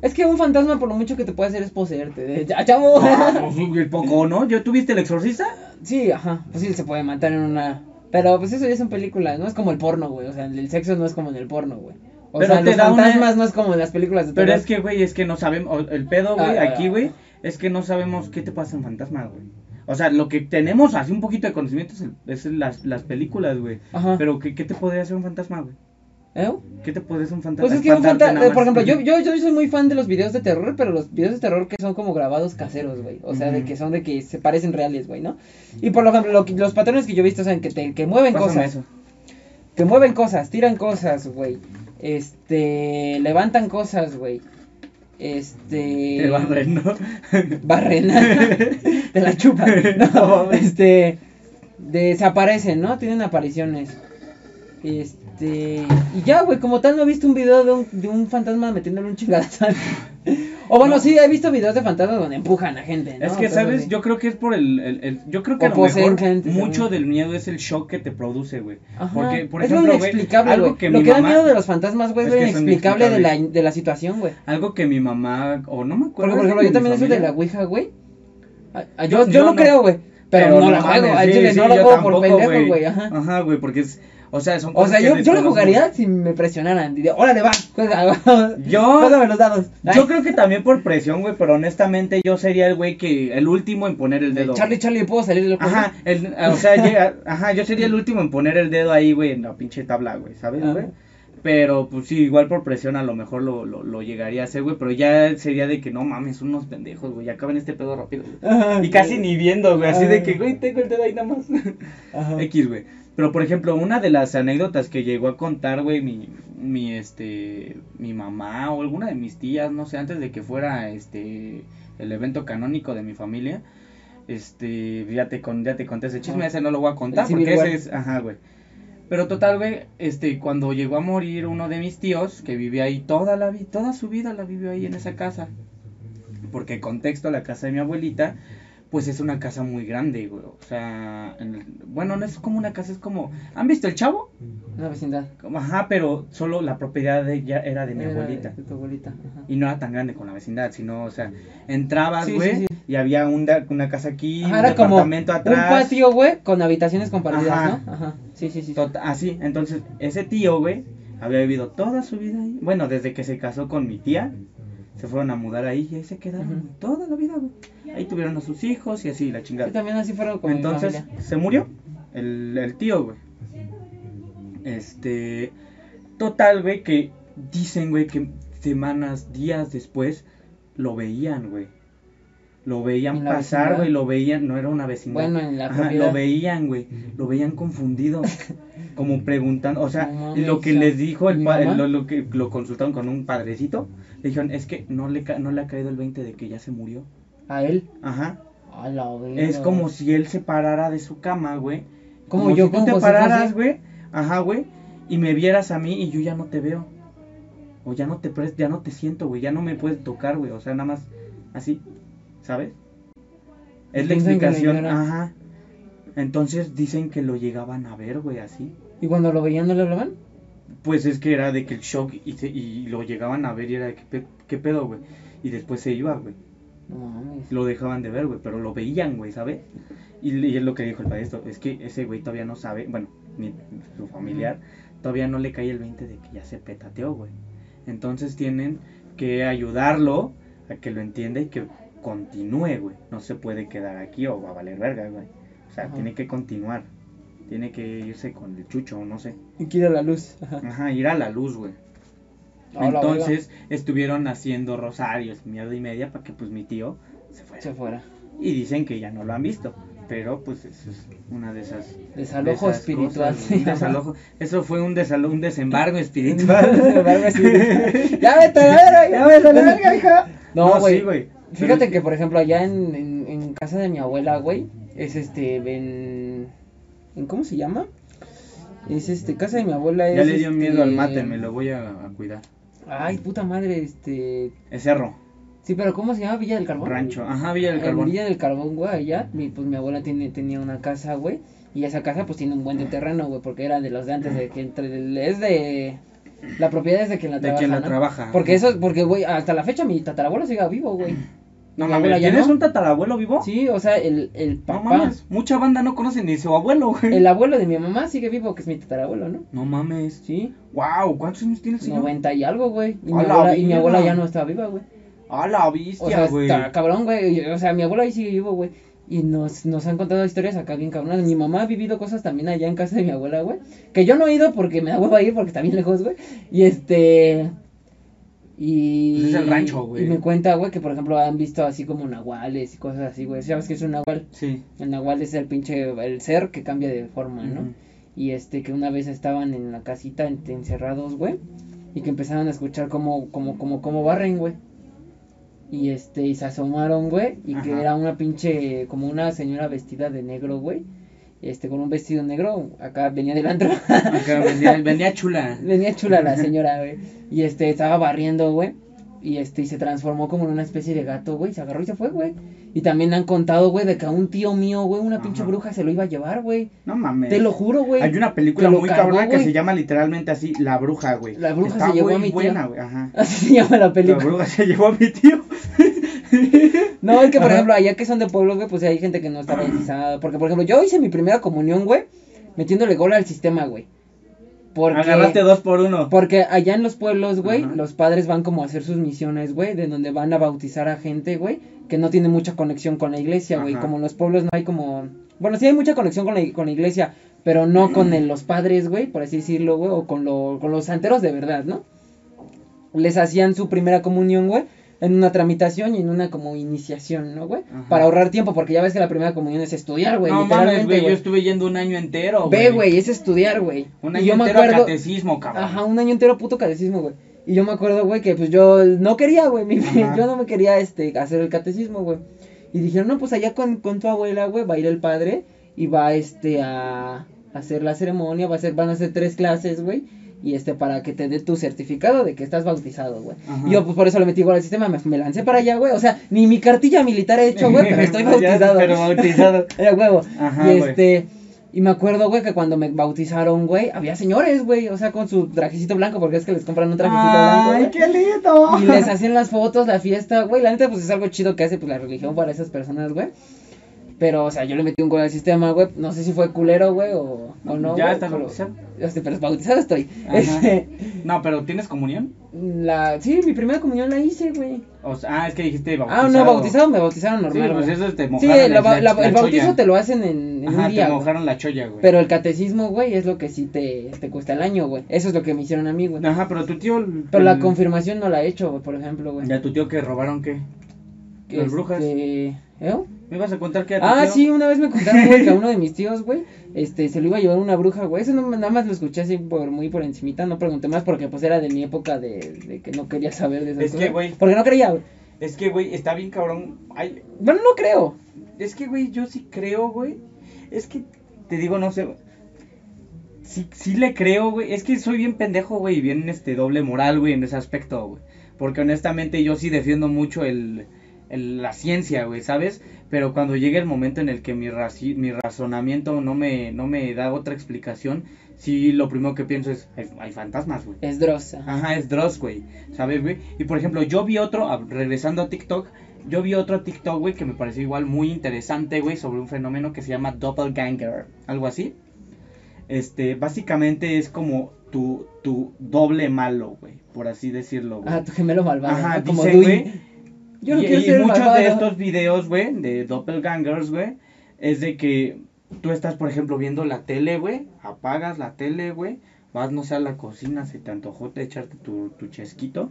[SPEAKER 2] Es que un fantasma, por lo mucho que te puede hacer, es poseerte. De, ya, chavo.
[SPEAKER 1] Ah, pues, poco, ¿no? ¿Yo tuviste el exorcista?
[SPEAKER 2] Sí, ajá, pues sí se puede matar en una... Pero pues eso ya son películas, no es como el porno, güey, o sea, el sexo no es como en el porno, güey. O
[SPEAKER 1] Pero
[SPEAKER 2] sea,
[SPEAKER 1] te
[SPEAKER 2] los
[SPEAKER 1] da una-
[SPEAKER 2] fantasmas no es como en las películas de
[SPEAKER 1] Pero es que, güey, es que no sabemos, el pedo, güey,
[SPEAKER 2] Ah, ah,
[SPEAKER 1] aquí,
[SPEAKER 2] ah.
[SPEAKER 1] güey, es que no sabemos qué te pasa en fantasma, güey. O sea, lo que tenemos así un poquito de conocimiento es, el- es las, las películas, güey.
[SPEAKER 2] Ajá.
[SPEAKER 1] Pero, ¿qué, ¿qué te podría hacer un fantasma, güey?
[SPEAKER 2] ¿Eh?
[SPEAKER 1] ¿Qué te podría hacer un fantasma?
[SPEAKER 2] Pues es que un fantasma, por ejemplo, yo, yo, yo soy muy fan de los videos de terror, pero los videos de terror que son como grabados caseros, güey. O sea, de que son de que se parecen reales, güey, ¿no? Y por ejemplo, lo los patrones que yo he visto, o sea, que, te, que mueven
[SPEAKER 1] Pásame
[SPEAKER 2] cosas.
[SPEAKER 1] eso.
[SPEAKER 2] Que mueven cosas, tiran cosas, güey. Este, levantan cosas, güey. Este...
[SPEAKER 1] Te barren, ¿no?
[SPEAKER 2] Barren. Te la chupan.
[SPEAKER 1] No
[SPEAKER 2] No, este. Desaparecen, ¿no? Tienen apariciones. Este. Y ya, güey, como tal, no he visto un video de un, de un fantasma metiéndole un chingadazo. o bueno,
[SPEAKER 1] No.
[SPEAKER 2] sí, he visto videos de fantasmas donde empujan a gente, ¿no?
[SPEAKER 1] Es que, ¿sabes?
[SPEAKER 2] así.
[SPEAKER 1] Yo creo que es por el... el- el- yo creo que
[SPEAKER 2] O
[SPEAKER 1] a lo
[SPEAKER 2] poseen
[SPEAKER 1] mejor
[SPEAKER 2] gente
[SPEAKER 1] mucho
[SPEAKER 2] también.
[SPEAKER 1] del miedo es el shock que te produce, güey.
[SPEAKER 2] Ajá,
[SPEAKER 1] Porque, por
[SPEAKER 2] es
[SPEAKER 1] ejemplo,
[SPEAKER 2] lo inexplicable, güey.
[SPEAKER 1] que
[SPEAKER 2] Lo
[SPEAKER 1] mi
[SPEAKER 2] que da
[SPEAKER 1] mamá-
[SPEAKER 2] miedo de los fantasmas, güey, es
[SPEAKER 1] Es
[SPEAKER 2] lo inexplicable de la, de la situación, güey.
[SPEAKER 1] Algo que mi mamá, o no me
[SPEAKER 2] Por
[SPEAKER 1] acuerdo.
[SPEAKER 2] ejemplo,
[SPEAKER 1] es
[SPEAKER 2] yo
[SPEAKER 1] de mi
[SPEAKER 2] también eso de la Ouija, güey.
[SPEAKER 1] Yo-
[SPEAKER 2] Yo, yo,
[SPEAKER 1] yo
[SPEAKER 2] no,
[SPEAKER 1] no.
[SPEAKER 2] creo, güey. Pero, no, la juego.
[SPEAKER 1] mames,
[SPEAKER 2] Al
[SPEAKER 1] sí,
[SPEAKER 2] no la
[SPEAKER 1] yo
[SPEAKER 2] juego por pendejo, güey. Ajá.
[SPEAKER 1] Ajá, güey, porque es, o sea, son
[SPEAKER 2] O
[SPEAKER 1] cosas
[SPEAKER 2] sea,
[SPEAKER 1] que
[SPEAKER 2] yo, yo lo jugaría si me presionaran. Diría, órale, va, juega.
[SPEAKER 1] Yo-
[SPEAKER 2] Pásame los dados.
[SPEAKER 1] Yo creo que también por presión, güey, pero honestamente yo sería el güey que, el último en poner el dedo.
[SPEAKER 2] Charlie, Charlie, ¿puedo salir del closet?
[SPEAKER 1] Ajá, el, o sea, llega- ajá, yo sería el último en poner el dedo ahí, güey, en la pinche tabla, güey, ¿sabes, güey? Pero, pues sí, igual por presión a lo mejor lo, lo, lo llegaría a hacer, güey, pero ya sería de que no mames, son unos pendejos, güey, ya acaben este pedo rápido, güey.
[SPEAKER 2] Ajá.
[SPEAKER 1] Y casi ni viendo, güey, así de que, güey, tengo el dedo ahí nada más.
[SPEAKER 2] Ajá.
[SPEAKER 1] X, güey. Pero, por ejemplo, una de las anécdotas que llegó a contar, güey, mi, mi, este, mi mamá o alguna de mis tías, no sé, antes de que fuera, este, el evento canónico de mi familia, este, ya te, con, ya te conté ese chisme,
[SPEAKER 2] Ah.
[SPEAKER 1] ese no lo voy a contar porque ese es, ajá, güey. Pero total, güey, este, cuando llegó a morir uno de mis tíos, que vivía ahí toda la vida, toda su vida la vivió ahí en esa casa. Porque contexto, la casa de mi abuelita, pues es una casa muy grande, güey. O sea, en el- bueno, no es como una casa, es como, ¿han visto el chavo?
[SPEAKER 2] Una vecindad.
[SPEAKER 1] Como, Ajá, pero solo la propiedad de ella era de mi
[SPEAKER 2] Era
[SPEAKER 1] abuelita.
[SPEAKER 2] De tu abuelita. ajá.
[SPEAKER 1] Y no era tan grande con la vecindad, sino, o sea, entrabas,
[SPEAKER 2] Sí,
[SPEAKER 1] güey,
[SPEAKER 2] sí,
[SPEAKER 1] y había un da- una casa aquí,
[SPEAKER 2] Ajá,
[SPEAKER 1] un
[SPEAKER 2] era como un
[SPEAKER 1] departamento atrás.
[SPEAKER 2] patio, güey, con habitaciones compartidas,
[SPEAKER 1] Ajá.
[SPEAKER 2] ¿no? Ajá. Sí, sí, sí.
[SPEAKER 1] Tot- así, entonces, ese tío, güey, había vivido toda su vida ahí. Bueno, desde que se casó con mi tía, se fueron a mudar ahí y ahí se quedaron toda la vida, güey. Ahí tuvieron a sus hijos y así, la chingada.
[SPEAKER 2] también así fueron con mi
[SPEAKER 1] Entonces,
[SPEAKER 2] familia.
[SPEAKER 1] se murió el, el tío, güey. Este, total, güey, que dicen, güey, que semanas, días después, lo veían, güey. Lo veían
[SPEAKER 2] ¿En la
[SPEAKER 1] pasar, güey, lo veían, no era una vecindad.
[SPEAKER 2] Bueno, en la
[SPEAKER 1] Ajá, lo veían, güey, lo veían confundido, como preguntando, o sea,
[SPEAKER 2] No
[SPEAKER 1] lo que les dijo el
[SPEAKER 2] ¿mi
[SPEAKER 1] pa-
[SPEAKER 2] mamá?
[SPEAKER 1] lo, lo que lo consultaron con un padrecito, le dijeron, es que no le, ca- no le ha caído el 20 de que ya se murió.
[SPEAKER 2] A él.
[SPEAKER 1] Ajá.
[SPEAKER 2] A la.
[SPEAKER 1] Es como si él se parara de su cama, güey.
[SPEAKER 2] Como yo
[SPEAKER 1] si tú te
[SPEAKER 2] José
[SPEAKER 1] pararas,
[SPEAKER 2] José.
[SPEAKER 1] güey. Ajá, güey. Y me vieras a mí y yo ya no te veo. O ya no te pres- ya no te siento, güey. Ya no me puedes tocar, güey. O sea, nada más así. ¿Sabes? Es la explicación. Ajá. Entonces dicen que lo llegaban a ver, güey, así.
[SPEAKER 2] ¿Y cuando lo veían no le hablaban?
[SPEAKER 1] Pues es que era de que el shock y, se- y lo llegaban a ver y era de que, pe- ¿qué pedo, güey? Y después se iba, güey.
[SPEAKER 2] No mames.
[SPEAKER 1] lo dejaban de ver, güey, pero lo veían, güey, ¿sabes? Y, y es lo que dijo el maestro, es que ese güey todavía no sabe, bueno, ni su familiar, todavía no le cae el 20 de que ya se petateó, güey. Entonces tienen que ayudarlo a que lo entienda y que continúe, güey. No se puede quedar aquí o va a valer verga, güey. O sea,
[SPEAKER 2] Ajá.
[SPEAKER 1] tiene que continuar. Tiene que irse con el chucho, no sé.
[SPEAKER 2] Y quiere la luz. Ajá.
[SPEAKER 1] Ajá, ir a la luz, güey.
[SPEAKER 2] A
[SPEAKER 1] Entonces estuvieron haciendo rosarios, mierda y media, para que pues mi tío se fuera.
[SPEAKER 2] Se fuera.
[SPEAKER 1] Y dicen que ya no lo han visto. Pero pues eso es una de esas.
[SPEAKER 2] Desalojo
[SPEAKER 1] de esas
[SPEAKER 2] espiritual.
[SPEAKER 1] cosas, un desalojo. Eso fue un, desalo- un desembargo espiritual.
[SPEAKER 2] Desembargo espiritual. Ya vete a la verga, ya vete a la verga, hija. No, güey.
[SPEAKER 1] sí, güey.
[SPEAKER 2] Fíjate
[SPEAKER 1] Pero-
[SPEAKER 2] que, por ejemplo, allá en, en, en casa de mi abuela, güey, es este, en, en... ¿Cómo se llama? Es este, casa de mi abuela es...
[SPEAKER 1] Ya le dio miedo al
[SPEAKER 2] este,
[SPEAKER 1] mate, me lo voy a, a cuidar.
[SPEAKER 2] Ay, puta madre, este...
[SPEAKER 1] Es cerro,
[SPEAKER 2] Sí, pero ¿cómo se llama? Villa del Carbón.
[SPEAKER 1] rancho. Ajá, Villa del
[SPEAKER 2] En
[SPEAKER 1] Carbón.
[SPEAKER 2] Villa del Carbón, güey, allá, mi, pues mi abuela tiene, tenía una casa, güey, y esa casa pues tiene un buen de terreno, güey, porque era de los de antes, de que entre, es de... La propiedad es de quien la
[SPEAKER 1] De
[SPEAKER 2] trabaja,
[SPEAKER 1] quien la
[SPEAKER 2] ¿no?
[SPEAKER 1] trabaja.
[SPEAKER 2] Porque eso, porque, güey, hasta la fecha mi tatarabuelo sigue vivo, güey.
[SPEAKER 1] No mames, ¿tienes
[SPEAKER 2] no.
[SPEAKER 1] un tatarabuelo vivo?
[SPEAKER 2] Sí, o sea, el, el
[SPEAKER 1] No
[SPEAKER 2] papá,
[SPEAKER 1] mames, mucha banda no conoce ni su abuelo, güey.
[SPEAKER 2] el abuelo de mi mamá sigue vivo, que es mi tatarabuelo, ¿no?
[SPEAKER 1] No mames.
[SPEAKER 2] Sí,
[SPEAKER 1] Wow, ¿cuántos años tiene el señor?
[SPEAKER 2] 90 y algo, güey. Y, mi abuela- y mi abuela ya no está viva, güey.
[SPEAKER 1] A la
[SPEAKER 2] O
[SPEAKER 1] bestia,
[SPEAKER 2] sea,
[SPEAKER 1] güey.
[SPEAKER 2] está cabrón, güey. O sea, mi abuelo ahí sigue vivo, güey. Y nos, nos han contado historias acá bien cabronas. Mi mamá ha vivido cosas también allá en casa de mi abuela, güey. Que yo no he ido porque me da huevo a ir porque está bien lejos, güey. Y este. Y.
[SPEAKER 1] Pues es el rancho, güey.
[SPEAKER 2] Y me cuenta, güey, que por ejemplo han visto así como nahuales y cosas así, güey. ¿Sabes qué es un nahual?
[SPEAKER 1] Sí.
[SPEAKER 2] El nahual es el pinche. El ser que cambia de forma, ¿no? Y este, que una vez estaban en la casita en- encerrados, güey. Y que empezaron a escuchar como, como, como, como barren, güey. Y este, y se asomaron, güey. Y que era una pinche, como una señora vestida de negro, güey. Este, con un vestido negro. Acá venía del antro.
[SPEAKER 1] Acá vendía, vendía chula.
[SPEAKER 2] venía chula la señora, güey. Y este, estaba barriendo, güey. Y este, y se transformó como en una especie de gato, güey. Se agarró y se fue, güey. Y también han contado, güey, de que a un tío mío, güey, una pinche bruja se lo iba a llevar, güey.
[SPEAKER 1] No mames.
[SPEAKER 2] Te lo juro, güey.
[SPEAKER 1] Hay una película muy
[SPEAKER 2] cargó,
[SPEAKER 1] cabrona que se llama literalmente así, La Bruja, güey.
[SPEAKER 2] La Bruja
[SPEAKER 1] Está
[SPEAKER 2] se llevó a mi tío.
[SPEAKER 1] buena, güey. Ajá.
[SPEAKER 2] Así se llama la
[SPEAKER 1] La
[SPEAKER 2] película.
[SPEAKER 1] Bruja se llevó a mi tío.
[SPEAKER 2] No, es que por
[SPEAKER 1] Ajá.
[SPEAKER 2] ejemplo, allá que son de pueblos, güey, pues hay gente que no está bautizada. Porque, por ejemplo, yo hice mi primera comunión, güey, metiéndole gol al sistema, güey. Porque,
[SPEAKER 1] Agarraste dos por uno.
[SPEAKER 2] porque allá en los pueblos, güey,
[SPEAKER 1] Ajá.
[SPEAKER 2] los padres van como a hacer sus misiones, güey, de donde van a bautizar a gente, güey, que no tiene mucha conexión con la iglesia, güey. Como en los pueblos no hay como... Bueno, sí hay mucha conexión con la, con la iglesia, pero no con el- los padres, güey, por así decirlo, güey, o con, lo, con los santeros de verdad, ¿no? Les hacían su primera comunión, güey, en una tramitación y en una como iniciación, ¿no, güey?
[SPEAKER 1] Ajá.
[SPEAKER 2] Para ahorrar tiempo, porque ya ves que la primera comunión es estudiar, güey,
[SPEAKER 1] no mames, güey. Yo
[SPEAKER 2] güey.
[SPEAKER 1] estuve yendo un año entero,
[SPEAKER 2] Ve, güey, es estudiar, güey.
[SPEAKER 1] Un
[SPEAKER 2] Y
[SPEAKER 1] año
[SPEAKER 2] yo
[SPEAKER 1] entero
[SPEAKER 2] acuerdo-
[SPEAKER 1] catecismo, cabrón.
[SPEAKER 2] Ajá, un año entero puto catecismo, güey. Y yo me acuerdo, güey, que pues yo no quería, güey, mi- yo no me quería, este, hacer el catecismo, güey. Y dijeron, no, pues allá con, con tu abuela, güey, va a ir el padre y va, este, a, hacer la ceremonia, va a ser, van a ser tres clases, güey. Y este, para que te dé tu certificado de que estás bautizado, güey. Yo, pues por eso lo metí igual al sistema, me, me lancé para allá, güey. O sea, ni mi cartilla militar he hecho, güey, pero estoy bautizado.
[SPEAKER 1] pero bautizado.
[SPEAKER 2] Era huevo.
[SPEAKER 1] Ajá,
[SPEAKER 2] y este, y me acuerdo, güey, que cuando me bautizaron, güey, había señores, güey, o sea, con su trajecito blanco, porque es que les compran un trajecito blanco,
[SPEAKER 1] Ay, qué lindo.
[SPEAKER 2] Y les hacían las fotos, la fiesta, güey. La neta, pues es algo chido que hace pues la religión para esas personas, güey. Pero, o sea, yo le metí un gol al sistema, güey. No sé si fue culero, güey, o, o no.
[SPEAKER 1] ¿Ya
[SPEAKER 2] güey,
[SPEAKER 1] estás
[SPEAKER 2] pero-
[SPEAKER 1] bautizado?
[SPEAKER 2] Este, pero bautizado estoy. Este,
[SPEAKER 1] No, pero ¿tienes comunión?
[SPEAKER 2] la, sí, mi primera comunión la hice, güey.
[SPEAKER 1] O sea, ah, es que dijiste bautizado.
[SPEAKER 2] Ah, no, bautizado, me bautizaron
[SPEAKER 1] Sí,
[SPEAKER 2] normal,
[SPEAKER 1] pues
[SPEAKER 2] güey.
[SPEAKER 1] eso te
[SPEAKER 2] Sí,
[SPEAKER 1] mojaron
[SPEAKER 2] la- la-
[SPEAKER 1] la,
[SPEAKER 2] el bautizo
[SPEAKER 1] cholla.
[SPEAKER 2] te lo hacen en, en
[SPEAKER 1] Ajá,
[SPEAKER 2] un día,
[SPEAKER 1] te mojaron la cholla, güey.
[SPEAKER 2] Pero el catecismo, güey, es lo que sí te, te cuesta el año, güey. Eso es lo que me hicieron a mí, güey.
[SPEAKER 1] Ajá, pero tu tío... el-
[SPEAKER 2] Pero la confirmación no la he hecho, güey, por ejemplo, güey.
[SPEAKER 1] ¿Y a tu tío que robaron qué? Las brujas.
[SPEAKER 2] Este, ¿eh?
[SPEAKER 1] ¿Me ibas a contar que
[SPEAKER 2] Ah,
[SPEAKER 1] tío?
[SPEAKER 2] sí, una vez me contaron, güey, que a uno de mis tíos, güey, este, se lo iba a llevar una bruja, güey. Eso no, nada más lo escuché así por muy por encimita, no pregunté más porque pues era de mi época de, de que no quería saber de esas
[SPEAKER 1] Es que,
[SPEAKER 2] cosas.
[SPEAKER 1] güey.
[SPEAKER 2] Porque no creía, güey.
[SPEAKER 1] Es que, güey, está bien cabrón. Ay,
[SPEAKER 2] Bueno, no creo.
[SPEAKER 1] es que, güey, yo sí creo, güey. Es que, te digo, no sé. Sí, sí le creo, güey. Es que soy bien pendejo, güey, y bien este doble moral, güey, en ese aspecto, güey. Porque honestamente yo sí defiendo mucho el, el- la ciencia, güey, ¿sabes? Pero cuando llega el momento en el que mi, raci- mi razonamiento no me, no me da otra explicación, sí lo primero que pienso es, hay, hay fantasmas, güey.
[SPEAKER 2] Es Dross. ajá.
[SPEAKER 1] Ajá, es Dross, güey. ¿Sabes, güey? Y por ejemplo, yo vi otro, ah, regresando a TikTok, yo vi otro TikTok, güey, que me pareció igual muy interesante, güey, sobre un fenómeno que se llama Doppelganger, algo así. Este, básicamente es como tu, tu doble malo, güey, por así decirlo, güey.
[SPEAKER 2] Ah, tu gemelo malvado.
[SPEAKER 1] Ajá,
[SPEAKER 2] ¿no? Como
[SPEAKER 1] güey.
[SPEAKER 2] Yo no
[SPEAKER 1] y,
[SPEAKER 2] quiero
[SPEAKER 1] y
[SPEAKER 2] ser
[SPEAKER 1] muchos de estos videos, güey, de doppelgangers, güey, es de que tú estás, por ejemplo, viendo la tele, güey, apagas la tele, güey, vas, no sé, a la cocina, se te antojó te echarte tu, tu chesquito,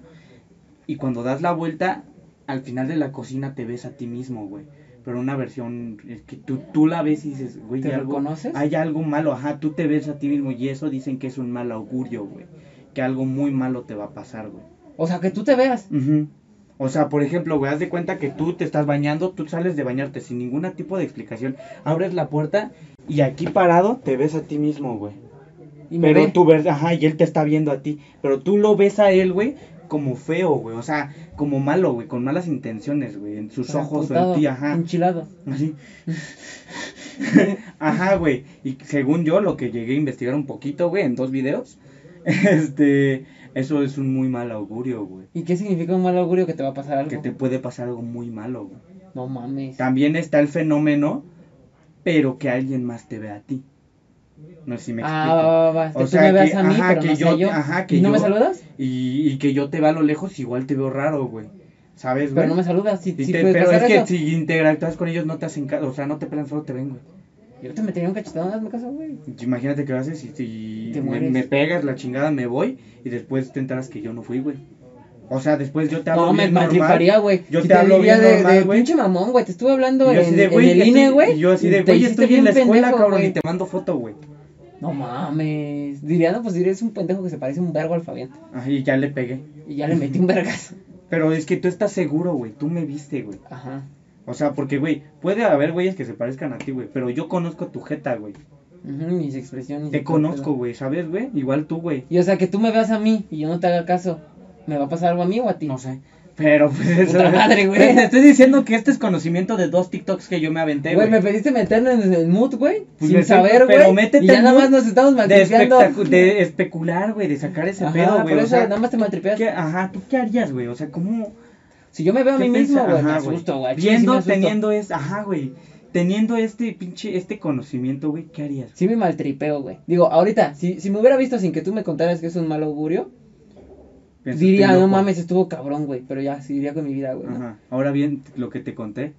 [SPEAKER 1] y cuando das la vuelta, al final de la cocina te ves a ti mismo, güey. Pero una versión, es que tú, tú la ves y dices, güey,
[SPEAKER 2] ¿Te
[SPEAKER 1] hay algo,
[SPEAKER 2] reconoces?
[SPEAKER 1] hay algo malo, ajá, tú te ves a ti mismo y eso dicen que es un mal augurio, güey. Que algo muy malo te va a pasar, güey.
[SPEAKER 2] O sea, que tú te veas.
[SPEAKER 1] O sea, por ejemplo, güey, haz de cuenta que tú te estás bañando, tú sales de bañarte sin ningún tipo de explicación, abres la puerta y aquí parado te ves a ti mismo, güey.
[SPEAKER 2] Y me
[SPEAKER 1] Pero
[SPEAKER 2] ve.
[SPEAKER 1] tú ves, ajá, y él te está viendo a ti, pero tú lo ves a él, güey, como feo, güey, o sea, como malo, güey, con malas intenciones, güey, en sus ojos o en ti, ajá.
[SPEAKER 2] Enchilado.
[SPEAKER 1] Así. Ajá, güey. Y según yo, lo que llegué a investigar un poquito, güey, en dos videos, este, eso es un muy mal augurio, güey.
[SPEAKER 2] ¿Y qué significa un mal augurio que te va a pasar algo?
[SPEAKER 1] Que te puede pasar algo muy malo, güey.
[SPEAKER 2] No mames.
[SPEAKER 1] También está el fenómeno, pero que alguien más te ve a ti. No sé si me explico.
[SPEAKER 2] Ah, va, va, va.
[SPEAKER 1] O
[SPEAKER 2] Que tú
[SPEAKER 1] sea,
[SPEAKER 2] me veas
[SPEAKER 1] que-
[SPEAKER 2] a mí,
[SPEAKER 1] ajá,
[SPEAKER 2] pero
[SPEAKER 1] que
[SPEAKER 2] no
[SPEAKER 1] yo-
[SPEAKER 2] sea yo.
[SPEAKER 1] ajá, que
[SPEAKER 2] ¿Y no me saludas?
[SPEAKER 1] Y, y que yo te vea a lo lejos, igual te veo raro, güey. ¿Sabes, güey?
[SPEAKER 2] Pero no me saludas. Si, si
[SPEAKER 1] te- pero es que si interactúas con ellos no te hacen caso, o sea, no te pelan, solo te ven, güey.
[SPEAKER 2] Yo te metería un cachetón, hazme caso, güey.
[SPEAKER 1] Imagínate que lo haces y si
[SPEAKER 2] Te
[SPEAKER 1] me, me pegas la chingada, me voy y después te enteras que yo no fui, güey. O sea, después yo te hablo
[SPEAKER 2] No, me
[SPEAKER 1] bien
[SPEAKER 2] maltriparía, güey.
[SPEAKER 1] Yo
[SPEAKER 2] Si
[SPEAKER 1] te hablo
[SPEAKER 2] diría
[SPEAKER 1] bien
[SPEAKER 2] de,
[SPEAKER 1] normal,
[SPEAKER 2] de
[SPEAKER 1] güey.
[SPEAKER 2] pinche mamón, güey. Te estuve hablando
[SPEAKER 1] Y
[SPEAKER 2] en,
[SPEAKER 1] de,
[SPEAKER 2] en
[SPEAKER 1] güey,
[SPEAKER 2] el INE, güey.
[SPEAKER 1] Y yo así de,
[SPEAKER 2] te
[SPEAKER 1] güey, estoy en la escuela,
[SPEAKER 2] pendejo,
[SPEAKER 1] cabrón,
[SPEAKER 2] güey.
[SPEAKER 1] y te mando foto, güey.
[SPEAKER 2] No mames. Diría, no, pues diría, es un pendejo que se parece un vergo al Fabián.
[SPEAKER 1] Ay, ya le pegué.
[SPEAKER 2] Y ya le metí un vergas.
[SPEAKER 1] Pero es que tú estás seguro, güey. Tú me viste, güey.
[SPEAKER 2] Ajá.
[SPEAKER 1] O sea, porque, güey, puede haber güeyes que se parezcan a ti, güey. Pero yo conozco tu jeta, güey.
[SPEAKER 2] Ujú, mis expresiones.
[SPEAKER 1] Te conozco, güey. ¿Sabes, güey? Igual tú, güey.
[SPEAKER 2] Y o sea, que tú me veas a mí y yo no te haga caso. ¿Me va a pasar algo a mí o a ti?
[SPEAKER 1] No sé. Pero, pues, eso.
[SPEAKER 2] Puta madre, güey.
[SPEAKER 1] Te estoy diciendo que este es conocimiento de dos TikToks que yo me aventé,
[SPEAKER 2] Güey,
[SPEAKER 1] güey.
[SPEAKER 2] me pediste meternos en el mood, güey.
[SPEAKER 1] Pues
[SPEAKER 2] sin saber, güey.
[SPEAKER 1] pero métete
[SPEAKER 2] Y ya nada más nos estamos
[SPEAKER 1] de,
[SPEAKER 2] maltripeando.
[SPEAKER 1] espectacu- de especular, güey, de sacar ese
[SPEAKER 2] Ajá,
[SPEAKER 1] pedo, güey.
[SPEAKER 2] por
[SPEAKER 1] O
[SPEAKER 2] eso
[SPEAKER 1] sea,
[SPEAKER 2] nada más te maltripeas.
[SPEAKER 1] ¿qué- ajá, ¿tú qué harías, güey? O sea, ¿cómo?
[SPEAKER 2] Si yo me veo a mí mismo, güey, me asusto, güey. sí
[SPEAKER 1] Viendo, teniendo es, ajá, güey. Teniendo este pinche, este conocimiento, güey, ¿qué harías?
[SPEAKER 2] Sí me maltripeo, güey. Digo, ahorita, si, si me hubiera visto sin que tú me contaras que es un mal augurio, diría, no mames, estuvo cabrón, güey. Pero ya, seguiría con mi vida, güey. ¿no?
[SPEAKER 1] Ajá. Ahora bien, lo que te conté.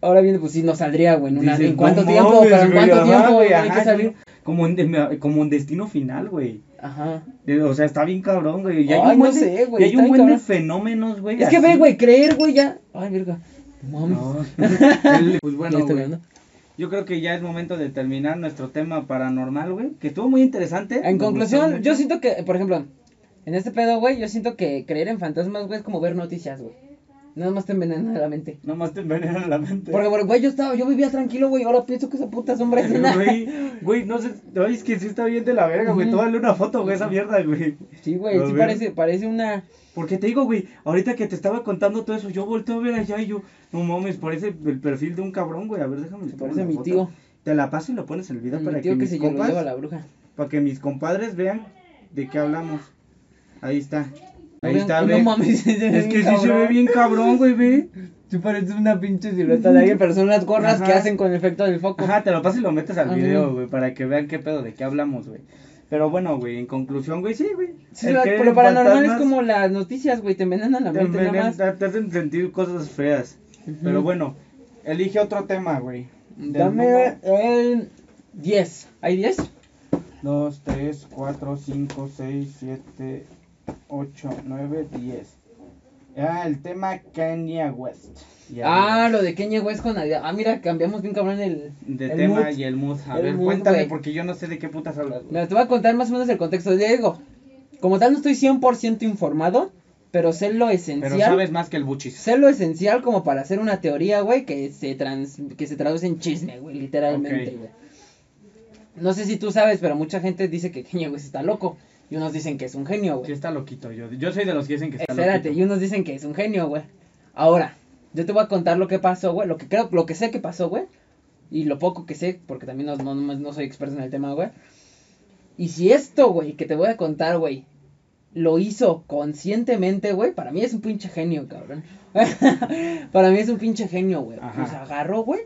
[SPEAKER 2] Ahora viene, pues sí, no saldría, güey. En, una-
[SPEAKER 1] Dices,
[SPEAKER 2] ¿en cuánto
[SPEAKER 1] no
[SPEAKER 2] tiempo?
[SPEAKER 1] mames,
[SPEAKER 2] ¿Pero en cuánto tiempo,
[SPEAKER 1] güey?
[SPEAKER 2] Hay que salir.
[SPEAKER 1] Como en, de- como en destino final, güey.
[SPEAKER 2] Ajá.
[SPEAKER 1] O sea, está bien cabrón, güey. Y hay
[SPEAKER 2] Ay,
[SPEAKER 1] un
[SPEAKER 2] no
[SPEAKER 1] buen de-
[SPEAKER 2] sé, güey,
[SPEAKER 1] y hay un buen de fenómenos, güey.
[SPEAKER 2] Es que ve, güey, creer, güey, ya. Ay, verga. No mames.
[SPEAKER 1] No. Pues bueno,
[SPEAKER 2] Ya estoy
[SPEAKER 1] güey.
[SPEAKER 2] viendo.
[SPEAKER 1] Yo creo que ya es momento de terminar nuestro tema paranormal, güey. Que estuvo muy interesante.
[SPEAKER 2] En conclusión, yo siento que, por ejemplo, en este pedo, güey, yo siento que creer en fantasmas, güey, es como ver noticias, güey. Nada más te envenenan la mente.
[SPEAKER 1] Nomás te envenenan la mente.
[SPEAKER 2] Porque, porque, güey, yo estaba, yo vivía tranquilo, güey, ahora pienso que esa puta sombra es una...
[SPEAKER 1] Güey, güey, no sé, ay, es que sí está bien de la verga, güey. Tómale una foto, güey, esa mierda, güey.
[SPEAKER 2] Sí, güey, sí parece, parece una...
[SPEAKER 1] Porque te digo, güey, ahorita que te estaba contando todo eso, yo volteo a ver allá y yo, no mames, parece el perfil de un cabrón, güey. A ver, déjame.
[SPEAKER 2] Se parece a mi
[SPEAKER 1] foto.
[SPEAKER 2] tío.
[SPEAKER 1] Te la paso y lo pones en el video
[SPEAKER 2] Mi
[SPEAKER 1] para
[SPEAKER 2] tío
[SPEAKER 1] que,
[SPEAKER 2] que
[SPEAKER 1] mis compas,
[SPEAKER 2] la bruja.
[SPEAKER 1] para que mis compadres vean de qué hablamos. Ahí está. Ahí está,
[SPEAKER 2] no
[SPEAKER 1] ve.
[SPEAKER 2] mames, se ve
[SPEAKER 1] Es que sí se ve bien cabrón, güey, ve.
[SPEAKER 2] Sí parece una pinche silueta de alguien, pero son las gorras que hacen con efecto del foco.
[SPEAKER 1] Ajá, te lo paso y lo metes al
[SPEAKER 2] Ajá.
[SPEAKER 1] video, güey, para que vean qué pedo, de qué hablamos, güey. Pero bueno, güey, en conclusión, güey, sí, güey.
[SPEAKER 2] Sí,
[SPEAKER 1] que
[SPEAKER 2] pero paranormal es como las noticias, güey, te envenenan la
[SPEAKER 1] te,
[SPEAKER 2] mente nada más.
[SPEAKER 1] te hacen sentir cosas feas. Pero bueno, elige otro tema, güey.
[SPEAKER 2] Dame el 10. ¿Hay 10?
[SPEAKER 1] 2, 3, 4, 5, 6, 7, 8, 9, 10. Ah, el tema Kanye West. Ya,
[SPEAKER 2] Ah, lo de Kanye West con Adidas. Ah, mira, cambiamos bien cabrón el,
[SPEAKER 1] De
[SPEAKER 2] el
[SPEAKER 1] tema
[SPEAKER 2] mood.
[SPEAKER 1] y el mood. A
[SPEAKER 2] El
[SPEAKER 1] ver,
[SPEAKER 2] mood,
[SPEAKER 1] cuéntame, porque yo no sé de qué putas hablas.
[SPEAKER 2] Mira, te voy a contar más o menos el contexto. Diego, como tal no estoy 100% informado, pero sé lo esencial.
[SPEAKER 1] Pero sabes más que el buchis.
[SPEAKER 2] Sé lo esencial como para hacer una teoría, güey, que se trans, que se traduce en chisme, güey, literalmente, güey. No sé si tú sabes, pero mucha gente dice que Kanye West está loco. Y unos dicen que es un genio,
[SPEAKER 1] Sí
[SPEAKER 2] güey.
[SPEAKER 1] está loquito, yo, yo soy de los que dicen que está
[SPEAKER 2] Espérate, y
[SPEAKER 1] loquito.
[SPEAKER 2] unos dicen que es un genio, güey. Ahora, yo te voy a contar lo que pasó, güey, lo que creo, lo que sé que pasó, güey. Y lo poco que sé, porque también no, no, no- soy experto en el tema, güey. Y si esto, güey, que te voy a contar, güey, lo hizo conscientemente, güey, para mí es un pinche genio, cabrón. para mí es un pinche genio, güey. Pues agarró, güey,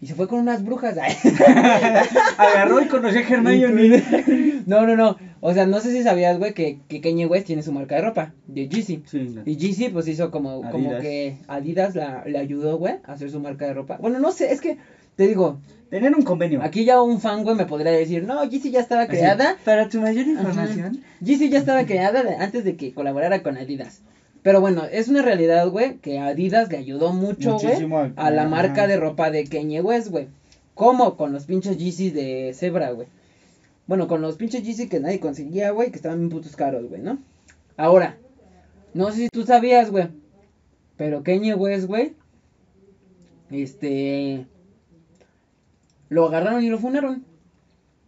[SPEAKER 2] y se fue con unas brujas.
[SPEAKER 1] Agarró y conocí a Hermione.
[SPEAKER 2] no, no, no. O sea, no sé si sabías, güey, que, que Kanye West tiene su marca de ropa, de Yeezy.
[SPEAKER 1] Sí, la-
[SPEAKER 2] Y Yeezy pues hizo como, como que Adidas la, le ayudó, güey, a hacer su marca de ropa. Bueno, no sé, es que te digo,
[SPEAKER 1] Tenían un convenio.
[SPEAKER 2] aquí ya un fan, güey, me podría decir, no, Yeezy ya estaba
[SPEAKER 1] Así,
[SPEAKER 2] creada.
[SPEAKER 1] Para tu mayor
[SPEAKER 2] Ajá.
[SPEAKER 1] información.
[SPEAKER 2] Yeezy ya estaba creada de- antes de que colaborara con Adidas. Pero bueno, es una realidad, güey, que Adidas le ayudó mucho, güey, a la
[SPEAKER 1] ajá.
[SPEAKER 2] marca de ropa de Kanye West, güey. ¿Cómo? Con los pinches Yeezys de Zebra, güey. Bueno, con los pinches Yeezy que nadie conseguía, güey, que estaban bien putos caros, güey, ¿no? Ahora, no sé si tú sabías, güey, pero Kanye West, güey, este, lo agarraron y lo funaron.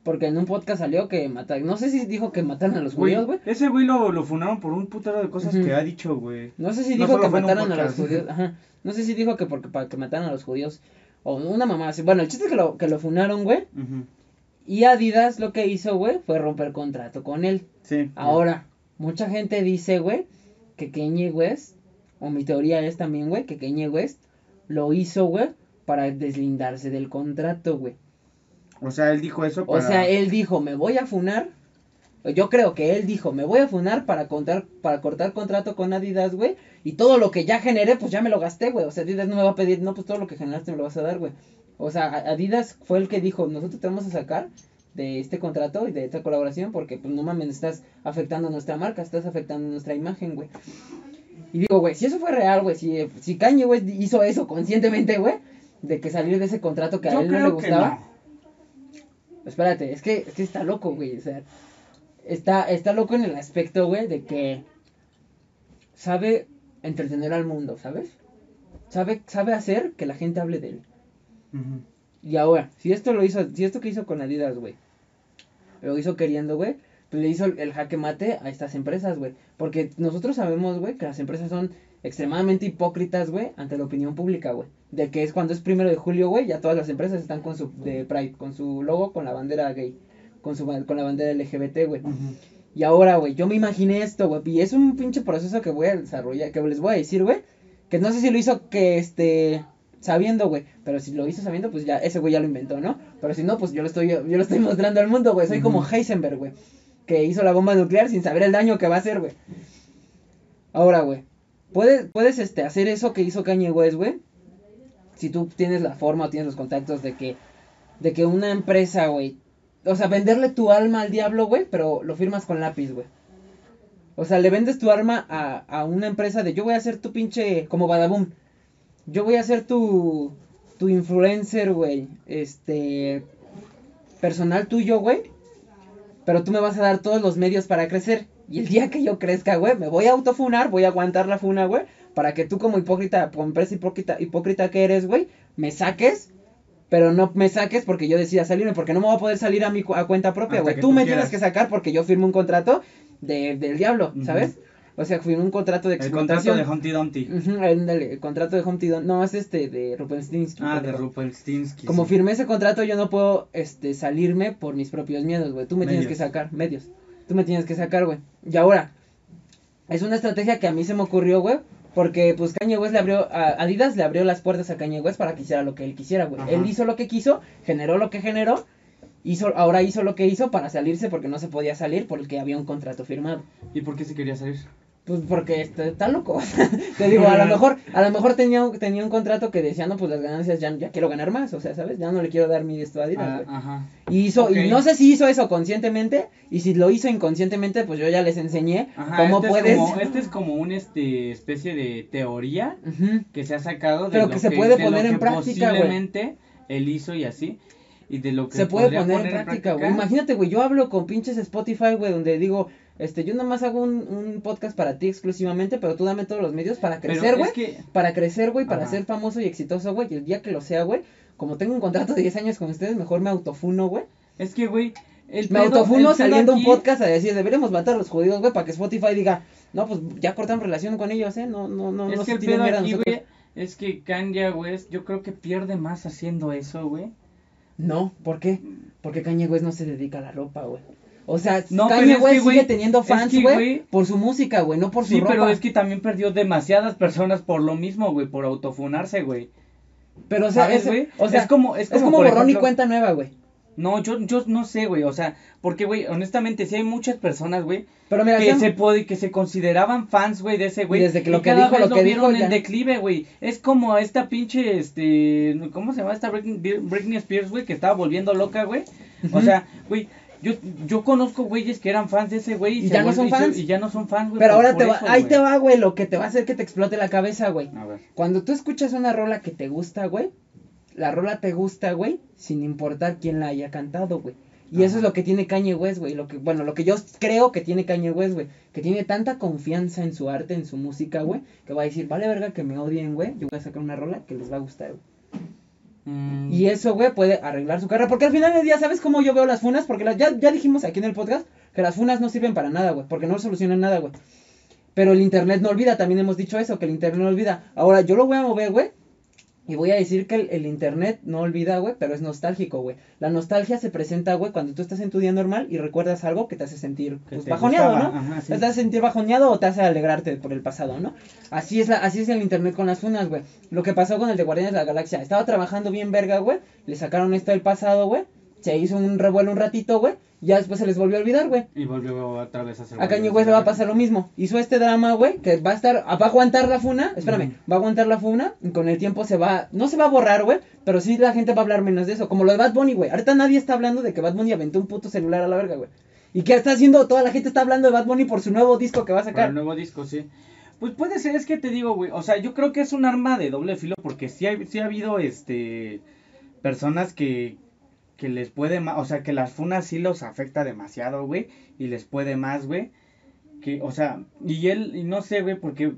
[SPEAKER 2] Porque en un podcast salió que mataron, no sé si dijo que mataron a los judíos, güey.
[SPEAKER 1] ese güey lo, lo funaron por un putero de cosas que ha dicho, güey.
[SPEAKER 2] No sé si
[SPEAKER 1] No
[SPEAKER 2] dijo que mataron a los judíos. Ajá. No sé si dijo que porque para que mataran a los judíos. O una mamá así. Bueno, el chiste es que lo, que lo funaron, güey. Y Adidas lo que hizo, güey, fue romper contrato con él.
[SPEAKER 1] Sí.
[SPEAKER 2] Ahora, mucha gente dice, güey, que Kanye West, o mi teoría es también, güey, que Kanye West lo hizo, güey, para deslindarse del contrato, güey.
[SPEAKER 1] O sea, él dijo eso
[SPEAKER 2] O
[SPEAKER 1] para...
[SPEAKER 2] sea, él dijo, me voy a funar. Yo creo que él dijo, me voy a funar para contar, para cortar contrato con Adidas, güey. Y todo lo que ya generé, pues ya me lo gasté, güey. O sea, Adidas no me va a pedir, no, pues todo lo que generaste me lo vas a dar, güey. O sea, Adidas fue el que dijo, nosotros te vamos a sacar de este contrato y de esta colaboración porque, pues, no mames, estás afectando nuestra marca, estás afectando nuestra imagen, güey. Y digo, güey, si eso fue real, güey, si, si Kanye West hizo eso conscientemente, güey, de que salir de ese contrato que a
[SPEAKER 1] Yo
[SPEAKER 2] él no le gustaba.
[SPEAKER 1] no.
[SPEAKER 2] Espérate, es que, es que está loco, güey. O sea, está, está loco en el aspecto, güey, de que sabe entretener al mundo, ¿sabes? Sabe, sabe hacer que la gente hable de él. Y ahora, si esto lo hizo, si esto que hizo con Adidas, güey, lo hizo queriendo, güey, pues le hizo el, jaque mate a estas empresas, güey. Porque nosotros sabemos, güey, que las empresas son extremadamente hipócritas, güey, ante la opinión pública, güey. De que es cuando es primero de julio, güey, ya todas las empresas están con su, de Pride, con su logo, con la bandera gay, con su, con la bandera LGBT, güey. Y ahora, güey, yo me imaginé esto, güey, y es un pinche proceso que voy a desarrollar, que les voy a decir, güey, que no sé si lo hizo que, este, sabiendo, güey, pero si lo hizo sabiendo, pues ya, ese güey ya lo inventó, ¿no? Pero si no, pues yo lo estoy, yo lo estoy mostrando al mundo, güey, soy como. Heisenberg, güey, que hizo la bomba nuclear sin saber el daño que va a hacer, güey. Ahora, güey, puedes, puedes, este, hacer eso que hizo Kanye West, güey, si tú tienes la forma o tienes los contactos de que, de que una empresa, güey, o sea, venderle tu alma al diablo, güey, pero lo firmas con lápiz, güey. O sea, le vendes tu arma a, a una empresa de yo voy a ser tu pinche, como Badaboom. Yo voy a ser tu, tu influencer, güey. Este, personal tuyo, güey. Pero tú me vas a dar todos los medios para crecer. Y el día que yo crezca, güey, me voy a autofunar, voy a aguantar la funa, güey. para que tú como hipócrita, como empresa hipócrita, hipócrita que eres, güey, me saques, pero no me saques porque yo decida salirme, porque no me voy a poder salir a mi cu- a cuenta propia, güey. Tú
[SPEAKER 1] tú
[SPEAKER 2] me
[SPEAKER 1] quieras.
[SPEAKER 2] tienes que sacar porque yo firmé un contrato de, del diablo. ¿sabes? O sea, firmé un contrato de
[SPEAKER 1] El contrato
[SPEAKER 2] explotación.
[SPEAKER 1] de Humpty Dumpty.
[SPEAKER 2] Ujú, ándale, el contrato de Humpty Dumpty, no, es este, de Rupenstinsky.
[SPEAKER 1] Ah, de. Rumpelstiltskin.
[SPEAKER 2] Como
[SPEAKER 1] sí.
[SPEAKER 2] firmé ese contrato, yo no puedo este, salirme por mis propios miedos, güey. Tú me tienes que sacar, medios. Tú me tienes que sacar, güey. Y ahora, es una estrategia que a mí se me ocurrió, güey. Porque, pues, Kanye West le abrió, a Adidas le abrió las puertas a Kanye West para que hiciera lo que él quisiera, güey. Él hizo lo que quiso, generó lo que generó, hizo, ahora hizo lo que hizo para salirse porque no se podía salir porque había un contrato firmado.
[SPEAKER 1] ¿Y por qué se quería salir?
[SPEAKER 2] Pues porque este, está loco. Te digo, a lo mejor, a lo mejor tenía, un- tenía un contrato que decía, no, pues las ganancias ya, ya quiero ganar más, o sea, ¿sabes? Ya no le quiero dar mi esto a Adidas,
[SPEAKER 1] Ah, ajá.
[SPEAKER 2] Y hizo, y no sé si hizo eso conscientemente, y si lo hizo inconscientemente, pues yo ya les enseñé
[SPEAKER 1] Ajá,
[SPEAKER 2] cómo
[SPEAKER 1] este
[SPEAKER 2] puedes.
[SPEAKER 1] Es como, este es como una este, especie de teoría que se ha sacado de
[SPEAKER 2] Pero
[SPEAKER 1] lo
[SPEAKER 2] que se puede
[SPEAKER 1] de lo
[SPEAKER 2] poner en
[SPEAKER 1] que
[SPEAKER 2] práctica.
[SPEAKER 1] Posiblemente él hizo y así. Y de lo que
[SPEAKER 2] Se puede
[SPEAKER 1] podría
[SPEAKER 2] poner en práctica, güey. Imagínate, güey, yo hablo con pinches Spotify, güey, donde digo, este, yo nomás hago un, un podcast para ti exclusivamente, pero tú dame todos los medios para crecer, güey.
[SPEAKER 1] que
[SPEAKER 2] Para crecer, güey, para
[SPEAKER 1] Ajá.
[SPEAKER 2] ser famoso y exitoso, güey. Y el día que lo sea, güey, como tengo un contrato de 10 años con ustedes, mejor me autofuno, güey.
[SPEAKER 1] es que güey, el
[SPEAKER 2] Me autofuno saliendo un podcast a decir, deberíamos matar a los judíos, güey, para que Spotify diga, no, pues ya cortamos relación con ellos, ¿eh? No, no, no,
[SPEAKER 1] Es
[SPEAKER 2] no
[SPEAKER 1] que
[SPEAKER 2] se
[SPEAKER 1] el pedo aquí, güey, es que Kanye West, yo creo que pierde más haciendo eso, güey.
[SPEAKER 2] No, ¿por qué? Porque Kanye West no se dedica a la ropa, güey. O sea,
[SPEAKER 1] No,
[SPEAKER 2] Kanye
[SPEAKER 1] es
[SPEAKER 2] West sigue teniendo
[SPEAKER 1] es
[SPEAKER 2] fans, güey, por su música, güey, no por su
[SPEAKER 1] Sí,
[SPEAKER 2] ropa.
[SPEAKER 1] pero es que también perdió demasiadas personas por lo mismo, güey, por autofunarse, güey.
[SPEAKER 2] Pero, o sea,
[SPEAKER 1] ¿Sabes,
[SPEAKER 2] es, o sea,
[SPEAKER 1] Es como- es como, por
[SPEAKER 2] borrón y cuenta nueva, güey.
[SPEAKER 1] No, yo, yo no sé, güey, o sea, porque, güey, honestamente, sí hay muchas personas, güey, que se, pod- que se consideraban fans, güey, de ese güey.
[SPEAKER 2] Desde que
[SPEAKER 1] y
[SPEAKER 2] lo que
[SPEAKER 1] cada
[SPEAKER 2] dijo,
[SPEAKER 1] vez
[SPEAKER 2] lo que
[SPEAKER 1] vieron
[SPEAKER 2] dijo,
[SPEAKER 1] en
[SPEAKER 2] ya.
[SPEAKER 1] declive, güey. Es como esta pinche, este, ¿cómo se llama esta Britney, Britney Spears, güey, que estaba volviendo loca, güey? O sea, güey, yo, yo conozco güeyes que eran fans de ese güey.
[SPEAKER 2] Y ya no son fans.
[SPEAKER 1] Y ya no son fans, güey.
[SPEAKER 2] pero ahora te va,
[SPEAKER 1] eso,
[SPEAKER 2] ahí te va, güey, lo que te va a hacer que te explote la cabeza, güey.
[SPEAKER 1] A ver.
[SPEAKER 2] Cuando tú escuchas una rola que te gusta, güey, la rola te gusta, güey, sin importar quién la haya cantado, güey. Y eso es lo que tiene Kanye West, güey. Lo que, bueno, lo que yo creo que tiene Kanye West, güey. Que tiene tanta confianza en su arte, en su música, güey. Que va a decir, vale verga que me odien, güey. Yo voy a sacar una rola que les va a gustar, güey.
[SPEAKER 1] Mm,
[SPEAKER 2] Y eso, güey, puede arreglar su carrera. Porque al final del día, ¿sabes cómo yo veo las funas? Porque ya, ya dijimos aquí en el podcast que las funas no sirven para nada, güey. Porque no solucionan nada, güey. Pero el internet no olvida, también hemos dicho eso, que el internet no olvida. Ahora, yo lo voy a mover, güey. Y voy a decir que el, el internet no olvida, güey, pero es nostálgico, güey. La nostalgia se presenta, güey, cuando tú estás en tu día normal y recuerdas algo que te hace sentir pues,
[SPEAKER 1] te
[SPEAKER 2] bajoneado,
[SPEAKER 1] gustaba,
[SPEAKER 2] ¿no?
[SPEAKER 1] ajá, sí.
[SPEAKER 2] Te hace sentir bajoneado o te hace alegrarte por el pasado, ¿no? Así es, la, así es el internet con las funas, güey. Lo que pasó con el de Guardianes de la Galaxia. Estaba trabajando bien verga, güey. Le sacaron esto del pasado, güey. Se hizo un revuelo un ratito, güey. Ya después se les volvió a olvidar, güey.
[SPEAKER 1] Y volvió otra vez a hacer.
[SPEAKER 2] A Kanye West le va a pasar lo mismo. Hizo este drama, güey, que va a estar, va a aguantar la funa, espérame, va a aguantar la funa y con el tiempo se va, no se va a borrar, güey, pero sí la gente va a hablar menos de eso, como lo de Bad Bunny, güey. Ahorita nadie está hablando de que Bad Bunny aventó un puto celular a la verga, güey. ¿Y qué está haciendo? Toda la gente está hablando de Bad Bunny por su nuevo disco que va a sacar.
[SPEAKER 1] el nuevo disco, sí. Pues puede ser, es que te digo, güey. O sea, yo creo que es un arma de doble filo porque sí, hay, sí ha habido, este, personas que, que les puede más, o sea, que las funas sí los afecta demasiado, güey. Y les puede más, güey. Que, o sea, y él, y no sé, güey, porque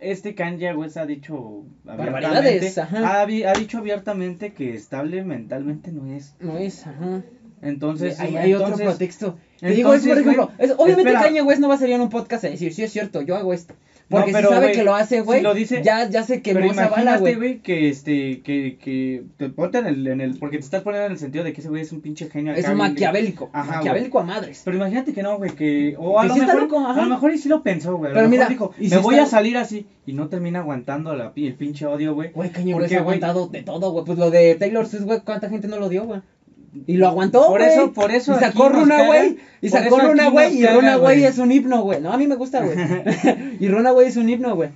[SPEAKER 1] este Kanye West ha dicho abiertamente,
[SPEAKER 2] ajá.
[SPEAKER 1] ha, ha dicho abiertamente que estable mentalmente no es.
[SPEAKER 2] No es, ajá.
[SPEAKER 1] Entonces,
[SPEAKER 2] hay otro pretexto. Te digo, es por ejemplo, es- obviamente
[SPEAKER 1] espera.
[SPEAKER 2] Kanye West no va a salir en un podcast a decir, sí es cierto, yo hago esto. Porque
[SPEAKER 1] pero,
[SPEAKER 2] si sabe que lo hace,
[SPEAKER 1] si
[SPEAKER 2] güey,
[SPEAKER 1] dice-
[SPEAKER 2] ya, ya se quemó
[SPEAKER 1] Pero
[SPEAKER 2] esa bala,
[SPEAKER 1] imagínate,
[SPEAKER 2] güey.
[SPEAKER 1] que este, que, que te ponte en el, en el, porque te estás poniendo en el sentido de que ese güey es un pinche genio.
[SPEAKER 2] Es
[SPEAKER 1] acá,
[SPEAKER 2] un maquiavélico,
[SPEAKER 1] Ajá,
[SPEAKER 2] maquiavélico a madres.
[SPEAKER 1] Pero imagínate que no, güey, que, o a
[SPEAKER 2] Que
[SPEAKER 1] lo
[SPEAKER 2] sí
[SPEAKER 1] mejor,
[SPEAKER 2] loco,
[SPEAKER 1] a lo mejor y sí lo pensó, güey, a
[SPEAKER 2] Pero mira,
[SPEAKER 1] dijo, me
[SPEAKER 2] si
[SPEAKER 1] voy
[SPEAKER 2] está-
[SPEAKER 1] a salir así, y no termina aguantando la, el pinche odio, güey.
[SPEAKER 2] Güey, Kanye
[SPEAKER 1] ¿Por
[SPEAKER 2] West ha aguantado de todo, güey. Pues lo de Taylor Swift, güey, ¿cuánta gente no lo dio, güey? Y lo aguantó,
[SPEAKER 1] Por
[SPEAKER 2] güey.
[SPEAKER 1] eso- por eso
[SPEAKER 2] Y sacó Runa, güey. Y sacó Runa, güey. Y Runa, güey, es un himno, güey. No, a mí me gusta, güey. y Runa, güey, es un himno, güey.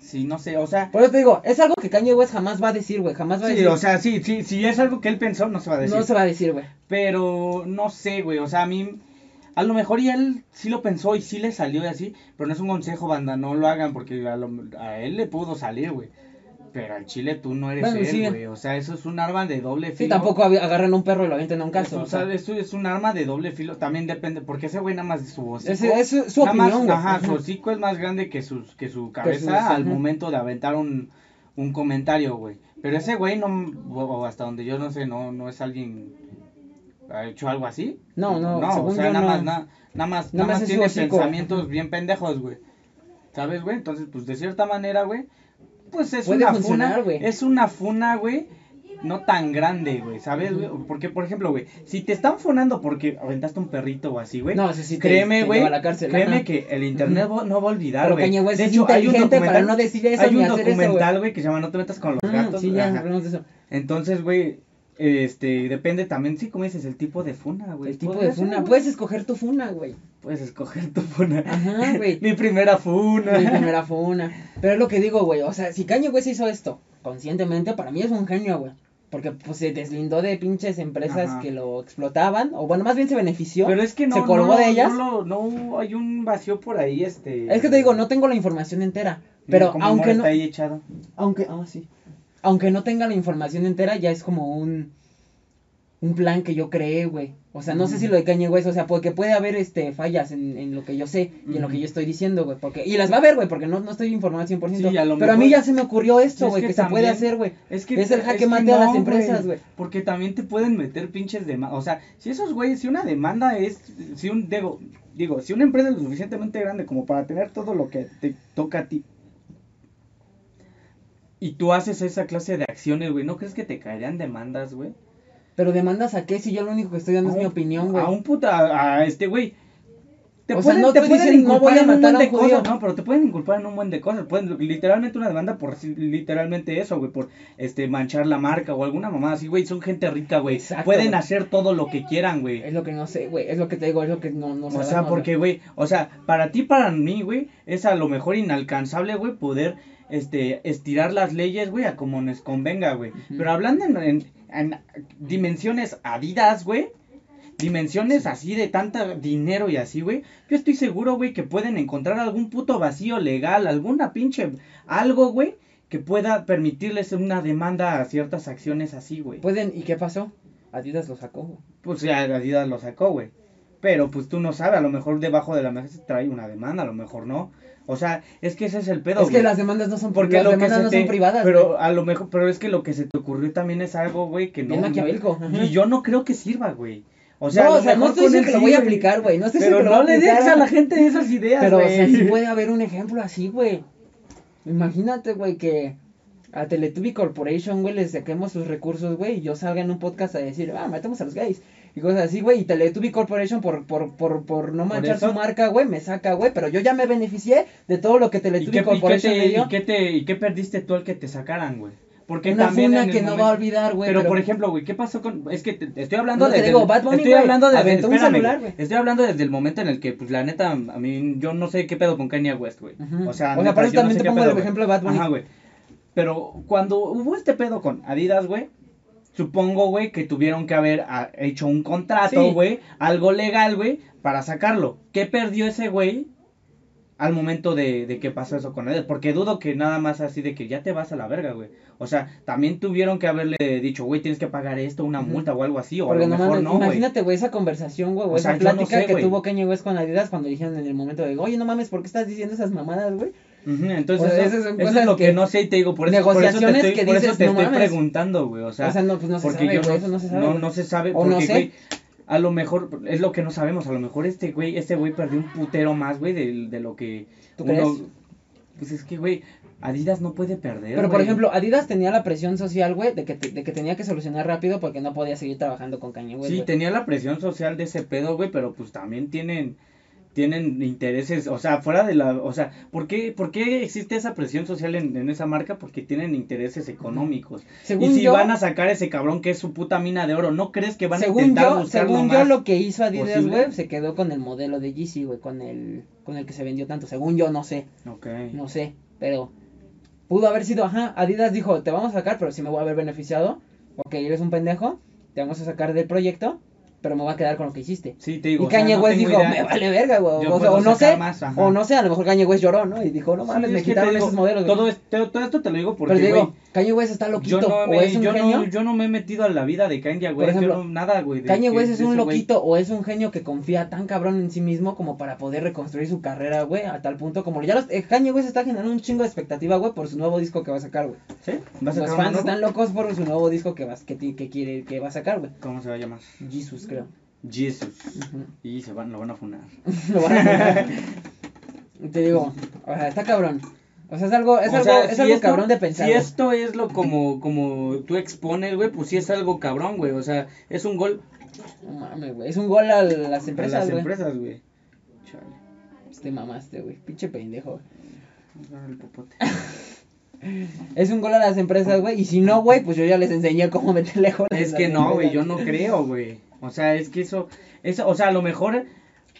[SPEAKER 1] Sí, no sé, o sea,
[SPEAKER 2] Por eso te digo, es algo que Kanye West jamás va a decir, güey. Jamás va a
[SPEAKER 1] sí,
[SPEAKER 2] decir.
[SPEAKER 1] o sea, sí, sí, si es algo que él pensó, no se va a decir.
[SPEAKER 2] no se va a decir, güey.
[SPEAKER 1] Pero no sé, güey, o sea, a mí a lo mejor y él sí lo pensó y sí le salió y así, pero no es un consejo, banda, no lo hagan porque a, lo- a él le pudo salir, güey. Pero al chile tú no eres
[SPEAKER 2] Bueno,
[SPEAKER 1] él,
[SPEAKER 2] sí.
[SPEAKER 1] güey. O sea, eso es un arma de doble filo.
[SPEAKER 2] Sí, tampoco agarran un perro y lo avientan a un caso.
[SPEAKER 1] Eso,
[SPEAKER 2] o sea,
[SPEAKER 1] eso es un arma de doble filo. También depende, porque ese güey nada más de su
[SPEAKER 2] es su-
[SPEAKER 1] nada más-
[SPEAKER 2] opinión.
[SPEAKER 1] Ajá, su hocico es más grande que, sus, que su cabeza al momento de aventar un, un comentario, güey. Pero ese güey no, o hasta donde yo no sé, no, no es alguien ha hecho algo así.
[SPEAKER 2] No, no,
[SPEAKER 1] no, o
[SPEAKER 2] según
[SPEAKER 1] sea,
[SPEAKER 2] yo
[SPEAKER 1] nada
[SPEAKER 2] no.
[SPEAKER 1] más, na- nada más,
[SPEAKER 2] Nada más
[SPEAKER 1] tiene pensamientos bien pendejos, güey. ¿Sabes, güey? Entonces, pues de cierta manera, güey, pues es
[SPEAKER 2] Puede
[SPEAKER 1] una funa,
[SPEAKER 2] güey.
[SPEAKER 1] es una funa, güey, no tan grande, güey, ¿sabes, güey? Porque, por ejemplo, güey, si te están funando porque aventaste un perrito o así, güey,
[SPEAKER 2] No, sí te-
[SPEAKER 1] créeme, güey,
[SPEAKER 2] lleva a la cárcel,
[SPEAKER 1] créeme
[SPEAKER 2] ajá.
[SPEAKER 1] que el internet no va a olvidar, güey. De hecho, hay un
[SPEAKER 2] inteligente para
[SPEAKER 1] documental-
[SPEAKER 2] no decir eso
[SPEAKER 1] hay un documental, güey, que se llama No te metas con los
[SPEAKER 2] Ah,
[SPEAKER 1] gatos.
[SPEAKER 2] sí, ya
[SPEAKER 1] ajá.
[SPEAKER 2] hablamos de eso.
[SPEAKER 1] Entonces, güey, este, depende también, sí, como dices, el tipo de funa, güey.
[SPEAKER 2] El tipo de funa.
[SPEAKER 1] güey.
[SPEAKER 2] Puedes escoger tu funa, güey.
[SPEAKER 1] Puedes escoger tu funa.
[SPEAKER 2] Ajá, güey.
[SPEAKER 1] Mi primera funa.
[SPEAKER 2] Mi primera funa. Pero es lo que digo, güey. O sea, si Kanye West hizo esto conscientemente, para mí es un genio, güey. Porque pues se deslindó de pinches empresas
[SPEAKER 1] Ajá.
[SPEAKER 2] que lo explotaban. O bueno, más bien se benefició.
[SPEAKER 1] Pero es que no,
[SPEAKER 2] se colgó
[SPEAKER 1] no,
[SPEAKER 2] de ellas.
[SPEAKER 1] No, no, hay un vacío por ahí, este.
[SPEAKER 2] Es que te digo, no tengo la información entera. Pero aunque no.
[SPEAKER 1] está ahí echado.
[SPEAKER 2] Aunque, ah, sí. Aunque no tenga la información entera, ya es como un. Un plan que yo creé, güey. O sea, no sé si lo de Kanye West, o sea, porque puede haber este fallas en, en lo que yo sé y en lo que yo estoy diciendo, güey. Porque, y las va a ver, güey, porque no, no estoy informado al 100%.
[SPEAKER 1] Sí, a
[SPEAKER 2] pero a mí ya se me ocurrió esto,
[SPEAKER 1] Es
[SPEAKER 2] güey,
[SPEAKER 1] que
[SPEAKER 2] que, se puede hacer, güey.
[SPEAKER 1] Es que
[SPEAKER 2] Es el jaque
[SPEAKER 1] que
[SPEAKER 2] mate a las empresas, güey.
[SPEAKER 1] Porque también te pueden meter pinches demandas. O sea, si esos güeyes, si una demanda es. Si un. Digo, digo, si una empresa es lo suficientemente grande como para tener todo lo que te toca a ti. Y tú haces esa clase de acciones, güey. ¿No crees que te caerían demandas, güey?
[SPEAKER 2] Pero demandas a qué si yo lo único que estoy dando
[SPEAKER 1] A
[SPEAKER 2] es mi opinión, güey.
[SPEAKER 1] A un puta. A, a este güey. Te
[SPEAKER 2] O sea,
[SPEAKER 1] pueden,
[SPEAKER 2] no
[SPEAKER 1] te pueden inculpar en un buen de
[SPEAKER 2] judío.
[SPEAKER 1] cosas, no, pero te pueden inculpar en un buen de cosas. Pueden, literalmente una demanda por literalmente eso, güey, por este manchar la marca o alguna mamada así, güey. Son gente rica, güey. Pueden
[SPEAKER 2] güey.
[SPEAKER 1] hacer todo lo que quieran, güey.
[SPEAKER 2] Es lo que no sé, güey. Es lo que te digo, es lo que no, no
[SPEAKER 1] O sea, porque, güey, o sea, para ti, para mí, güey, es a lo mejor inalcanzable, güey, poder, este, estirar las leyes, güey, a como nos convenga, güey. Pero hablando en, en- en dimensiones adidas, güey, dimensiones así de tanta dinero y así, güey, yo estoy seguro, güey, que pueden encontrar algún puto vacío legal, alguna pinche, algo, güey, que pueda permitirles una demanda a ciertas acciones así, güey.
[SPEAKER 2] Pueden, ¿y qué pasó? Adidas lo sacó, güey.
[SPEAKER 1] Pues ya Adidas lo sacó, güey. Pero pues tú no sabes, a lo mejor debajo de la mesa se trae una demanda, a lo mejor no. O sea, es que ese es el pedo,
[SPEAKER 2] es que las demandas no son
[SPEAKER 1] Porque
[SPEAKER 2] las demandas no
[SPEAKER 1] te-
[SPEAKER 2] son privadas.
[SPEAKER 1] Pero
[SPEAKER 2] güey.
[SPEAKER 1] a lo mejor, pero es que lo que se te ocurrió también es algo, güey, que no.
[SPEAKER 2] Bien ajá.
[SPEAKER 1] Y yo no creo que sirva, güey. O sea,
[SPEAKER 2] no, o sea, no estoy diciendo que lo voy a aplicar, güey. No estoy diciendo que lo
[SPEAKER 1] no
[SPEAKER 2] voy a
[SPEAKER 1] le
[SPEAKER 2] aplicar.
[SPEAKER 1] dejes a la gente esas ideas,
[SPEAKER 2] Pero, o
[SPEAKER 1] güey.
[SPEAKER 2] sea, sí puede haber un ejemplo así, güey. Imagínate, güey, que a Teletubby Corporation, güey, les saquemos sus recursos, güey, y yo salga en un podcast a decir, ah, matemos a los gays. Y cosas así, güey, y Teletubby Corporation por, por, por, por no manchar su marca, güey, me saca, güey, pero yo ya me beneficié de todo lo que
[SPEAKER 1] ¿Y
[SPEAKER 2] Teletubby
[SPEAKER 1] qué, y qué
[SPEAKER 2] Corporation
[SPEAKER 1] te,
[SPEAKER 2] dio.
[SPEAKER 1] y qué te, y qué perdiste tú al que te sacaran, güey? Porque
[SPEAKER 2] Una
[SPEAKER 1] también
[SPEAKER 2] funa que no
[SPEAKER 1] momento-
[SPEAKER 2] va a olvidar, güey.
[SPEAKER 1] Pero, por ejemplo, güey, ¿qué pasó con...? Es que te, te estoy hablando
[SPEAKER 2] No, te
[SPEAKER 1] desde...
[SPEAKER 2] digo, Bad Bunny,
[SPEAKER 1] estoy hablando desde...
[SPEAKER 2] aventó un
[SPEAKER 1] espérame,
[SPEAKER 2] celular,
[SPEAKER 1] güey. Estoy hablando desde el momento en el que, pues, la neta, a mí, yo no sé qué pedo con Kanye West, güey.
[SPEAKER 2] Ujú.
[SPEAKER 1] O sea,
[SPEAKER 2] O sea, por eso
[SPEAKER 1] yo no
[SPEAKER 2] también
[SPEAKER 1] sé
[SPEAKER 2] te pongo
[SPEAKER 1] pedo,
[SPEAKER 2] el ejemplo de Bad Bunny.
[SPEAKER 1] Ajá, güey. Pero cuando hubo este pedo con Adidas, güey, supongo, güey, que tuvieron que haber ah, hecho un contrato,
[SPEAKER 2] Sí.
[SPEAKER 1] güey, algo legal, güey, para sacarlo. ¿Qué perdió ese güey al momento de, de que pasó eso con Adidas? Porque dudo que nada más así de que ya te vas a la verga, güey. O sea, también tuvieron que haberle dicho, güey, tienes que pagar esto, una multa o algo así, o a lo
[SPEAKER 2] no
[SPEAKER 1] mejor no,
[SPEAKER 2] imagínate, güey, esa conversación, güey, o esa
[SPEAKER 1] sea, yo no
[SPEAKER 2] plática
[SPEAKER 1] sé,
[SPEAKER 2] que tuvo Kanye West con Adidas cuando dijeron en el momento de, oye, no mames, ¿por qué estás diciendo esas mamadas, güey?
[SPEAKER 1] Entonces,
[SPEAKER 2] O sea,
[SPEAKER 1] eso, es lo que,
[SPEAKER 2] que-
[SPEAKER 1] no sé y te digo, por eso, por eso te
[SPEAKER 2] negociaciones
[SPEAKER 1] estoy,
[SPEAKER 2] que
[SPEAKER 1] por eso te
[SPEAKER 2] no
[SPEAKER 1] estoy
[SPEAKER 2] mames.
[SPEAKER 1] preguntando, güey. O sea,
[SPEAKER 2] O sea, no, pues no se
[SPEAKER 1] porque
[SPEAKER 2] sabe,
[SPEAKER 1] yo
[SPEAKER 2] güey,
[SPEAKER 1] no,
[SPEAKER 2] eso no se sabe,
[SPEAKER 1] no,
[SPEAKER 2] güey.
[SPEAKER 1] no se sabe,
[SPEAKER 2] O no
[SPEAKER 1] porque,
[SPEAKER 2] sé.
[SPEAKER 1] güey, a lo mejor, es lo que no sabemos, a lo mejor este güey, este güey perdió un putero más, güey, de, de lo que
[SPEAKER 2] ¿Tú
[SPEAKER 1] uno-
[SPEAKER 2] crees?
[SPEAKER 1] Pues es que, güey, Adidas no puede perder,
[SPEAKER 2] Pero, por
[SPEAKER 1] güey.
[SPEAKER 2] ejemplo, Adidas tenía la presión social, güey, de que, te- de que tenía que solucionar rápido porque no podía seguir trabajando con Kanye West,
[SPEAKER 1] Sí,
[SPEAKER 2] güey.
[SPEAKER 1] tenía la presión social de ese pedo, güey, pero pues también tienen tienen intereses, o sea, fuera de la, o sea, ¿por qué, por qué existe esa presión social en, en esa marca? Porque tienen intereses económicos.
[SPEAKER 2] Según
[SPEAKER 1] y si
[SPEAKER 2] yo-
[SPEAKER 1] van a sacar ese cabrón que es su puta mina de oro, ¿no crees que van a intentar
[SPEAKER 2] yo,
[SPEAKER 1] buscar
[SPEAKER 2] según
[SPEAKER 1] lo
[SPEAKER 2] yo
[SPEAKER 1] más
[SPEAKER 2] lo que hizo Adidas, güey, se quedó con el modelo de Yeezy, güey, con el, con el que se vendió tanto. Según yo, no sé,
[SPEAKER 1] Ok.
[SPEAKER 2] no sé, pero pudo haber sido, ajá, Adidas dijo, te vamos a sacar, pero si me voy a haber beneficiado, ok, eres un pendejo, te vamos a sacar del proyecto, pero me voy a quedar con lo que hiciste.
[SPEAKER 4] Sí, te digo.
[SPEAKER 2] y
[SPEAKER 4] o sea,
[SPEAKER 2] Kanye
[SPEAKER 4] no
[SPEAKER 2] West dijo,
[SPEAKER 4] idea.
[SPEAKER 2] me vale verga, güey. O, sea, o no sé,
[SPEAKER 4] más,
[SPEAKER 2] o no sé, a lo mejor Kanye West lloró, ¿no? Y dijo, no mames,
[SPEAKER 4] es
[SPEAKER 2] me quitaron
[SPEAKER 4] digo,
[SPEAKER 2] esos modelos.
[SPEAKER 4] Todo, todo esto te lo digo porque,
[SPEAKER 2] pero te digo,
[SPEAKER 4] güey,
[SPEAKER 2] Kanye West está loquito,
[SPEAKER 4] yo no,
[SPEAKER 2] o
[SPEAKER 4] me,
[SPEAKER 2] es un
[SPEAKER 4] yo,
[SPEAKER 2] genio.
[SPEAKER 4] no, yo no me he metido a la vida de Kanye West,
[SPEAKER 2] ejemplo,
[SPEAKER 4] yo no, nada, güey.
[SPEAKER 2] Kanye
[SPEAKER 4] que-
[SPEAKER 2] West es un loquito o es un genio que confía tan cabrón en sí mismo como para poder reconstruir su carrera, güey, a tal punto como ya los, eh, Kanye West está generando un chingo de expectativa, güey, por su nuevo disco que va a sacar, güey.
[SPEAKER 4] ¿Sí? ¿Va a
[SPEAKER 2] Los
[SPEAKER 4] sacar
[SPEAKER 2] fans están locos por su nuevo disco que va, que, ti- que quiere que va a sacar, güey.
[SPEAKER 4] ¿Cómo se va a llamar?
[SPEAKER 2] Jesus, creo.
[SPEAKER 4] Jesus. Y se van, lo van a funar.
[SPEAKER 2] Lo van a Te digo, o sea, está cabrón. O sea, es algo, es
[SPEAKER 1] O
[SPEAKER 2] algo,
[SPEAKER 1] sea,
[SPEAKER 2] es
[SPEAKER 1] si
[SPEAKER 2] algo
[SPEAKER 1] esto-
[SPEAKER 2] cabrón de pensar.
[SPEAKER 1] Si esto es lo como, como tú expones, güey, pues sí es algo cabrón, güey. O sea, es un gol
[SPEAKER 2] No mames, güey. Es un gol a las
[SPEAKER 4] A
[SPEAKER 2] empresas,
[SPEAKER 4] las
[SPEAKER 2] güey.
[SPEAKER 4] empresas, güey. Chale.
[SPEAKER 2] Te mamaste, güey. Pinche pendejo.
[SPEAKER 4] Agarra el popote.
[SPEAKER 2] Es un gol a las empresas, güey. Y si no, güey, pues yo ya les enseñé cómo meterle goles.
[SPEAKER 1] Es
[SPEAKER 2] a
[SPEAKER 1] que
[SPEAKER 2] las
[SPEAKER 1] no, güey, yo no creo, güey. O sea, es que eso, eso, o sea, a lo mejor,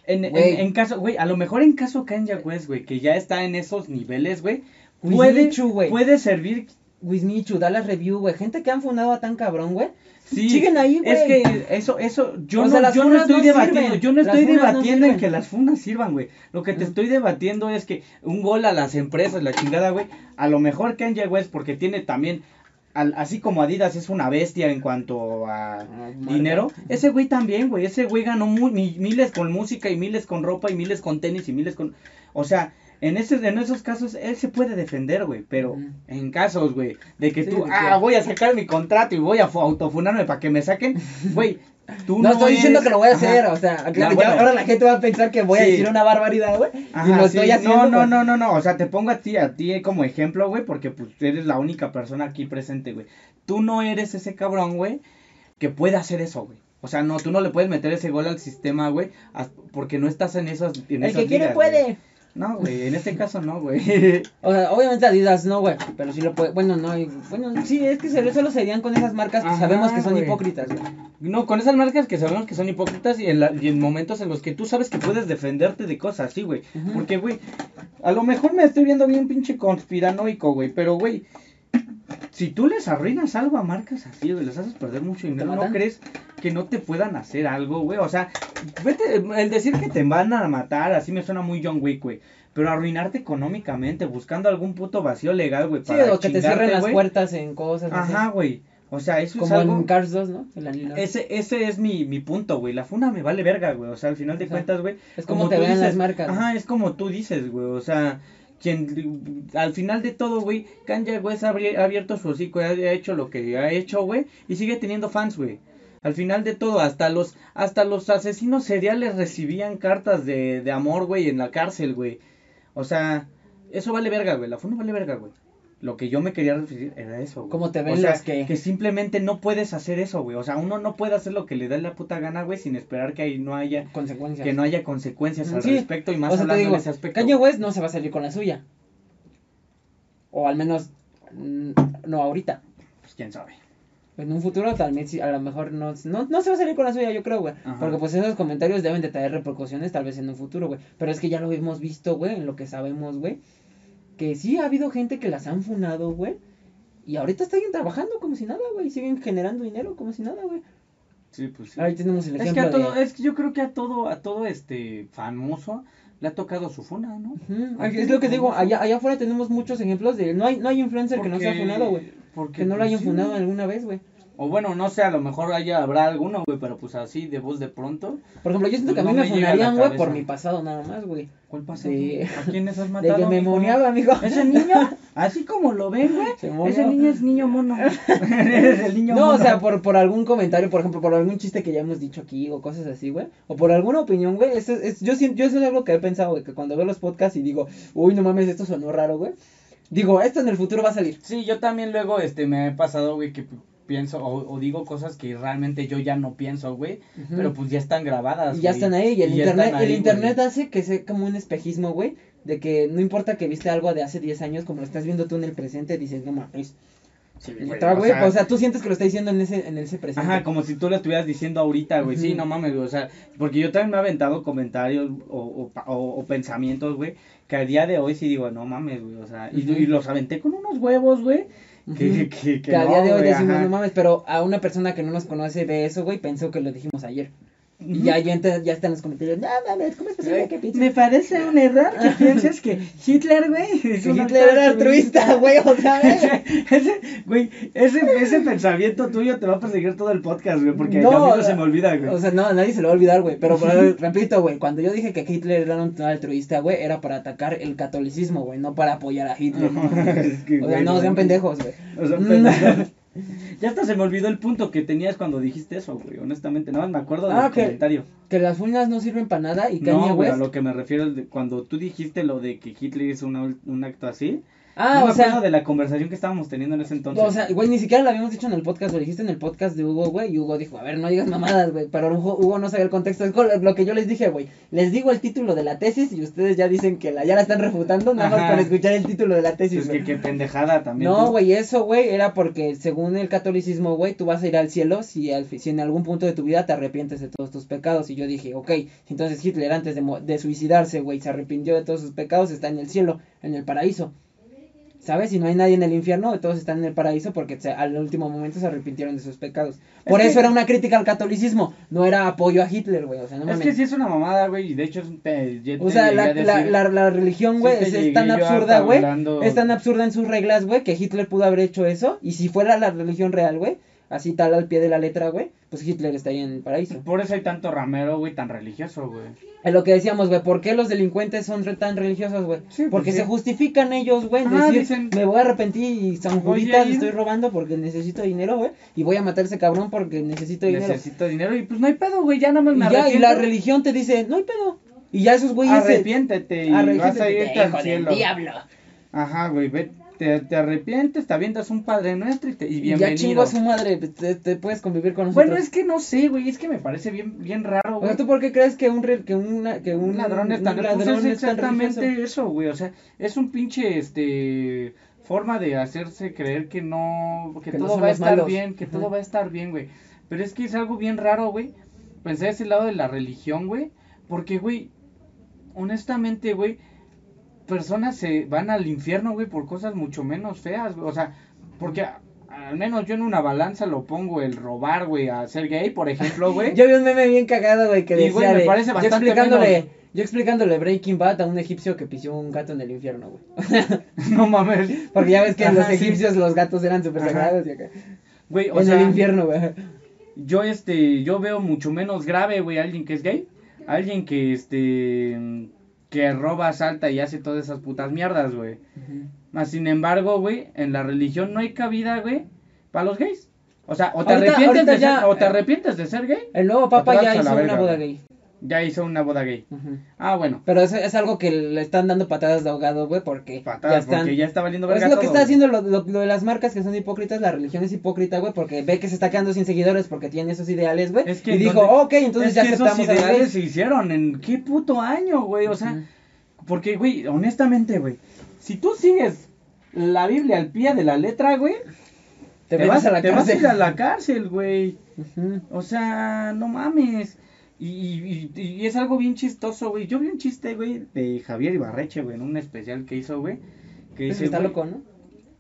[SPEAKER 1] en, en, en caso, güey, a lo mejor en caso Kanye West, güey, que ya está en esos niveles, güey, puede,
[SPEAKER 2] güey.
[SPEAKER 1] puede servir,
[SPEAKER 2] Wismichu, Dallas Review, güey. Gente que han fundado a tan cabrón, güey.
[SPEAKER 1] sí.
[SPEAKER 2] Siguen ahí, güey.
[SPEAKER 1] Es que eso, eso, yo
[SPEAKER 2] O
[SPEAKER 1] no,
[SPEAKER 2] sea,
[SPEAKER 1] yo no estoy
[SPEAKER 2] no
[SPEAKER 1] debatiendo,
[SPEAKER 2] sirven.
[SPEAKER 1] yo no
[SPEAKER 2] Las
[SPEAKER 1] estoy
[SPEAKER 2] no
[SPEAKER 1] debatiendo en que las funas sirvan, güey. Lo que te estoy debatiendo es que un gol a las empresas, la chingada, güey, a lo mejor Kanye West, porque tiene también, al- así como Adidas es una bestia en cuanto a
[SPEAKER 2] Ah,
[SPEAKER 1] dinero, ese güey también, güey, ese güey ganó mu- mi- miles con música y miles con ropa y miles con tenis y miles con, o sea, en ese, en esos casos él se puede defender, güey, pero en casos, güey, de que
[SPEAKER 2] Sí,
[SPEAKER 1] tú, ah, voy a sacar mi contrato y voy a fu- autofunarme para que me saquen, güey, tú
[SPEAKER 2] No,
[SPEAKER 1] no,
[SPEAKER 2] estoy diciendo
[SPEAKER 1] eres-
[SPEAKER 2] que lo voy a
[SPEAKER 1] Ajá.
[SPEAKER 2] hacer, o sea, claro,
[SPEAKER 1] Ya,
[SPEAKER 2] ya
[SPEAKER 1] bueno.
[SPEAKER 2] ahora la gente va a pensar que voy a decir una barbaridad, güey. Y lo
[SPEAKER 1] sí,
[SPEAKER 2] estoy haciendo.
[SPEAKER 1] No, no, no, no, no, o sea, te pongo a ti, a ti como ejemplo, güey, porque pues eres la única persona aquí presente, güey. Tú no eres ese cabrón, güey, que puede hacer eso, güey. O sea, no, tú no le puedes meter ese gol al sistema, güey, porque no estás en esas en
[SPEAKER 2] El
[SPEAKER 1] esas
[SPEAKER 2] que quiere
[SPEAKER 1] ligas,
[SPEAKER 2] puede.
[SPEAKER 1] güey. No, güey, en este caso no, güey.
[SPEAKER 2] O sea, obviamente Adidas no, güey, pero sí lo puede. Bueno, no, bueno, sí, es que solo serían con esas marcas que
[SPEAKER 1] Ajá,
[SPEAKER 2] sabemos que son
[SPEAKER 1] güey.
[SPEAKER 2] hipócritas, güey.
[SPEAKER 1] No, con esas marcas que sabemos que son hipócritas y en, la- y en momentos en los que tú sabes que puedes defenderte de cosas así, güey. Porque, güey, a lo mejor me estoy viendo bien pinche conspiranoico, güey, pero, güey, si tú les arruinas algo a marcas así, güey, les haces perder mucho dinero, ¿no crees que no te puedan hacer algo, güey? O sea, vete, el decir que te van a matar, así me suena muy John Wick, güey. Pero arruinarte económicamente, buscando algún puto vacío legal, güey,
[SPEAKER 2] Sí,
[SPEAKER 1] para
[SPEAKER 2] o que te cierren las
[SPEAKER 1] güey.
[SPEAKER 2] puertas en cosas así.
[SPEAKER 1] Ajá, güey. O sea, eso
[SPEAKER 2] Como
[SPEAKER 1] es algo...
[SPEAKER 2] en Cars 2, ¿no? El.
[SPEAKER 1] Ese, ese es mi, mi punto, güey. La funa me vale verga, güey. O sea, al final de cuentas, güey.
[SPEAKER 2] es como te vean las marcas,
[SPEAKER 1] Ajá, es como tú dices, güey. O sea, quien, al final de todo, güey, Kanye West ha abierto su hocico, ha, ha hecho lo que ha hecho, güey. Y sigue teniendo fans, güey. Al final de todo, hasta los, hasta los asesinos seriales recibían cartas de, de amor, güey, en la cárcel, güey. O sea, eso vale verga, güey. La funa vale verga, güey. Lo que yo me quería referir era eso, güey.
[SPEAKER 2] ¿Cómo te ven
[SPEAKER 1] o sea,
[SPEAKER 2] que-
[SPEAKER 1] simplemente no puedes hacer eso, güey. O sea, uno no puede hacer lo que le da la puta gana, güey, sin esperar que ahí no haya
[SPEAKER 2] Consecuencias.
[SPEAKER 1] que no haya consecuencias al
[SPEAKER 2] Sí,
[SPEAKER 1] respecto y más
[SPEAKER 2] o sea, te
[SPEAKER 1] hablando
[SPEAKER 2] digo,
[SPEAKER 1] en ese aspecto.
[SPEAKER 2] Kanye West no se va a salir con la suya. O al menos, mm, no ahorita.
[SPEAKER 1] Pues quién sabe.
[SPEAKER 2] En un futuro también sí, a lo mejor no, no, no se va a salir con la suya, yo creo, güey. Porque pues esos comentarios deben de traer repercusiones tal vez en un futuro, güey. Pero es que ya lo hemos visto, güey, en lo que sabemos, güey. Que sí ha habido gente que las han funado, güey. Y ahorita siguen trabajando como si nada, güey. Siguen generando dinero como si nada, güey.
[SPEAKER 1] Sí, pues sí.
[SPEAKER 2] Ahí tenemos el
[SPEAKER 1] Es que
[SPEAKER 2] ejemplo
[SPEAKER 1] a todo,
[SPEAKER 2] de...
[SPEAKER 1] es que yo creo que a todo, a todo este famoso le ha tocado su funa, ¿no?
[SPEAKER 2] Es lo que digo, allá, allá afuera tenemos muchos ejemplos de... No hay, no hay influencer que no sea
[SPEAKER 1] Porque-
[SPEAKER 2] funado, güey. Que no lo
[SPEAKER 1] pues,
[SPEAKER 2] hayan
[SPEAKER 1] sí.
[SPEAKER 2] funado alguna vez, güey.
[SPEAKER 1] O bueno, no sé, a lo mejor haya, habrá alguno, güey, pero pues así de voz de pronto.
[SPEAKER 2] Por ejemplo, yo siento
[SPEAKER 1] Pues
[SPEAKER 2] que a mí
[SPEAKER 1] no
[SPEAKER 2] me
[SPEAKER 1] me
[SPEAKER 2] funarían, güey, por mi pasado nada más, güey.
[SPEAKER 1] ¿Cuál pasa?
[SPEAKER 2] De-
[SPEAKER 1] ¿A quiénes has
[SPEAKER 2] De
[SPEAKER 1] matado?
[SPEAKER 2] que me moneaba, amigo.
[SPEAKER 1] Ese niño, así como lo ven, güey. Ese niño es niño mono. Eres el niño
[SPEAKER 2] No,
[SPEAKER 1] mono.
[SPEAKER 2] o sea, por, por algún comentario, por ejemplo, por algún chiste que ya hemos dicho aquí o cosas así, güey. O por alguna opinión, güey. Eso es, yo, siento- yo eso es algo que he pensado, güey, que cuando veo los podcasts y digo, uy, no mames, esto sonó raro, güey. Digo, esto en el futuro va a salir.
[SPEAKER 1] Sí, yo también luego este me he pasado, güey, que pienso o, o digo cosas que realmente yo ya no pienso, güey, pero pues ya están grabadas.
[SPEAKER 2] Y ya están ahí. Y el
[SPEAKER 1] y
[SPEAKER 2] internet, el internet hace que sea como un espejismo, güey. De que no importa que viste algo de hace 10 años, como lo estás viendo tú en el presente, dices, no mames.
[SPEAKER 1] Sí, güey,
[SPEAKER 2] otra,
[SPEAKER 1] o
[SPEAKER 2] güey,
[SPEAKER 1] sea,
[SPEAKER 2] o sea, tú sientes que lo está diciendo en ese, en ese presente.
[SPEAKER 1] Ajá, como si tú lo estuvieras diciendo ahorita, güey. Sí, no mames, güey. O sea, porque yo también me he aventado comentarios o, o, pa- o- o pensamientos, güey, que a día de hoy sí digo, no mames, güey. O sea, y los aventé con unos huevos, güey. Que,
[SPEAKER 2] a
[SPEAKER 1] no,
[SPEAKER 2] día de hoy decimos,
[SPEAKER 1] ajá.
[SPEAKER 2] no mames, pero a una persona que no nos conoce ve eso, güey, pensó que lo dijimos ayer. Y ya, ya, ent- ya están los comentarios. No mames, ¿cómo es posible que pienses
[SPEAKER 1] Me parece un error que pienses que Hitler, güey, es
[SPEAKER 2] que
[SPEAKER 1] un
[SPEAKER 2] Hitler era altruista, güey? O sea,
[SPEAKER 1] Ese, ese, güey, ese, ese pensamiento tuyo te va a perseguir todo el podcast, güey, porque
[SPEAKER 2] No,
[SPEAKER 1] a mí no se me olvida, güey.
[SPEAKER 2] O sea, no, nadie se lo va a olvidar, güey. Pero, pero, repito, güey, cuando yo dije que Hitler era un altruista, güey, era para atacar el catolicismo, güey, no para apoyar a Hitler.
[SPEAKER 1] Es que,
[SPEAKER 2] o sea,
[SPEAKER 1] güey,
[SPEAKER 2] no,
[SPEAKER 1] no.
[SPEAKER 2] sean pendejos, güey.
[SPEAKER 1] O sea, pendejos. ya hasta se me olvidó el punto que tenías cuando dijiste eso, güey, honestamente, nada más me acuerdo del
[SPEAKER 2] Ah, que-
[SPEAKER 1] comentario.
[SPEAKER 2] Que las uñas no sirven para nada y Kanye
[SPEAKER 1] No, güey, a lo que me refiero es de cuando tú dijiste lo de que Hitler hizo una- un acto así.
[SPEAKER 2] Ah,
[SPEAKER 1] no
[SPEAKER 2] o
[SPEAKER 1] me
[SPEAKER 2] sea,
[SPEAKER 1] acuerdo de la conversación que estábamos teniendo en ese entonces.
[SPEAKER 2] O sea, güey, ni siquiera lo habíamos dicho en el podcast, lo dijiste en el podcast de Hugo, güey, y Hugo dijo, a ver, no digas mamadas, güey, pero Hugo, Hugo no sabía el contexto, es lo que yo les dije, güey, les digo el título de la tesis y ustedes ya dicen que la, ya la están refutando, nada más por escuchar el título de la tesis,
[SPEAKER 1] es
[SPEAKER 2] güey.
[SPEAKER 1] que qué pendejada también.
[SPEAKER 2] No, güey, eso, güey, era porque según el catolicismo, güey, tú vas a ir al cielo si, al, si en algún punto de tu vida te arrepientes de todos tus pecados. Y yo dije, ok, entonces Hitler antes de, de suicidarse, güey, se arrepintió de todos sus pecados, está en el cielo, en el paraíso. ¿Sabes? Y no hay nadie en el infierno, todos están en el paraíso porque se- al último momento se arrepintieron de sus pecados. Por
[SPEAKER 1] Es
[SPEAKER 2] eso
[SPEAKER 1] que-
[SPEAKER 2] era una crítica al catolicismo, no era apoyo a Hitler, güey, o sea, no
[SPEAKER 1] es que sí es una mamada, güey, y de hecho es un te, ya
[SPEAKER 2] O
[SPEAKER 1] te
[SPEAKER 2] sea, la,
[SPEAKER 1] a
[SPEAKER 2] la,
[SPEAKER 1] decir-
[SPEAKER 2] la, la religión, güey,
[SPEAKER 1] Sí te
[SPEAKER 2] es, tan absurda, güey.
[SPEAKER 1] hablando-
[SPEAKER 2] Es tan absurda en sus reglas, güey, que Hitler pudo haber hecho eso. Y si fuera la religión real, güey, así tal al pie de la letra, güey, pues Hitler estaría en el paraíso.
[SPEAKER 1] Por eso hay tanto ramero, güey, tan religioso, güey.
[SPEAKER 2] Es lo que decíamos, güey, ¿por qué los delincuentes son tan religiosos, güey?
[SPEAKER 1] Sí, pues
[SPEAKER 2] porque
[SPEAKER 1] sí.
[SPEAKER 2] se justifican ellos, güey,
[SPEAKER 1] Ajá,
[SPEAKER 2] decir,
[SPEAKER 1] dicen-
[SPEAKER 2] me voy a arrepentir y San Juditas estoy robando porque necesito dinero, güey, y voy a matar a ese cabrón porque necesito dinero.
[SPEAKER 1] Necesito dinero y pues no hay pedo, güey, ya nada más
[SPEAKER 2] Y
[SPEAKER 1] me
[SPEAKER 2] y
[SPEAKER 1] arrepiento.
[SPEAKER 2] la religión te dice, no hay pedo. Y ya esos güeyes se...
[SPEAKER 1] Arrepiéntete y vas a irte al cielo.
[SPEAKER 2] diablo.
[SPEAKER 1] Ajá, güey, ve, te, te arrepientes, te avientas un padre nuestro y, te, y bienvenido.
[SPEAKER 2] ya chingo a su madre, te, te puedes convivir con nosotros.
[SPEAKER 1] Bueno, es que no sé, güey, es que me parece bien, bien raro,
[SPEAKER 2] O
[SPEAKER 1] güey.
[SPEAKER 2] sea, ¿tú por qué crees que un, que una, que un,
[SPEAKER 1] Un ladrón es tan,
[SPEAKER 2] un
[SPEAKER 1] pues
[SPEAKER 2] ladrón
[SPEAKER 1] es exactamente eso, güey, o sea, es un pinche, este, forma de hacerse creer que no, que, todo va a estar
[SPEAKER 2] malos.
[SPEAKER 1] bien, que todo va a estar bien, güey, pero es que es algo bien raro, güey, pensé ese lado de la religión, güey, porque, güey, honestamente, güey, personas se van al infierno, güey, por cosas mucho menos feas, güey, o sea, porque... Al menos yo en una balanza lo pongo el robar, güey, a ser gay, por ejemplo, güey.
[SPEAKER 2] Yo vi un meme bien cagado, güey, que
[SPEAKER 1] Y,
[SPEAKER 2] decía
[SPEAKER 1] güey, me
[SPEAKER 2] de-
[SPEAKER 1] parece
[SPEAKER 2] yo
[SPEAKER 1] bastante
[SPEAKER 2] explicándole,
[SPEAKER 1] menos.
[SPEAKER 2] yo explicándole Breaking Bad a un egipcio que pisó un gato en el infierno, güey.
[SPEAKER 1] no mames.
[SPEAKER 2] Porque ya ves que en los
[SPEAKER 1] sí.
[SPEAKER 2] egipcios los gatos eran súper sagrados y acá.
[SPEAKER 1] Güey, o
[SPEAKER 2] en
[SPEAKER 1] sea,
[SPEAKER 2] el infierno, güey.
[SPEAKER 1] yo este yo veo mucho menos grave güey alguien que es gay alguien que este que roba asalta y hace todas esas putas mierdas güey. Más sin embargo güey en la religión no hay cabida güey para los gays. O sea o te
[SPEAKER 2] Ahorita-
[SPEAKER 1] arrepientes
[SPEAKER 2] ahorita
[SPEAKER 1] de
[SPEAKER 2] ya-
[SPEAKER 1] ser, o te arrepientes de ser gay
[SPEAKER 2] El nuevo papa ya hizo
[SPEAKER 1] verga,
[SPEAKER 2] una boda gay.
[SPEAKER 1] Ya hizo una boda gay
[SPEAKER 2] Ujú.
[SPEAKER 1] ah bueno
[SPEAKER 2] Pero es, es algo que le están dando patadas de ahogado, güey, porque
[SPEAKER 1] patadas
[SPEAKER 2] ya están...
[SPEAKER 1] porque ya está valiendo
[SPEAKER 2] Pero
[SPEAKER 1] verga
[SPEAKER 2] es lo que
[SPEAKER 1] todo,
[SPEAKER 2] está
[SPEAKER 1] güey.
[SPEAKER 2] haciendo lo, lo- lo de las marcas que son hipócritas, la religión es hipócrita, güey, porque ve que se está quedando sin seguidores porque tiene esos ideales, güey.
[SPEAKER 1] Es que
[SPEAKER 2] y dijo, ok, entonces
[SPEAKER 1] es
[SPEAKER 2] ya
[SPEAKER 1] que esos
[SPEAKER 2] aceptamos a los
[SPEAKER 1] ideales se hicieron en qué puto año güey o sea
[SPEAKER 2] Ujú.
[SPEAKER 1] Porque, güey, honestamente, güey, si tú sigues la Biblia al pie de la letra, güey,
[SPEAKER 2] Te,
[SPEAKER 1] te, vas,
[SPEAKER 2] a la
[SPEAKER 1] te vas a
[SPEAKER 2] cárcel.
[SPEAKER 1] ir a la cárcel, güey.
[SPEAKER 2] Ujú.
[SPEAKER 1] O sea, no mames. Y, y, es algo bien chistoso, güey. Yo vi un chiste, güey, de Javier Ibarreche, güey, en un especial que hizo, güey. Que dice,
[SPEAKER 2] está
[SPEAKER 1] güey,
[SPEAKER 2] loco, ¿no?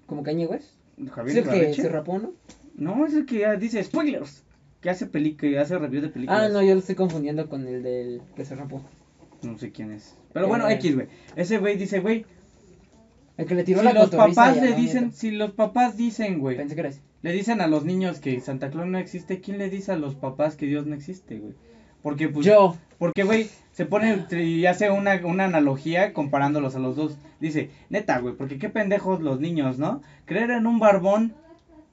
[SPEAKER 2] Como Kanye West.
[SPEAKER 1] Javier
[SPEAKER 2] Es el que se rapó, ¿no?
[SPEAKER 1] No, es el que ah, dice spoilers. Que hace peli que hace review de películas.
[SPEAKER 2] Ah, no, yo lo estoy confundiendo con el del que se rapó.
[SPEAKER 1] No sé quién es. Pero bueno,
[SPEAKER 2] Eh.
[SPEAKER 1] X, güey. Ese güey dice, güey,
[SPEAKER 2] El que le tiró
[SPEAKER 1] si
[SPEAKER 2] la
[SPEAKER 1] los papás le dicen, si los papás dicen, güey,
[SPEAKER 2] Pensé que era ese.
[SPEAKER 1] Le dicen a los niños que Santa Claus no existe. ¿Quién le dice a los papás que Dios no existe, güey? Porque, pues.
[SPEAKER 2] Yo.
[SPEAKER 1] Porque, güey, se pone y hace una, una analogía comparándolos a los dos. Dice, neta, güey, porque qué pendejos los niños, ¿no? Creer en un barbón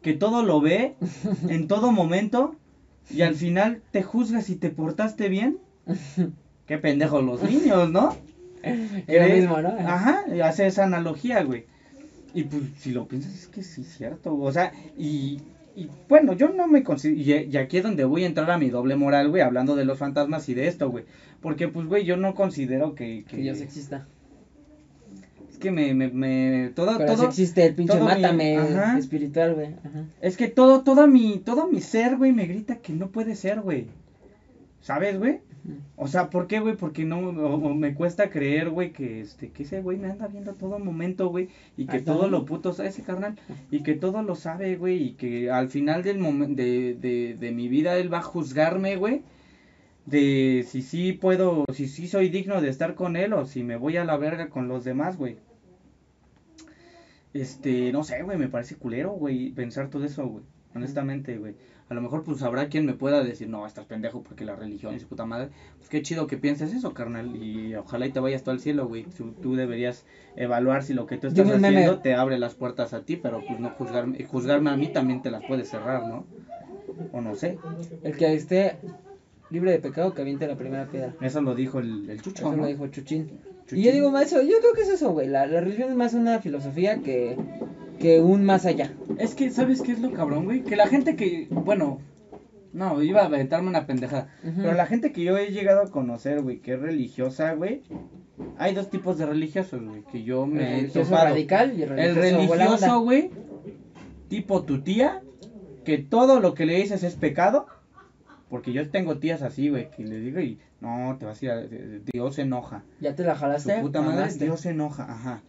[SPEAKER 1] que todo lo ve en todo momento y al final te juzga si te portaste bien. Qué pendejos los niños, ¿no?
[SPEAKER 2] Es lo mismo, ¿no?
[SPEAKER 1] Ajá, hace esa analogía, güey. Y pues, si lo piensas, es que sí es cierto. O sea, y, y bueno, yo no me considero. Y, aquí es donde voy a entrar a mi doble moral, güey, hablando de los fantasmas y de esto, güey. Porque, pues, güey, yo no considero que. Que,
[SPEAKER 2] Que Dios exista.
[SPEAKER 1] Es que me. me, me todo,
[SPEAKER 2] Pero
[SPEAKER 1] todo.
[SPEAKER 2] existe el pinche
[SPEAKER 1] mi-
[SPEAKER 2] mátame
[SPEAKER 1] ajá.
[SPEAKER 2] espiritual, güey. Ajá.
[SPEAKER 1] Es que todo, toda mi, todo mi ser, güey, me grita que no puede ser, güey. ¿Sabes, güey? O sea, ¿por qué, güey? Porque no, o- o me cuesta creer, güey, que este, que ese güey me anda viendo a todo momento, güey, y que
[SPEAKER 2] Ay,
[SPEAKER 1] todo lo puto, sabe, ese carnal, y que todo lo sabe, güey, y que al final del momento, de, de, de mi vida él va a juzgarme, güey, de si sí puedo, si sí soy digno de estar con él o si me voy a la verga con los demás, güey. Este, no sé, güey, me parece culero, güey, pensar todo eso, güey. Honestamente, güey. A lo mejor, pues, habrá quien me pueda decir, no, estás pendejo porque la religión su puta madre. Pues qué chido que pienses eso, carnal. Y ojalá y te vayas tú al cielo, güey. Tú, tú deberías evaluar si lo que tú estás haciendo te abre las puertas a ti, pero pues no juzgarme, juzgarme a mí también te las puede cerrar, ¿no? O no sé.
[SPEAKER 2] El que esté libre de pecado que aviente la primera piedra.
[SPEAKER 1] Eso lo dijo el, el Chucho,
[SPEAKER 2] Eso
[SPEAKER 1] ¿no?
[SPEAKER 2] lo dijo Chuchín.
[SPEAKER 1] Chuchín.
[SPEAKER 2] Y yo digo, eso, yo creo que es eso, güey. La, la religión es más una filosofía que, que un más allá.
[SPEAKER 1] Es que, ¿sabes qué es lo cabrón, güey? Que la gente que, bueno, no, iba a aventarme una pendejada. Pero la gente que yo he llegado a conocer, güey, que es religiosa, güey. Hay dos tipos de religiosos, güey, que yo
[SPEAKER 2] El
[SPEAKER 1] me he topado.
[SPEAKER 2] radical y el
[SPEAKER 1] El
[SPEAKER 2] religioso,
[SPEAKER 1] güey, tipo tu tía, que todo lo que le dices es pecado. Porque yo tengo tías así, güey, que le digo y no, te vas a ir a... Dios se enoja.
[SPEAKER 2] Ya te la
[SPEAKER 1] Su
[SPEAKER 2] jalaste.
[SPEAKER 1] puta madre. Dios se enoja, ajá.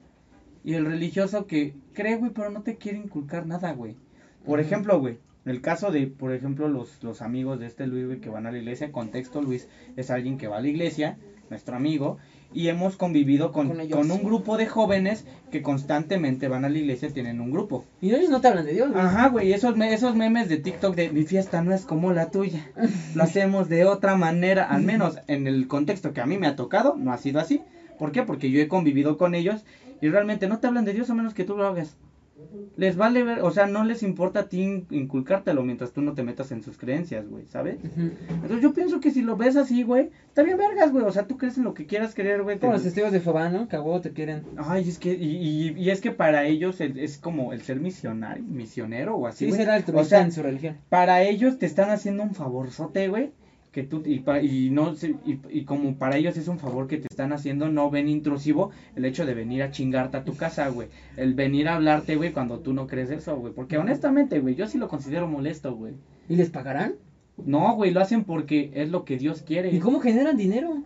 [SPEAKER 1] Y el religioso que cree, güey, pero no te quiere inculcar nada, güey. Por
[SPEAKER 2] Ujú.
[SPEAKER 1] ejemplo, güey, en el caso de, por ejemplo, los, los amigos de este Luis, güey, que van a la iglesia, contexto, Luis es alguien que va a la iglesia, nuestro amigo, y hemos convivido con,
[SPEAKER 2] Con ellos.
[SPEAKER 1] con un grupo de jóvenes que constantemente van a la iglesia, tienen un grupo.
[SPEAKER 2] Y ellos no te hablan de Dios, güey.
[SPEAKER 1] Ajá, güey, esos, me- esos memes de TikTok de mi fiesta no es como la tuya, lo hacemos de otra manera, al menos en el contexto que a mí me ha tocado, no ha sido así. ¿Por qué? Porque yo he convivido con ellos y realmente no te hablan de Dios a menos que tú lo hagas. Les vale ver, o sea, no les importa a ti in- inculcártelo mientras tú no te metas en sus creencias, güey, ¿sabes? Entonces yo pienso que si lo ves así, güey, está bien vergas, güey, o sea, tú crees en lo que quieras creer, güey. te-
[SPEAKER 2] Como los testigos de Jehová, ¿no? Que a huevo te quieren.
[SPEAKER 1] Ay, es que, y, y, y es que para ellos el- es como el ser misionario, misionero o así,
[SPEAKER 2] Sí,
[SPEAKER 1] güey.
[SPEAKER 2] ser altruista
[SPEAKER 1] O sea,
[SPEAKER 2] en su religión.
[SPEAKER 1] para ellos te están haciendo un favorzote, güey. Que tú, y, pa- y no y, y como para ellos es un favor que te están haciendo, no ven intrusivo el hecho de venir a chingarte a tu casa, güey. El venir a hablarte, güey, cuando tú no crees eso, güey. Porque honestamente, güey, yo sí lo considero molesto, güey.
[SPEAKER 2] ¿Y les pagarán?
[SPEAKER 1] No, güey, lo hacen porque es lo que Dios quiere.
[SPEAKER 2] ¿Y cómo generan dinero?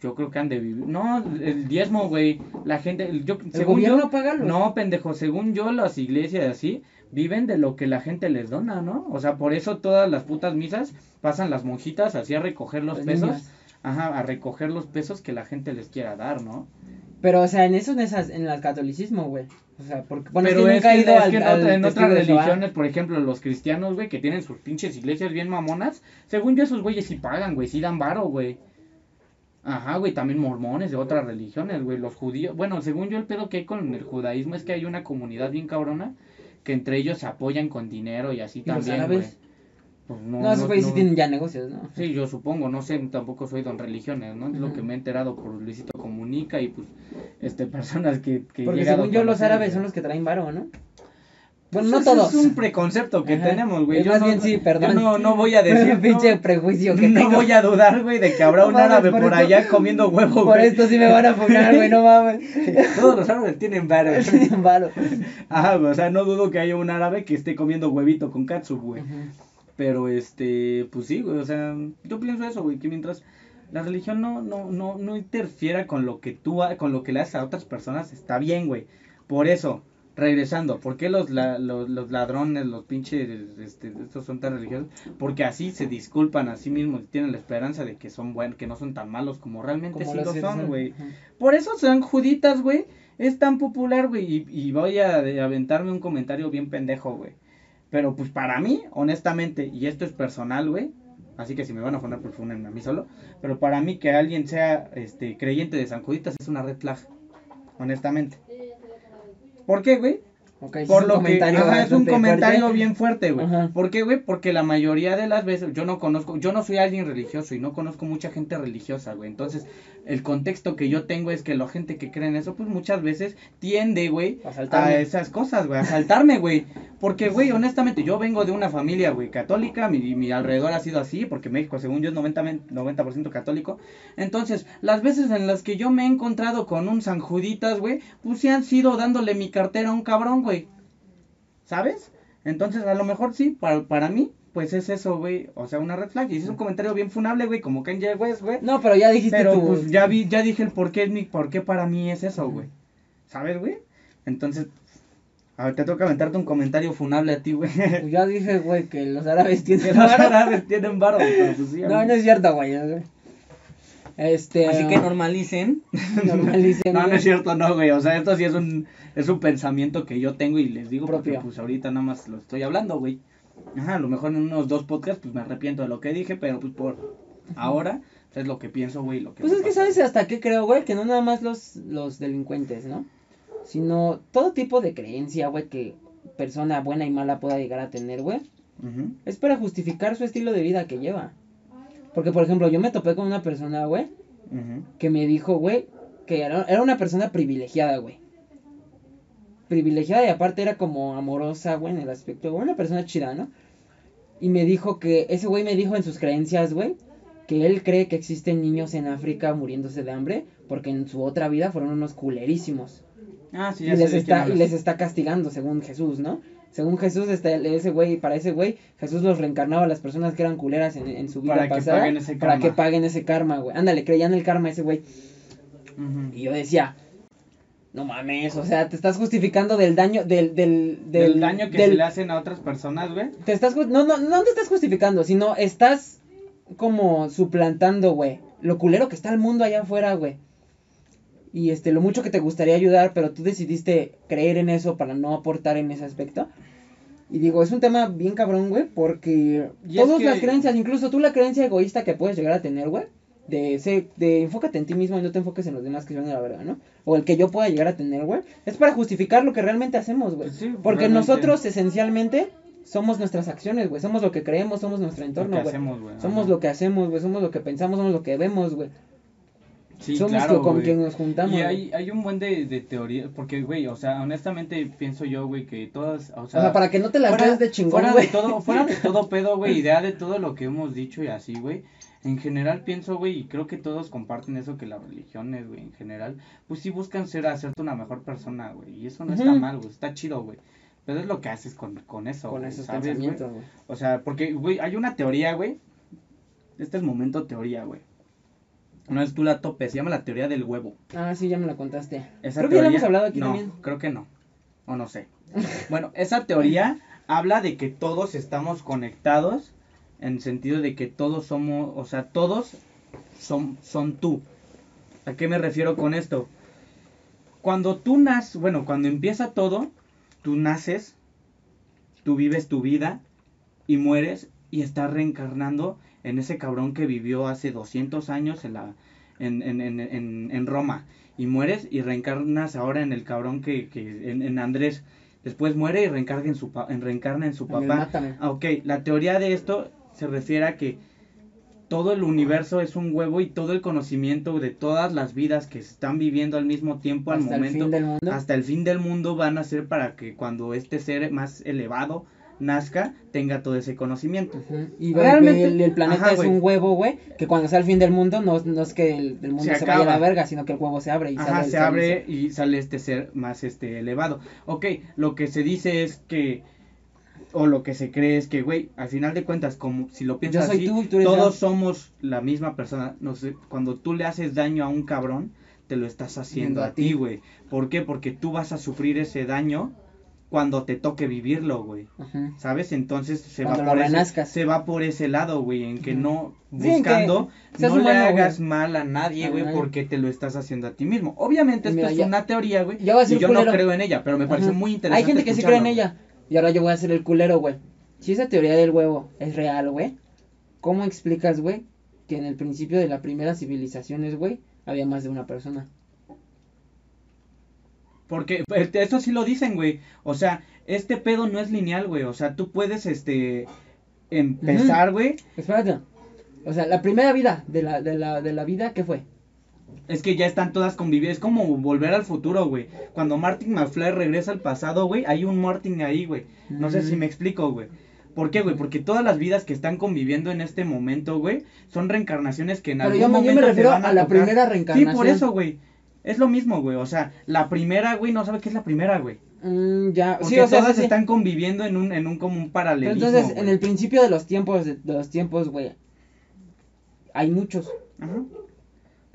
[SPEAKER 1] Yo creo que han de vivir. No, el diezmo, güey. La gente, yo,
[SPEAKER 2] ¿El
[SPEAKER 1] según
[SPEAKER 2] gobierno
[SPEAKER 1] yo,
[SPEAKER 2] paga los-
[SPEAKER 1] no, pendejo, según yo, las iglesias así viven de lo que la gente les dona, ¿no? O sea, por eso todas las putas misas pasan las monjitas así a recoger los
[SPEAKER 2] Las
[SPEAKER 1] pesos.
[SPEAKER 2] niñas.
[SPEAKER 1] Ajá, a recoger los pesos que la gente les quiera dar, ¿no?
[SPEAKER 2] Pero, o sea, en eso, en, esas, en el catolicismo, güey. O sea, porque, bueno,
[SPEAKER 1] Pero
[SPEAKER 2] es que nunca
[SPEAKER 1] que,
[SPEAKER 2] ido
[SPEAKER 1] es
[SPEAKER 2] al,
[SPEAKER 1] que en,
[SPEAKER 2] al
[SPEAKER 1] otra- en otras religiones, por ejemplo, los cristianos, güey, que tienen sus pinches iglesias bien mamonas, según yo esos güeyes sí pagan, güey, sí dan varo, güey. Ajá, güey, también mormones de otras religiones, güey, los judíos. Bueno, según yo el pedo que hay con el judaísmo es que hay una comunidad bien cabrona que entre ellos se apoyan con dinero y así
[SPEAKER 2] ¿Y los
[SPEAKER 1] también, güey. Pues
[SPEAKER 2] No, esos güeyes sí tienen ya negocios, ¿no?
[SPEAKER 1] Sí, yo supongo, no sé, tampoco soy don religiones, ¿no? Es lo que me he enterado por Luisito Comunica y pues, este, personas que, que
[SPEAKER 2] Porque según yo, los árabes son los que traen varo, ¿no? Bueno,
[SPEAKER 1] Pues
[SPEAKER 2] no
[SPEAKER 1] eso
[SPEAKER 2] todos.
[SPEAKER 1] Es un preconcepto que
[SPEAKER 2] Ajá.
[SPEAKER 1] tenemos, güey. Yo
[SPEAKER 2] más
[SPEAKER 1] no-
[SPEAKER 2] bien sí, perdón.
[SPEAKER 1] Yo no, no voy a decir.
[SPEAKER 2] Pinche
[SPEAKER 1] no,
[SPEAKER 2] prejuicio que
[SPEAKER 1] no
[SPEAKER 2] tengo.
[SPEAKER 1] voy a dudar, güey, de que habrá
[SPEAKER 2] No
[SPEAKER 1] un
[SPEAKER 2] mames,
[SPEAKER 1] árabe
[SPEAKER 2] por
[SPEAKER 1] por
[SPEAKER 2] esto-
[SPEAKER 1] allá comiendo huevo,
[SPEAKER 2] Por
[SPEAKER 1] güey.
[SPEAKER 2] esto sí me van a funar, güey, no mames.
[SPEAKER 1] Todos los árabes tienen varo.
[SPEAKER 2] Tienen varo.
[SPEAKER 1] Ajá, güey, o sea, no dudo que haya un árabe que esté comiendo huevito con katsu, güey. Pero este, pues sí, güey, o sea, yo pienso eso, güey, que mientras la religión no, no, no, no interfiera con lo que tú, con lo que le haces a otras personas, está bien, güey. Por eso, regresando, ¿por qué los, la- los, los ladrones, los pinches, este, estos son tan religiosos? Porque así se disculpan a sí mismos y tienen la esperanza de que son buenos, que no son tan malos como realmente
[SPEAKER 2] Como
[SPEAKER 1] sí lo son,
[SPEAKER 2] son.
[SPEAKER 1] güey. Por eso San Juditas, güey, es tan popular, güey. Y, y voy a de- aventarme un comentario bien pendejo, güey. Pero pues para mí, honestamente, y esto es personal, güey. Así que si me van a poner, pues fúnenme a mí solo. Pero para mí que alguien sea este creyente de San Juditas es una red flag. Honestamente. ¿Por qué, güey? Por lo que ajá, es un comentario
[SPEAKER 2] fuerte.
[SPEAKER 1] bien fuerte, güey. ¿Por qué, güey? Porque la mayoría de las veces yo no conozco, yo no soy alguien religioso y no conozco mucha gente religiosa, güey. Entonces, el contexto que yo tengo es que la gente que cree en eso, pues muchas veces tiende, güey,
[SPEAKER 2] A
[SPEAKER 1] a esas cosas, güey, a saltarme, güey. Porque, güey, honestamente, yo vengo de una familia, güey, católica, mi, mi alrededor ha sido así, porque México, según yo, es 90%, 90 católico. Entonces, las veces en las que yo me he encontrado con un San Juditas, güey, pues sí han sido dándole mi cartera a un cabrón, güey. ¿Sabes? Entonces, a lo mejor sí, para, para mí, pues es eso, güey. O sea, una red flag. Y es un comentario bien funable, güey, como Kanye West, güey.
[SPEAKER 2] No, pero ya dijiste
[SPEAKER 1] Pero pues ya vi, ya dije el por qué, mi, por qué para mí es eso, güey. ¿Sabes, güey? Entonces, A ver, te toca aventarte un comentario funable a ti, güey.
[SPEAKER 2] Pues ya dije, güey, que los árabes tienen
[SPEAKER 1] los
[SPEAKER 2] varo.
[SPEAKER 1] árabes tienen varo, pero pues sí,
[SPEAKER 2] No, no es cierto, güey. Este.
[SPEAKER 1] Así que normalicen.
[SPEAKER 2] Normalicen,
[SPEAKER 1] no, no es cierto, no, güey. O sea, esto sí es un, es un pensamiento que yo tengo y les digo porque pues ahorita nada más lo estoy hablando, güey. Ajá, a lo mejor en unos dos podcasts pues me arrepiento de lo que dije, pero pues por ahora pues, es lo que pienso, güey, lo que
[SPEAKER 2] Pues es que sabes hasta qué creo, güey, que no nada más los, los delincuentes, ¿no? Sino todo tipo de creencia, güey, que persona buena y mala pueda llegar a tener, güey.
[SPEAKER 1] Ujú.
[SPEAKER 2] Es para justificar su estilo de vida que lleva. Porque, por ejemplo, yo me topé con una persona, güey, que me dijo, güey, que era, era una persona privilegiada, güey. Privilegiada y aparte era como amorosa, güey, en el aspecto, güey, una persona chida, ¿no? Y me dijo que, ese güey me dijo en sus creencias, güey, que él cree que existen niños en África muriéndose de hambre porque en su otra vida fueron unos culerísimos.
[SPEAKER 1] Ah, sí,
[SPEAKER 2] y
[SPEAKER 1] ya sé
[SPEAKER 2] les está y les está castigando según Jesús, ¿no? Según Jesús está ese güey, para ese güey, Jesús los reencarnaba a las personas que eran culeras en, en su vida
[SPEAKER 1] Para que
[SPEAKER 2] pasada
[SPEAKER 1] paguen ese
[SPEAKER 2] para que paguen ese karma, güey. Ándale, creían el karma ese güey. Y yo decía, no mames, o sea, te estás justificando del daño del del
[SPEAKER 1] Del, daño que
[SPEAKER 2] del-
[SPEAKER 1] se le hacen a otras personas, güey.
[SPEAKER 2] te estás no no no te estás justificando, sino estás como suplantando, güey, lo culero que está el mundo allá afuera, güey. Y este lo mucho que te gustaría ayudar, pero tú decidiste creer en eso para no aportar en ese aspecto. Y digo, es un tema bien cabrón, güey, porque
[SPEAKER 1] Y es
[SPEAKER 2] todas
[SPEAKER 1] que-
[SPEAKER 2] las creencias, incluso tú la creencia egoísta que puedes llegar a tener, güey, de ese, de enfócate en ti mismo y no te enfoques en los demás que son de la verdad, ¿no? O el que yo pueda llegar a tener, güey, es para justificar lo que realmente hacemos, güey.
[SPEAKER 1] Sí,
[SPEAKER 2] porque
[SPEAKER 1] realmente.
[SPEAKER 2] nosotros esencialmente somos nuestras acciones, güey, somos lo que creemos, somos nuestro entorno, güey. Somos
[SPEAKER 1] ajá.
[SPEAKER 2] lo que hacemos, güey, somos lo que pensamos, somos lo que vemos, güey.
[SPEAKER 1] Sí,
[SPEAKER 2] somos
[SPEAKER 1] claro,
[SPEAKER 2] lo- con quien nos juntamos.
[SPEAKER 1] Y hay, hay un buen de, de teoría, porque, güey, o sea, honestamente pienso yo, güey, que todas, o
[SPEAKER 2] o
[SPEAKER 1] sea,
[SPEAKER 2] para que no te las
[SPEAKER 1] fuera,
[SPEAKER 2] des de chingón,
[SPEAKER 1] fuera de todo, fuera de todo pedo, güey, idea de todo lo que hemos dicho y así, güey. En general pienso, güey, y creo que todos comparten eso, que las religiones, güey, en general, pues sí buscan ser, hacerte una mejor persona, güey, y eso no está mal, güey, está chido, güey. Pero es lo que haces con, con eso,
[SPEAKER 2] Con esos
[SPEAKER 1] ¿sabes, güey?
[SPEAKER 2] pensamientos, güey.
[SPEAKER 1] O sea, porque, güey, hay una teoría, güey. Este es momento teoría, güey. No es tú la topes, se llama la teoría del huevo.
[SPEAKER 2] Ah, sí, ya me la contaste.
[SPEAKER 1] Esa
[SPEAKER 2] Creo que ya la hemos hablado aquí
[SPEAKER 1] no,
[SPEAKER 2] también.
[SPEAKER 1] creo que no. O no sé. bueno, esa teoría habla de que todos estamos conectados en sentido de que todos somos, o sea, todos son, son tú. ¿A qué me refiero con esto? Cuando tú naces, bueno, cuando empieza todo, tú naces, tú vives tu vida y mueres y estás reencarnando en ese cabrón que vivió hace 200 años en, la, en, en, en, en, en Roma. Y mueres y reencarnas ahora en el cabrón que, que en, en Andrés. Después muere y reencarga en su, reencarna en su
[SPEAKER 2] el
[SPEAKER 1] papá. Ah, ok, la teoría de esto se refiere a que todo el universo es un huevo y todo el conocimiento de todas las vidas que se están viviendo al mismo tiempo, al
[SPEAKER 2] Hasta el
[SPEAKER 1] momento,
[SPEAKER 2] fin del mundo.
[SPEAKER 1] hasta el fin del mundo van a ser para que cuando este ser más elevado nazca, tenga todo ese conocimiento.
[SPEAKER 2] Y
[SPEAKER 1] Realmente-
[SPEAKER 2] el, el planeta
[SPEAKER 1] Ajá,
[SPEAKER 2] es un huevo, güey, que cuando sea el fin del mundo no, no es que el, el mundo
[SPEAKER 1] Se
[SPEAKER 2] se, vaya a la verga, sino que el huevo se abre y
[SPEAKER 1] Ajá,
[SPEAKER 2] sale
[SPEAKER 1] se
[SPEAKER 2] sale-
[SPEAKER 1] abre y sale este ser más este elevado. Ok, lo que se dice es que o lo que se cree es que, güey, al final de cuentas, como si lo piensas así,
[SPEAKER 2] tú
[SPEAKER 1] todos somos la misma persona. No sé, cuando tú le haces daño a un cabrón, te lo estás haciendo
[SPEAKER 2] a
[SPEAKER 1] ti, güey. ¿Por qué? Porque tú vas a sufrir ese daño cuando te toque vivirlo, güey. ¿Sabes? Entonces se
[SPEAKER 2] Cuando
[SPEAKER 1] va por ese, se va por ese lado, güey, en que no
[SPEAKER 2] Sí, en que
[SPEAKER 1] buscando no le
[SPEAKER 2] güey.
[SPEAKER 1] hagas mal a nadie, güey, porque te lo estás haciendo a ti mismo. Obviamente esto
[SPEAKER 2] Mira,
[SPEAKER 1] es
[SPEAKER 2] ya-
[SPEAKER 1] una teoría, güey, y yo no creo en ella, pero me pareció
[SPEAKER 2] Ajá.
[SPEAKER 1] muy interesante.
[SPEAKER 2] Hay gente que sí cree en ella. Y ahora yo voy a hacer el culero, güey. Si esa teoría del huevo es real, güey, ¿cómo explicas, güey, que en el principio de la primera civilizaciones, güey, había más de una persona?
[SPEAKER 1] Porque eh, eso sí lo dicen, güey. O sea, este pedo no es lineal, güey. O sea, tú puedes, este, empezar, güey.
[SPEAKER 2] Espérate. O sea, la primera vida de la, de la, de la vida, ¿qué fue?
[SPEAKER 1] Es que ya están todas conviviendo. Es como volver al futuro, güey. Cuando Martin McFly regresa al pasado, güey, hay un Martin ahí, güey. No sé
[SPEAKER 2] Mm.
[SPEAKER 1] si me explico, güey. ¿Por qué, güey? Porque todas las vidas que están conviviendo en este momento, güey, son reencarnaciones que en
[SPEAKER 2] Pero
[SPEAKER 1] algún
[SPEAKER 2] yo me- yo me
[SPEAKER 1] momento
[SPEAKER 2] refiero
[SPEAKER 1] van
[SPEAKER 2] a la primera
[SPEAKER 1] Sí,
[SPEAKER 2] reencarnación.
[SPEAKER 1] por eso, güey. Es lo mismo, güey. O sea, la primera, güey, no sabe qué es la primera, güey.
[SPEAKER 2] Mm, ya,
[SPEAKER 1] Porque
[SPEAKER 2] sí, o sea,
[SPEAKER 1] todas
[SPEAKER 2] sí, sí.
[SPEAKER 1] están conviviendo en un, en un como un
[SPEAKER 2] Pero
[SPEAKER 1] paralelismo.
[SPEAKER 2] entonces, en el principio de los tiempos, de, de los tiempos, güey, hay muchos.
[SPEAKER 1] Ajá.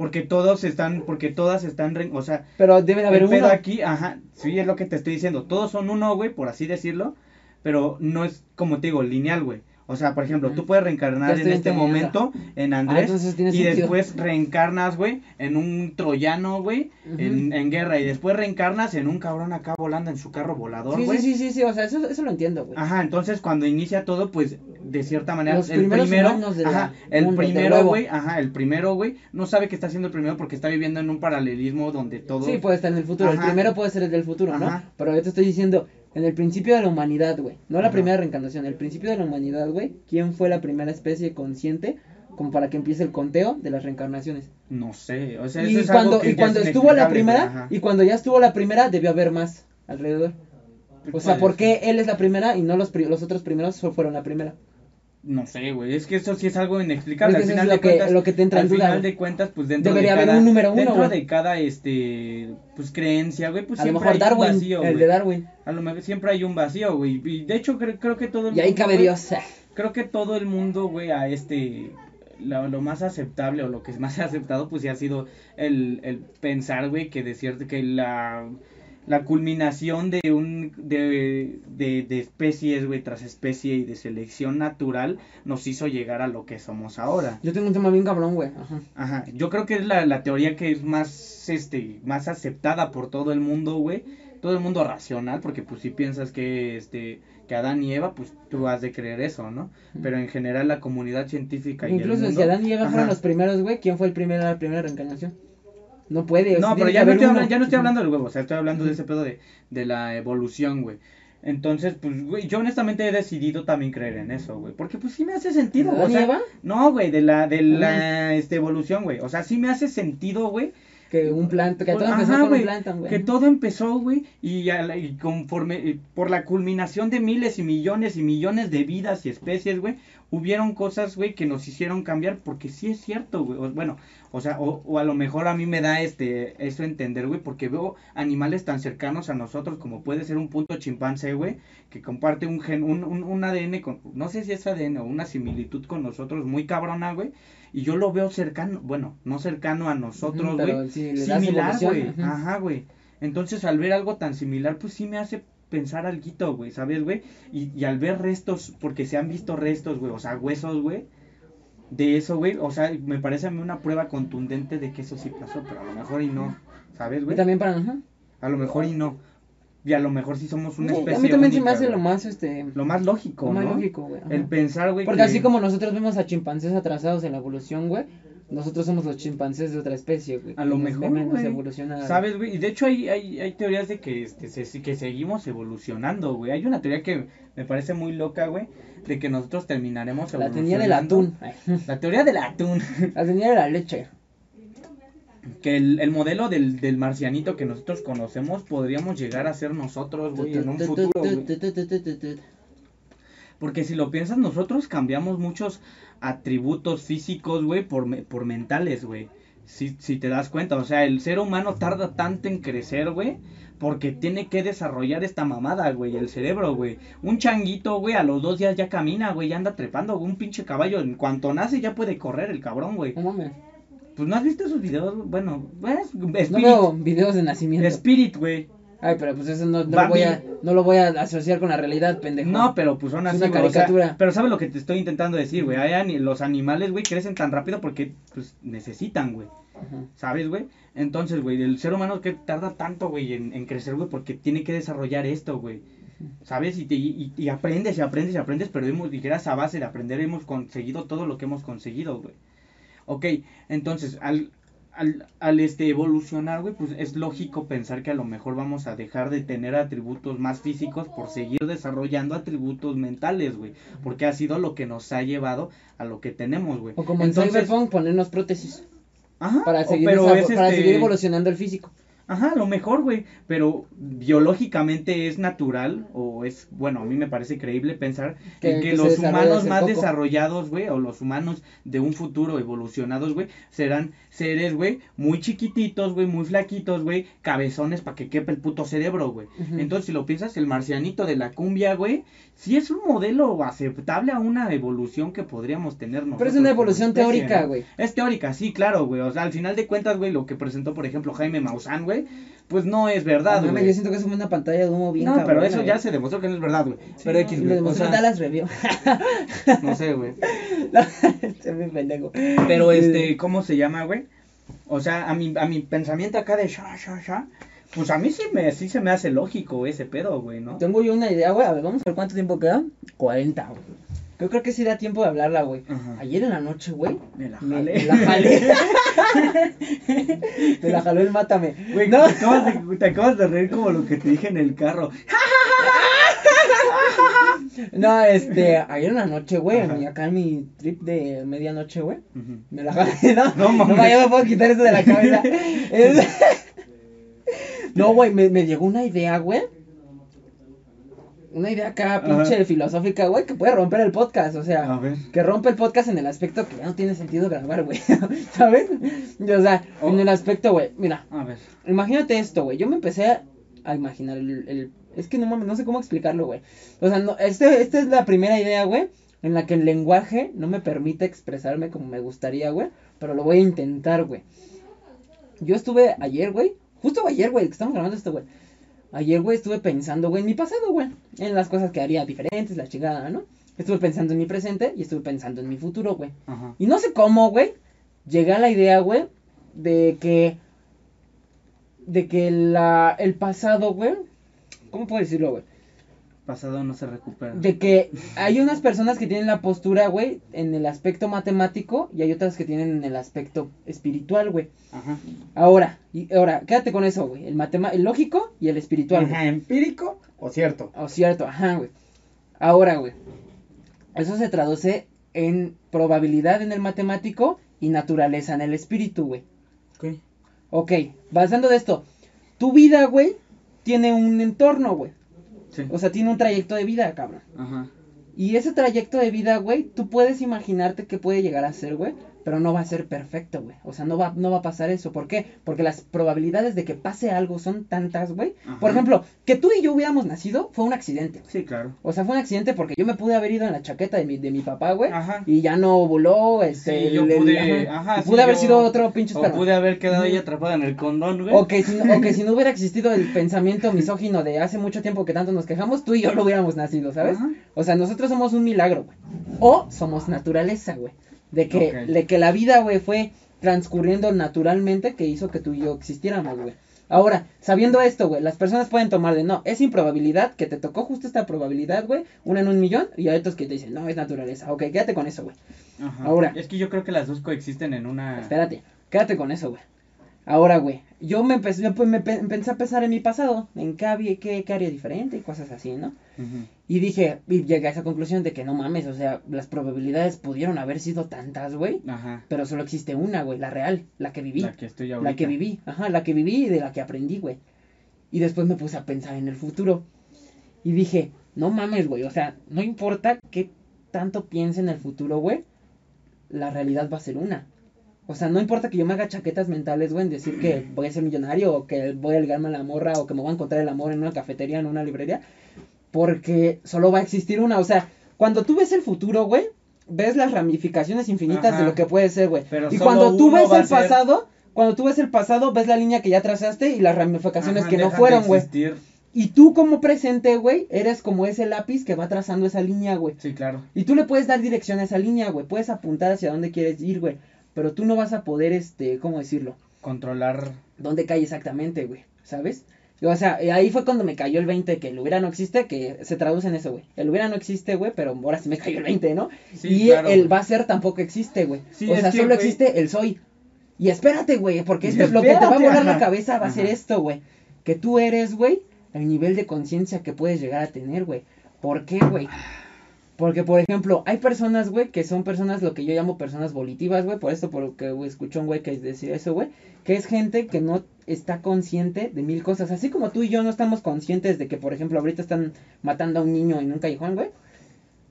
[SPEAKER 1] Porque todos están, porque todas están, o sea,
[SPEAKER 2] Pero debe de haber uno.
[SPEAKER 1] aquí, ajá, sí es lo que te estoy diciendo. Todos son uno, güey, por así decirlo, pero no es como te digo, lineal, güey. O sea, por ejemplo,
[SPEAKER 2] Ujú.
[SPEAKER 1] tú puedes reencarnar en este momento en
[SPEAKER 2] Ah,
[SPEAKER 1] Andrés y
[SPEAKER 2] sentido.
[SPEAKER 1] después reencarnas, güey, en un troyano, güey, en, en guerra y después reencarnas en un cabrón acá volando en su carro volador,
[SPEAKER 2] Sí,
[SPEAKER 1] güey.
[SPEAKER 2] sí, sí, sí, sí, o sea, eso, eso lo entiendo, güey.
[SPEAKER 1] Ajá, entonces cuando inicia todo, pues de cierta manera
[SPEAKER 2] Los
[SPEAKER 1] el primero, ajá, el primero, güey, ajá, el primero, güey, no sabe que está haciendo el primero porque está viviendo en un paralelismo donde todo
[SPEAKER 2] Sí, puede estar en el futuro.
[SPEAKER 1] Ajá.
[SPEAKER 2] El primero puede ser el del futuro, ¿no? Pero yo te estoy diciendo, en el principio de la humanidad, güey. No la
[SPEAKER 1] Ajá.
[SPEAKER 2] primera reencarnación, el principio de la humanidad, güey. ¿Quién fue la primera especie consciente como para que empiece el conteo de las reencarnaciones?
[SPEAKER 1] no sé, o sea,
[SPEAKER 2] y
[SPEAKER 1] es
[SPEAKER 2] cuando,
[SPEAKER 1] algo que
[SPEAKER 2] y cuando
[SPEAKER 1] es
[SPEAKER 2] estuvo la primera,
[SPEAKER 1] ajá.
[SPEAKER 2] y cuando ya estuvo la primera, debió haber más alrededor. O sea, ¿por qué él es la primera y no los, pri- los otros primeros fueron la primera?
[SPEAKER 1] No sé, güey, es que eso sí es algo inexplicable. Al final
[SPEAKER 2] es lo
[SPEAKER 1] de
[SPEAKER 2] que-
[SPEAKER 1] cuentas,
[SPEAKER 2] lo que te entra en
[SPEAKER 1] al
[SPEAKER 2] duda,
[SPEAKER 1] final de cuentas, pues dentro
[SPEAKER 2] Debería
[SPEAKER 1] de
[SPEAKER 2] haber
[SPEAKER 1] cada,
[SPEAKER 2] un número uno,
[SPEAKER 1] dentro
[SPEAKER 2] güey.
[SPEAKER 1] de cada, este, pues creencia, güey, pues
[SPEAKER 2] a lo
[SPEAKER 1] siempre
[SPEAKER 2] mejor
[SPEAKER 1] hay
[SPEAKER 2] Darwin,
[SPEAKER 1] un vacío,
[SPEAKER 2] el
[SPEAKER 1] güey.
[SPEAKER 2] de Darwin.
[SPEAKER 1] A lo mejor siempre hay un vacío, güey, y de hecho creo, creo que todo el
[SPEAKER 2] Y ahí
[SPEAKER 1] mundo,
[SPEAKER 2] cabe
[SPEAKER 1] güey,
[SPEAKER 2] Dios.
[SPEAKER 1] creo que todo el mundo, güey, a este, lo, lo más aceptable o lo que es más aceptado, pues sí ha sido el, el pensar, güey, que de cierto, que la, la culminación de un, de, de, de especies, güey, tras especie y de selección natural nos hizo llegar a lo que somos ahora.
[SPEAKER 2] Yo tengo un tema bien cabrón, güey. Ajá.
[SPEAKER 1] Ajá, yo creo que es la, la teoría que es más, este, más aceptada por todo el mundo, güey. Todo el mundo racional, porque pues si piensas que, este, que Adán y Eva, pues tú has de creer eso, ¿no? Pero en general la comunidad científica y el
[SPEAKER 2] Incluso
[SPEAKER 1] mundo...
[SPEAKER 2] si Adán y Eva fueron los primeros, güey, ¿quién fue el primero la primera reencarnación? No puede.
[SPEAKER 1] No, pero ya no, estoy hablando, ya no estoy hablando del huevo, o sea, estoy hablando de ese pedo de, de la evolución, güey. Entonces, pues, güey, yo honestamente he decidido también creer en eso, güey. Porque, pues, sí me hace sentido,
[SPEAKER 2] ¿Adán
[SPEAKER 1] o
[SPEAKER 2] y
[SPEAKER 1] sea,
[SPEAKER 2] Eva?
[SPEAKER 1] No, güey, de la, de la, este, evolución, güey. O sea, sí me hace sentido, güey,
[SPEAKER 2] Que un planta, que todo
[SPEAKER 1] Ajá,
[SPEAKER 2] empezó con un planta, güey.
[SPEAKER 1] Que todo empezó, güey, y, la- y conforme, y por la culminación de miles y millones y millones de vidas y especies, güey, hubieron cosas, güey, que nos hicieron cambiar, porque sí es cierto, güey, o- bueno, o sea, o, o a lo mejor a mí me da este, eso entender, güey, porque veo animales tan cercanos a nosotros como puede ser un punto chimpancé, güey, que comparte un gen, un, un, un ADN con, no sé si es ADN o una similitud con nosotros muy cabrona, güey, y yo lo veo cercano, bueno, no cercano a nosotros, güey,
[SPEAKER 2] si
[SPEAKER 1] similar, güey. Ajá, güey. Entonces, al ver algo tan similar, pues sí me hace pensar algo, güey, ¿sabes, güey? Y, y al ver restos, porque se han visto restos, güey, o sea, huesos, güey, de eso, güey, o sea, me parece a mí una prueba contundente de que eso sí pasó, pero a lo mejor y no, ¿sabes, güey?
[SPEAKER 2] también para. Ajá.
[SPEAKER 1] A lo mejor y no. Y a lo mejor sí somos una
[SPEAKER 2] Sí,
[SPEAKER 1] especie
[SPEAKER 2] a mí también se me
[SPEAKER 1] única,
[SPEAKER 2] hace lo más, este.
[SPEAKER 1] Lo más lógico,
[SPEAKER 2] lo más
[SPEAKER 1] ¿no?
[SPEAKER 2] lógico, güey.
[SPEAKER 1] El pensar, güey,
[SPEAKER 2] Porque
[SPEAKER 1] que-
[SPEAKER 2] así como nosotros vemos a chimpancés atrasados en la evolución, güey, nosotros somos los chimpancés de otra especie, güey.
[SPEAKER 1] A lo mejor, güey.
[SPEAKER 2] evolucionados.
[SPEAKER 1] ¿Sabes, güey? Y de hecho hay, hay, hay teorías de que, este, se- que seguimos evolucionando, güey. Hay una teoría que me parece muy loca, güey, de que nosotros terminaremos
[SPEAKER 2] La
[SPEAKER 1] evolucionando.
[SPEAKER 2] tenía del atún.
[SPEAKER 1] La teoría del atún.
[SPEAKER 2] La tenía de la leche.
[SPEAKER 1] Que el, el modelo del, del marcianito que nosotros conocemos podríamos llegar a ser nosotros, güey, en un futuro. Porque si lo piensas, nosotros cambiamos muchos atributos físicos, güey, por, por mentales, güey. Si, si te das cuenta, o sea, el ser humano tarda tanto en crecer, güey, porque tiene que desarrollar esta mamada, güey, el cerebro, güey. Un changuito, güey, a los dos días ya camina, güey, ya anda trepando, un pinche caballo, en cuanto nace ya puede correr el cabrón, güey. Pues no has visto esos videos, bueno,
[SPEAKER 2] No
[SPEAKER 1] Spirit,
[SPEAKER 2] veo videos de nacimiento.
[SPEAKER 1] Spirit, güey.
[SPEAKER 2] Ay, pero pues eso no, no, lo voy a, no lo voy a asociar con la realidad, pendejo.
[SPEAKER 1] No, pero pues son
[SPEAKER 2] Es
[SPEAKER 1] así,
[SPEAKER 2] una
[SPEAKER 1] güey, o sea,
[SPEAKER 2] caricatura.
[SPEAKER 1] pero ¿sabes lo que te estoy intentando decir, güey? Los animales, güey, crecen tan rápido porque, pues, necesitan, güey.
[SPEAKER 2] Ajá.
[SPEAKER 1] ¿Sabes, güey? Entonces, güey, el ser humano que tarda tanto, güey, en, en crecer, güey, porque tiene que desarrollar esto, güey. ¿Sabes? Y, te, y, y aprendes y aprendes y aprendes, pero hemos, y gracias a base de aprender hemos conseguido todo lo que hemos conseguido, güey. Ok, entonces, al, al, al este, evolucionar, güey, pues es lógico pensar que a lo mejor vamos a dejar de tener atributos más físicos por seguir desarrollando atributos mentales, güey. Porque ha sido lo que nos ha llevado a lo que tenemos, güey.
[SPEAKER 2] O como en Cyberpunk, ponernos prótesis.
[SPEAKER 1] Ajá,
[SPEAKER 2] Para seguir,
[SPEAKER 1] pero es,
[SPEAKER 2] para
[SPEAKER 1] este,
[SPEAKER 2] seguir evolucionando el físico.
[SPEAKER 1] Ajá, a lo mejor, güey, pero biológicamente es natural o es, bueno, a mí me parece creíble pensar
[SPEAKER 2] Que-
[SPEAKER 1] en que, los humanos más
[SPEAKER 2] poco.
[SPEAKER 1] desarrollados, güey, o los humanos de un futuro evolucionados, güey, serán seres, güey, muy chiquititos, güey, muy flaquitos, güey, cabezones para que quepa el puto cerebro, güey. Entonces, si lo piensas, el marcianito de la cumbia, güey, sí es un modelo aceptable a una evolución que podríamos tener nosotros.
[SPEAKER 2] Pero es una evolución teórica,
[SPEAKER 1] ¿no?
[SPEAKER 2] güey.
[SPEAKER 1] Es teórica, sí, claro, güey. O sea, al final de cuentas, güey, lo que presentó, por ejemplo, Jaime Maussan, güey, pues no es verdad,
[SPEAKER 2] No,
[SPEAKER 1] güey.
[SPEAKER 2] yo siento que es como una pantalla de humo bien
[SPEAKER 1] No, pero eso ya se demostró que no es verdad, güey. pero X,
[SPEAKER 2] no,
[SPEAKER 1] güey.
[SPEAKER 2] Lo
[SPEAKER 1] O
[SPEAKER 2] demostró
[SPEAKER 1] sea,
[SPEAKER 2] Dallas Review.
[SPEAKER 1] no sé, güey.
[SPEAKER 2] Muy pendejo.
[SPEAKER 1] Pero este, ¿cómo se llama, güey? O sea, a mi, a mi pensamiento acá de sha, sha, sha, pues a mí sí, me, sí se me hace lógico ese pedo, güey, ¿no?
[SPEAKER 2] Tengo yo una idea, güey. A ver, vamos a ver cuánto tiempo queda. 40, güey. Yo creo que sí da tiempo de hablarla, güey.
[SPEAKER 1] Ajá.
[SPEAKER 2] Ayer en la noche, güey.
[SPEAKER 1] Me la jalé.
[SPEAKER 2] me la jalé. me la jaló el mátame.
[SPEAKER 1] Güey,
[SPEAKER 2] no.
[SPEAKER 1] te, acabas de, te acabas de reír como lo que te dije en el carro.
[SPEAKER 2] No, este, ayer en la noche, güey. Acá en mi trip de medianoche, güey. Me la jalé, ¿no?
[SPEAKER 1] No, mames.
[SPEAKER 2] No, yo me puedo quitar eso de la cabeza. Es- No, güey, me, me llegó una idea, güey. Una idea acá,
[SPEAKER 1] Ajá.
[SPEAKER 2] pinche filosófica, güey, que puede romper el podcast, o sea.
[SPEAKER 1] A ver.
[SPEAKER 2] Que rompe el podcast en el aspecto que ya no tiene sentido grabar, güey. ¿Sabes? O sea,
[SPEAKER 1] Oh.
[SPEAKER 2] en el aspecto, güey, mira,
[SPEAKER 1] A ver.
[SPEAKER 2] imagínate esto, güey. Yo me empecé a imaginar el, el- es que no mames, no sé cómo explicarlo, güey. O sea, no, este, esta es la primera idea, güey, en la que el lenguaje no me permite expresarme como me gustaría, güey, pero lo voy a intentar, güey. Yo estuve ayer, güey, justo ayer, güey, que estamos grabando esto, güey. Ayer, güey, estuve pensando, güey, en mi pasado, güey, en las cosas que haría diferentes, la chingada, ¿no? Estuve pensando en mi presente y estuve pensando en mi futuro, güey.
[SPEAKER 1] Ajá.
[SPEAKER 2] Y no sé cómo, güey, llegué a la idea, güey, de que. De que la, el pasado, güey. ¿Cómo puedo decirlo, güey?
[SPEAKER 1] Pasado no se recupera.
[SPEAKER 2] De que hay unas personas que tienen la postura, güey, en el aspecto matemático y hay otras que tienen en el aspecto espiritual, güey.
[SPEAKER 1] Ajá.
[SPEAKER 2] Ahora, y ahora, quédate con eso, güey. El, matema el lógico y el espiritual.
[SPEAKER 1] Ajá, empírico o cierto.
[SPEAKER 2] O cierto, ajá, güey. Ahora, güey. Eso se traduce en probabilidad en el matemático y naturaleza en el espíritu, güey.
[SPEAKER 1] Ok.
[SPEAKER 2] Ok, basando de esto, tu vida, güey, tiene un entorno, güey.
[SPEAKER 1] Sí.
[SPEAKER 2] O sea, tiene un trayecto de vida, cabrón.
[SPEAKER 1] Ajá.
[SPEAKER 2] Y ese trayecto de vida, güey, tú puedes imaginarte qué puede llegar a ser, güey, pero no va a ser perfecto, güey. O sea, no va, no va a pasar eso. ¿Por qué? Porque las probabilidades de que pase algo son tantas, güey. Por ejemplo, que tú y yo hubiéramos nacido fue un accidente.
[SPEAKER 1] Sí, claro.
[SPEAKER 2] O sea, fue un accidente porque yo me pude haber ido en la chaqueta de mi, de mi papá, güey.
[SPEAKER 1] Ajá.
[SPEAKER 2] Y ya no voló, este...
[SPEAKER 1] Sí, yo
[SPEAKER 2] el- el-
[SPEAKER 1] pude,
[SPEAKER 2] ajá,
[SPEAKER 1] ajá, sí,
[SPEAKER 2] pude haber
[SPEAKER 1] yo-
[SPEAKER 2] sido otro pinche
[SPEAKER 1] O
[SPEAKER 2] esperma.
[SPEAKER 1] pude haber quedado ahí atrapada en el condón, güey.
[SPEAKER 2] O que, si, o que si no hubiera existido el pensamiento misógino de hace mucho tiempo que tanto nos quejamos, tú y yo no hubiéramos nacido, ¿sabes?
[SPEAKER 1] Ajá.
[SPEAKER 2] O sea, nosotros somos un milagro, güey. O somos naturaleza, güey. De que, de que la vida, güey, fue transcurriendo naturalmente que hizo que tú y yo existiéramos, güey. Ahora, sabiendo esto, güey, las personas pueden tomar de no, es improbabilidad que te tocó justo esta probabilidad, güey, una en un millón, y hay otros que te dicen, no, es naturaleza. Ok, quédate con eso, güey. Ahora.
[SPEAKER 1] Es que yo creo que las dos coexisten en una.
[SPEAKER 2] Espérate, quédate con eso, güey. Ahora, güey, yo me empecé, me, me pe- empecé a pensar en mi pasado, en qué, había- qué, qué haría diferente y cosas así, ¿no? Y dije, y llegué a esa conclusión de que no mames, o sea, las probabilidades pudieron haber sido tantas, güey,
[SPEAKER 1] Ajá.
[SPEAKER 2] pero solo existe una, güey, la real, la que viví.
[SPEAKER 1] La que estoy ahorita.
[SPEAKER 2] La que viví, ajá, la que viví y de la que aprendí, güey. Y después me puse a pensar en el futuro. Y dije, no mames, güey, o sea, no importa qué tanto piense en el futuro, güey, la realidad va a ser una. O sea, no importa que yo me haga chaquetas mentales, güey, en decir que voy a ser millonario o que voy a ligarme a la morra o que me voy a encontrar el amor en una cafetería, en una librería, porque solo va a existir una. O sea, cuando tú ves el futuro, güey, ves las ramificaciones infinitas
[SPEAKER 1] Ajá.
[SPEAKER 2] de lo que puede ser, güey.
[SPEAKER 1] Pero
[SPEAKER 2] Y cuando tú ves el
[SPEAKER 1] ser-
[SPEAKER 2] pasado, cuando tú ves el pasado, ves la línea que ya trazaste y las ramificaciones
[SPEAKER 1] Ajá,
[SPEAKER 2] que no fueron, güey. Y tú como presente, güey, eres como ese lápiz que va trazando esa línea, güey.
[SPEAKER 1] Sí, claro.
[SPEAKER 2] Y tú le puedes dar dirección a esa línea, güey. Puedes apuntar hacia dónde quieres ir, güey. Pero tú no vas a poder, este, ¿cómo decirlo?
[SPEAKER 1] Controlar.
[SPEAKER 2] ¿Dónde cae exactamente, güey? ¿Sabes? O sea, ahí fue cuando me cayó el 20 que el hubiera no existe, que se traduce en eso, güey. El hubiera no existe, güey, pero ahora sí me cayó el 20, ¿no?
[SPEAKER 1] Sí,
[SPEAKER 2] y
[SPEAKER 1] claro,
[SPEAKER 2] el va a ser tampoco existe, güey.
[SPEAKER 1] Sí,
[SPEAKER 2] o sea,
[SPEAKER 1] que,
[SPEAKER 2] solo existe el soy. Y espérate, güey, porque esto, lo que te va a
[SPEAKER 1] espérate,
[SPEAKER 2] volar la cabeza va a ser esto, güey. Que tú eres, güey, el nivel de conciencia que puedes llegar a tener, güey. ¿Por qué, güey? Porque, por ejemplo, hay personas, güey, que son personas, lo que yo llamo personas volitivas, güey, por esto, por lo que güey, escuchó un güey que decía eso, güey, que es gente que no está consciente de mil cosas. Así como tú y yo no estamos conscientes de que, por ejemplo, ahorita están matando a un niño en un callejón, güey.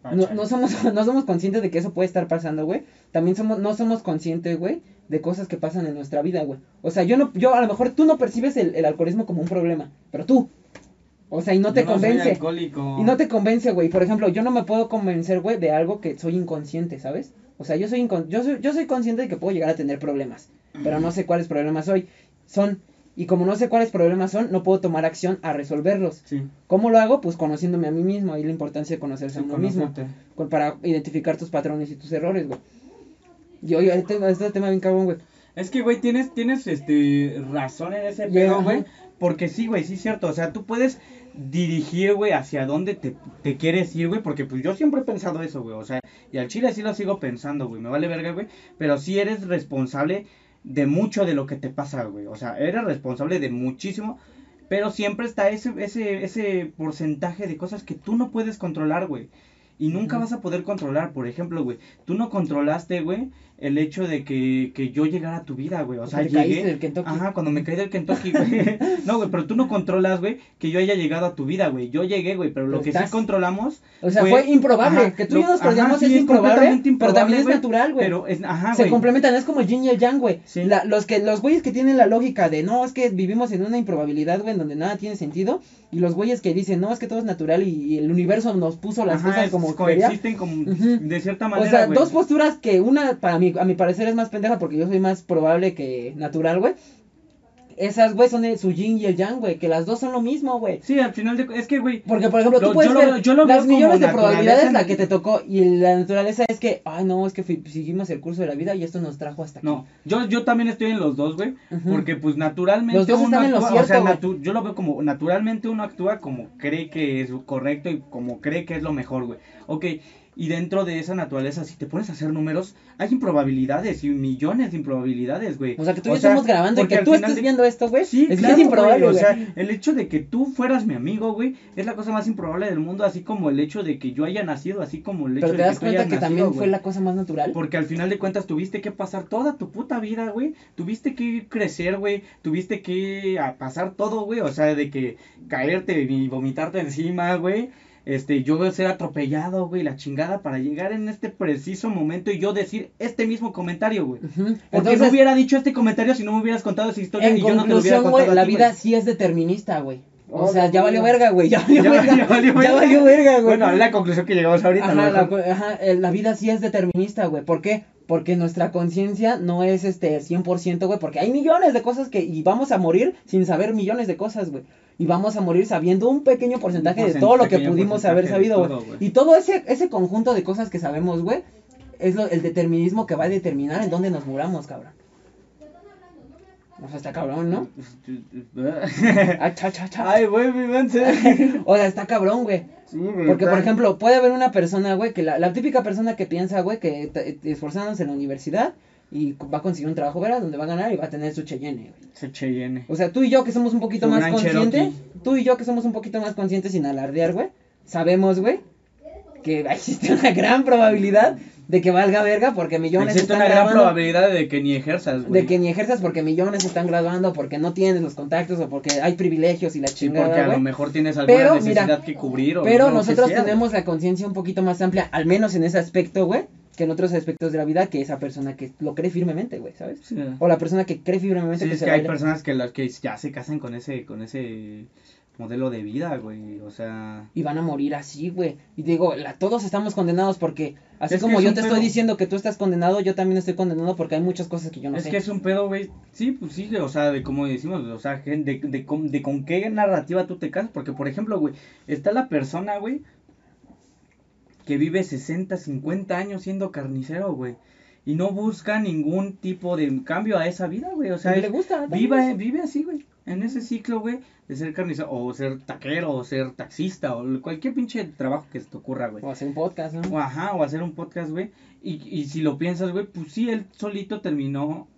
[SPEAKER 1] Ah,
[SPEAKER 2] No, no somos, no somos conscientes de que eso puede estar pasando, güey. También somos, no somos conscientes, güey, de cosas que pasan en nuestra vida, güey. O sea, yo no, yo a lo mejor tú no percibes el, el alcoholismo como un problema, pero tú. O sea, y no te
[SPEAKER 1] Yo
[SPEAKER 2] convence. Y no te convence, güey. Por ejemplo, yo no me puedo convencer, güey, de algo que soy inconsciente, ¿sabes? O sea, yo soy, incon- yo soy yo soy consciente de que puedo llegar a tener problemas, pero no sé cuáles problemas soy. Son y como no sé cuáles problemas son, no puedo tomar acción a resolverlos.
[SPEAKER 1] Sí.
[SPEAKER 2] ¿Cómo lo hago? Pues conociéndome a mí mismo, ahí la importancia de conocerse a uno mismo, con- para identificar tus patrones y tus errores, güey. Y oye, este, este tema bien cabrón, güey.
[SPEAKER 1] Es que, güey, tienes, tienes, este, razón en ese pedo, güey. Porque sí, güey, sí es cierto. O sea, tú puedes dirigir, güey, hacia dónde te, te quieres ir, güey. Porque, pues, yo siempre he pensado eso, güey. O sea, y al chile sí lo sigo pensando, güey. Me vale verga, güey. Pero sí eres responsable de mucho de lo que te pasa, güey. O sea, eres responsable de muchísimo. Pero siempre está ese, ese, ese porcentaje de cosas que tú no puedes controlar, güey. Y nunca vas a poder controlar. Por ejemplo, güey, tú no controlaste, güey, el hecho de que, que yo llegara a tu vida, güey. O sea,
[SPEAKER 2] caíste
[SPEAKER 1] llegué.
[SPEAKER 2] del Kentucky.
[SPEAKER 1] Ajá, cuando me caí del Kentucky, güey. no, güey, pero tú no controlas, güey, que yo haya llegado a tu vida, güey. Yo llegué, güey, pero lo que
[SPEAKER 2] estás-
[SPEAKER 1] sí controlamos.
[SPEAKER 2] O sea, fue, improbable.
[SPEAKER 1] Ajá,
[SPEAKER 2] que tú y yo nos
[SPEAKER 1] sí,
[SPEAKER 2] es,
[SPEAKER 1] es
[SPEAKER 2] improbable, pero también es natural, güey.
[SPEAKER 1] Pero es, ajá,
[SPEAKER 2] se complementan, es como el yin y el yang, güey.
[SPEAKER 1] Sí.
[SPEAKER 2] Los que los güeyes que tienen la lógica de no, es que vivimos en una improbabilidad, güey, en donde nada tiene sentido. Y los güeyes que dicen, no, es que todo es natural y, y el universo nos puso las
[SPEAKER 1] Ajá,
[SPEAKER 2] cosas como
[SPEAKER 1] coexisten como de cierta
[SPEAKER 2] O
[SPEAKER 1] manera,
[SPEAKER 2] sea,
[SPEAKER 1] güey.
[SPEAKER 2] dos posturas que una, para mí, a mi parecer, es más pendeja porque yo soy más probable que natural, güey. Esas, güey, son el- su yin y el yang, güey, que las dos son lo mismo, güey.
[SPEAKER 1] Sí, al final de es que, güey,
[SPEAKER 2] Porque, por ejemplo, tú puedes
[SPEAKER 1] yo
[SPEAKER 2] ver
[SPEAKER 1] lo
[SPEAKER 2] las millones de probabilidades la que te tocó y la naturaleza es que, ay, no, es que seguimos el curso de la vida y esto nos trajo hasta aquí.
[SPEAKER 1] no, yo, yo también estoy en los dos, güey, porque pues naturalmente
[SPEAKER 2] Los dos
[SPEAKER 1] uno
[SPEAKER 2] están en lo
[SPEAKER 1] actúa, o sea,
[SPEAKER 2] cierto,
[SPEAKER 1] natu- yo lo veo como naturalmente uno actúa como cree que es correcto y como cree que es lo mejor, güey. Ok, y dentro de esa naturaleza, si te pones a hacer números, hay improbabilidades y millones de improbabilidades, güey.
[SPEAKER 2] O sea, que tú y
[SPEAKER 1] O sea,
[SPEAKER 2] estamos grabando y que tú
[SPEAKER 1] final
[SPEAKER 2] estés viendo esto, güey.
[SPEAKER 1] Sí,
[SPEAKER 2] es
[SPEAKER 1] claro,
[SPEAKER 2] improbable,
[SPEAKER 1] güey. O sea, el hecho de que tú fueras mi amigo, güey, es la cosa más improbable del mundo, así como el hecho de que yo haya nacido, así como el hecho
[SPEAKER 2] Pero
[SPEAKER 1] de
[SPEAKER 2] te das
[SPEAKER 1] que tú
[SPEAKER 2] cuenta que también
[SPEAKER 1] nacido,
[SPEAKER 2] fue
[SPEAKER 1] güey.
[SPEAKER 2] la cosa más natural.
[SPEAKER 1] Porque al final de cuentas tuviste que pasar toda tu puta vida, güey. Tuviste que crecer, güey. Tuviste que pasar todo, güey. O sea, de que caerte y vomitarte encima, güey. Este, yo ser atropellado, güey, la chingada para llegar en este preciso momento y yo decir este mismo comentario, güey. Porque no hubiera dicho este comentario si no me hubieras contado esa historia
[SPEAKER 2] en
[SPEAKER 1] y yo no te lo hubiera contado a
[SPEAKER 2] la vida sí es determinista, güey. O sea, ya valió verga, güey. Ya valió
[SPEAKER 1] Ya
[SPEAKER 2] verga.
[SPEAKER 1] valió-
[SPEAKER 2] Ya valió verga, güey.
[SPEAKER 1] Bueno, es la conclusión que llegamos ahorita,
[SPEAKER 2] Ajá, la, ajá, eh, la vida sí es determinista, güey. ¿Por qué? Porque nuestra conciencia no es este 100%, güey. Porque hay millones de cosas que. Y vamos a morir sin saber millones de cosas, güey. Y vamos a morir sabiendo un pequeño porcentaje
[SPEAKER 1] Un
[SPEAKER 2] de todo lo que pudimos haber sabido,
[SPEAKER 1] todo,
[SPEAKER 2] güey.
[SPEAKER 1] güey.
[SPEAKER 2] Y todo ese, ese conjunto de cosas que sabemos, güey. Es lo, el determinismo que va a determinar en dónde nos muramos, cabrón. O sea, está cabrón, ¿no? Ah, cha, cha, cha.
[SPEAKER 1] Ay, güey, mi man, se-
[SPEAKER 2] O sea, está cabrón, güey.
[SPEAKER 1] Sí,
[SPEAKER 2] Porque, por ejemplo, puede haber una persona, güey, que la, la típica persona que piensa, güey, que esforzándose en la universidad y va a conseguir un trabajo, ¿verdad? Donde va a ganar y va a tener su Cheyenne, güey.
[SPEAKER 1] Ese Cheyenne.
[SPEAKER 2] O sea, tú y yo que somos un poquito
[SPEAKER 1] Su
[SPEAKER 2] más conscientes,
[SPEAKER 1] Cherokee.
[SPEAKER 2] tú y yo que somos un poquito más conscientes sin alardear, güey, sabemos, güey, que existe una gran probabilidad de que valga verga porque millones
[SPEAKER 1] Existe
[SPEAKER 2] están
[SPEAKER 1] una gran probabilidad de que ni ejerzas, güey.
[SPEAKER 2] de que ni ejerzas porque millones están graduando, porque no tienes los contactos o porque hay privilegios y la
[SPEAKER 1] Sí,
[SPEAKER 2] chingada,
[SPEAKER 1] porque a lo mejor tienes alguna
[SPEAKER 2] Pero,
[SPEAKER 1] necesidad
[SPEAKER 2] mira,
[SPEAKER 1] que cubrir o
[SPEAKER 2] Pero nosotros
[SPEAKER 1] sea,
[SPEAKER 2] tenemos la conciencia un poquito más amplia, al menos en ese aspecto, güey, que en otros aspectos de la vida, que esa persona que lo cree firmemente, güey, ¿sabes?
[SPEAKER 1] Sí.
[SPEAKER 2] O la persona que cree firmemente
[SPEAKER 1] Sí,
[SPEAKER 2] que
[SPEAKER 1] es
[SPEAKER 2] se
[SPEAKER 1] que
[SPEAKER 2] va a
[SPEAKER 1] hay
[SPEAKER 2] ir-
[SPEAKER 1] personas que las que ya se casan con ese con ese modelo de vida, güey, o sea,
[SPEAKER 2] y van a morir así, güey. Y digo, la, todos estamos condenados porque, así
[SPEAKER 1] Es
[SPEAKER 2] como
[SPEAKER 1] es
[SPEAKER 2] yo te
[SPEAKER 1] pedo.
[SPEAKER 2] estoy diciendo que tú estás condenado, yo también estoy condenado porque hay muchas cosas que yo no
[SPEAKER 1] es
[SPEAKER 2] sé.
[SPEAKER 1] que es un pedo, güey. Sí, pues sí, o sea, de como decimos, o sea, gen- de, de, con- de con qué narrativa tú te casas, porque por ejemplo, güey, está la persona, güey, que vive 60, 50 años siendo carnicero, güey. Y no busca ningún tipo de cambio a esa vida, güey. O sea,
[SPEAKER 2] le gusta.
[SPEAKER 1] Viva, vive así, güey. En ese ciclo, güey, de ser carnicero, o ser taquero, o ser taxista, o cualquier pinche trabajo que se te ocurra, güey.
[SPEAKER 2] O hacer un podcast, ¿no?
[SPEAKER 1] O ajá, o hacer un podcast, güey. Y, y si lo piensas, güey, pues sí, él solito terminó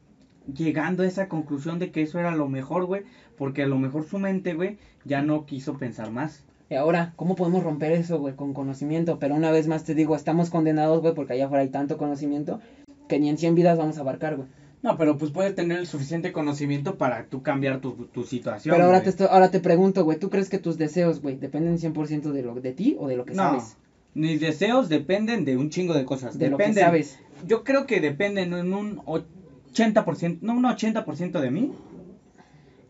[SPEAKER 1] llegando a esa conclusión de que eso era lo mejor, güey. Porque a lo mejor su mente, güey, ya no quiso pensar más.
[SPEAKER 2] Y ahora, ¿cómo podemos romper eso, güey, con conocimiento? Pero una vez más te digo, estamos condenados, güey, porque allá afuera hay tanto conocimiento que ni en 100 vidas vamos a abarcar, güey.
[SPEAKER 1] No, pero pues puedes tener el suficiente conocimiento para tú cambiar tu, tu situación.
[SPEAKER 2] Pero ahora
[SPEAKER 1] güey.
[SPEAKER 2] te, ahora te pregunto, güey, ¿tú crees que tus deseos, güey, dependen 100% de, lo, de ti o de lo que
[SPEAKER 1] No,
[SPEAKER 2] sabes?
[SPEAKER 1] mis deseos dependen de un chingo de cosas.
[SPEAKER 2] De lo que
[SPEAKER 1] dependen,
[SPEAKER 2] sabes.
[SPEAKER 1] Yo creo que dependen en un 80%, no, un 80% de mí.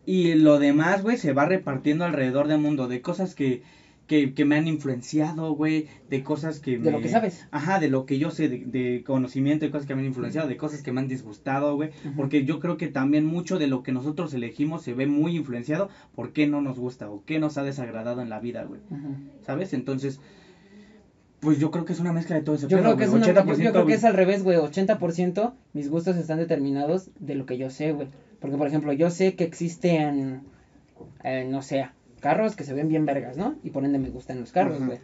[SPEAKER 1] Y lo demás, güey, se va repartiendo alrededor del mundo. De cosas que, que, que me han influenciado, güey. De cosas que
[SPEAKER 2] De
[SPEAKER 1] me...
[SPEAKER 2] lo que sabes.
[SPEAKER 1] Ajá, de lo que yo sé, de, de conocimiento, de cosas que me han influenciado, de cosas que me han disgustado, güey. Porque yo creo que también mucho de lo que nosotros elegimos se ve muy influenciado por qué no nos gusta o qué nos ha desagradado en la vida, güey. ¿Sabes? Entonces, pues yo creo que es una mezcla de todo ese
[SPEAKER 2] Yo
[SPEAKER 1] pedo,
[SPEAKER 2] creo, que es una, yo,
[SPEAKER 1] 80%
[SPEAKER 2] yo creo que es al revés, güey. 80% mis gustos están determinados de lo que yo sé, güey. Porque, por ejemplo, yo sé que existen, eh, no sé, carros que se ven bien vergas, ¿no? Y por ende me gustan los carros, güey.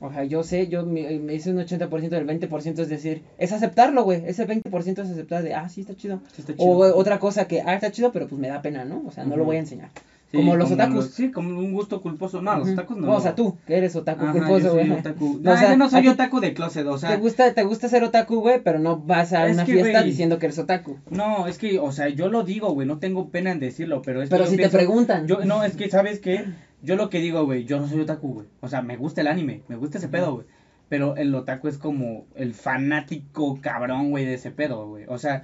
[SPEAKER 2] O sea, yo sé, yo me, me hice un 80% del 20% es decir, es aceptarlo, güey. Ese 20% es aceptar de, ah, sí, está chido.
[SPEAKER 1] Sí, está chido.
[SPEAKER 2] O otra cosa que, ah, está chido, pero pues me da pena, ¿no? O sea, no lo voy a enseñar. Como los otakus.
[SPEAKER 1] sí, como un gusto culposo. No, los otakus no.
[SPEAKER 2] O sea, tú, que eres otaku
[SPEAKER 1] Ajá,
[SPEAKER 2] culposo, güey. No,
[SPEAKER 1] No,
[SPEAKER 2] o sea,
[SPEAKER 1] yo no soy otaku de closet, o sea.
[SPEAKER 2] te gusta, te gusta ser otaku, güey, pero no vas a una
[SPEAKER 1] que,
[SPEAKER 2] fiesta diciendo que eres otaku.
[SPEAKER 1] No, es que, o sea, yo lo digo, güey, no tengo pena en decirlo, pero es que
[SPEAKER 2] Pero si te preguntan.
[SPEAKER 1] Yo, no, es que, ¿sabes qué? Yo lo que digo, güey, yo no soy otaku, güey. O sea, me gusta el anime, me gusta ese pedo, güey. Pero el otaku es como el fanático cabrón, güey, de ese pedo, güey. O sea.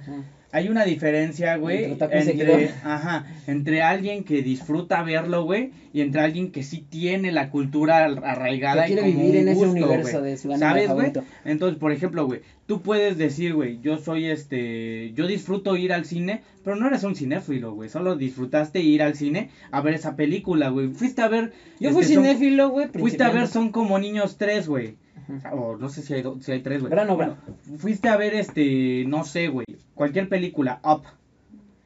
[SPEAKER 1] Hay una diferencia, güey,
[SPEAKER 2] Entre
[SPEAKER 1] ajá, entre alguien que disfruta verlo, güey, y entre alguien que sí tiene la cultura ar- arraigada
[SPEAKER 2] Que
[SPEAKER 1] y
[SPEAKER 2] quiere
[SPEAKER 1] como
[SPEAKER 2] vivir
[SPEAKER 1] un
[SPEAKER 2] en ese
[SPEAKER 1] gusto,
[SPEAKER 2] universo
[SPEAKER 1] güey.
[SPEAKER 2] de su
[SPEAKER 1] ¿Sabes, güey? Entonces, por ejemplo, güey, tú puedes decir, güey, yo soy este, yo disfruto ir al cine, pero no eres un cinéfilo, güey, solo disfrutaste ir al cine a ver esa película, güey. Fuiste a ver
[SPEAKER 2] Yo fui
[SPEAKER 1] este,
[SPEAKER 2] cinéfilo, güey.
[SPEAKER 1] Fuiste a ver. Son como niños tres, güey. O no sé si hay, do- si hay tres, güey.
[SPEAKER 2] Gran obra.
[SPEAKER 1] Bueno, fuiste a ver este, no sé, güey, cualquier película, Up.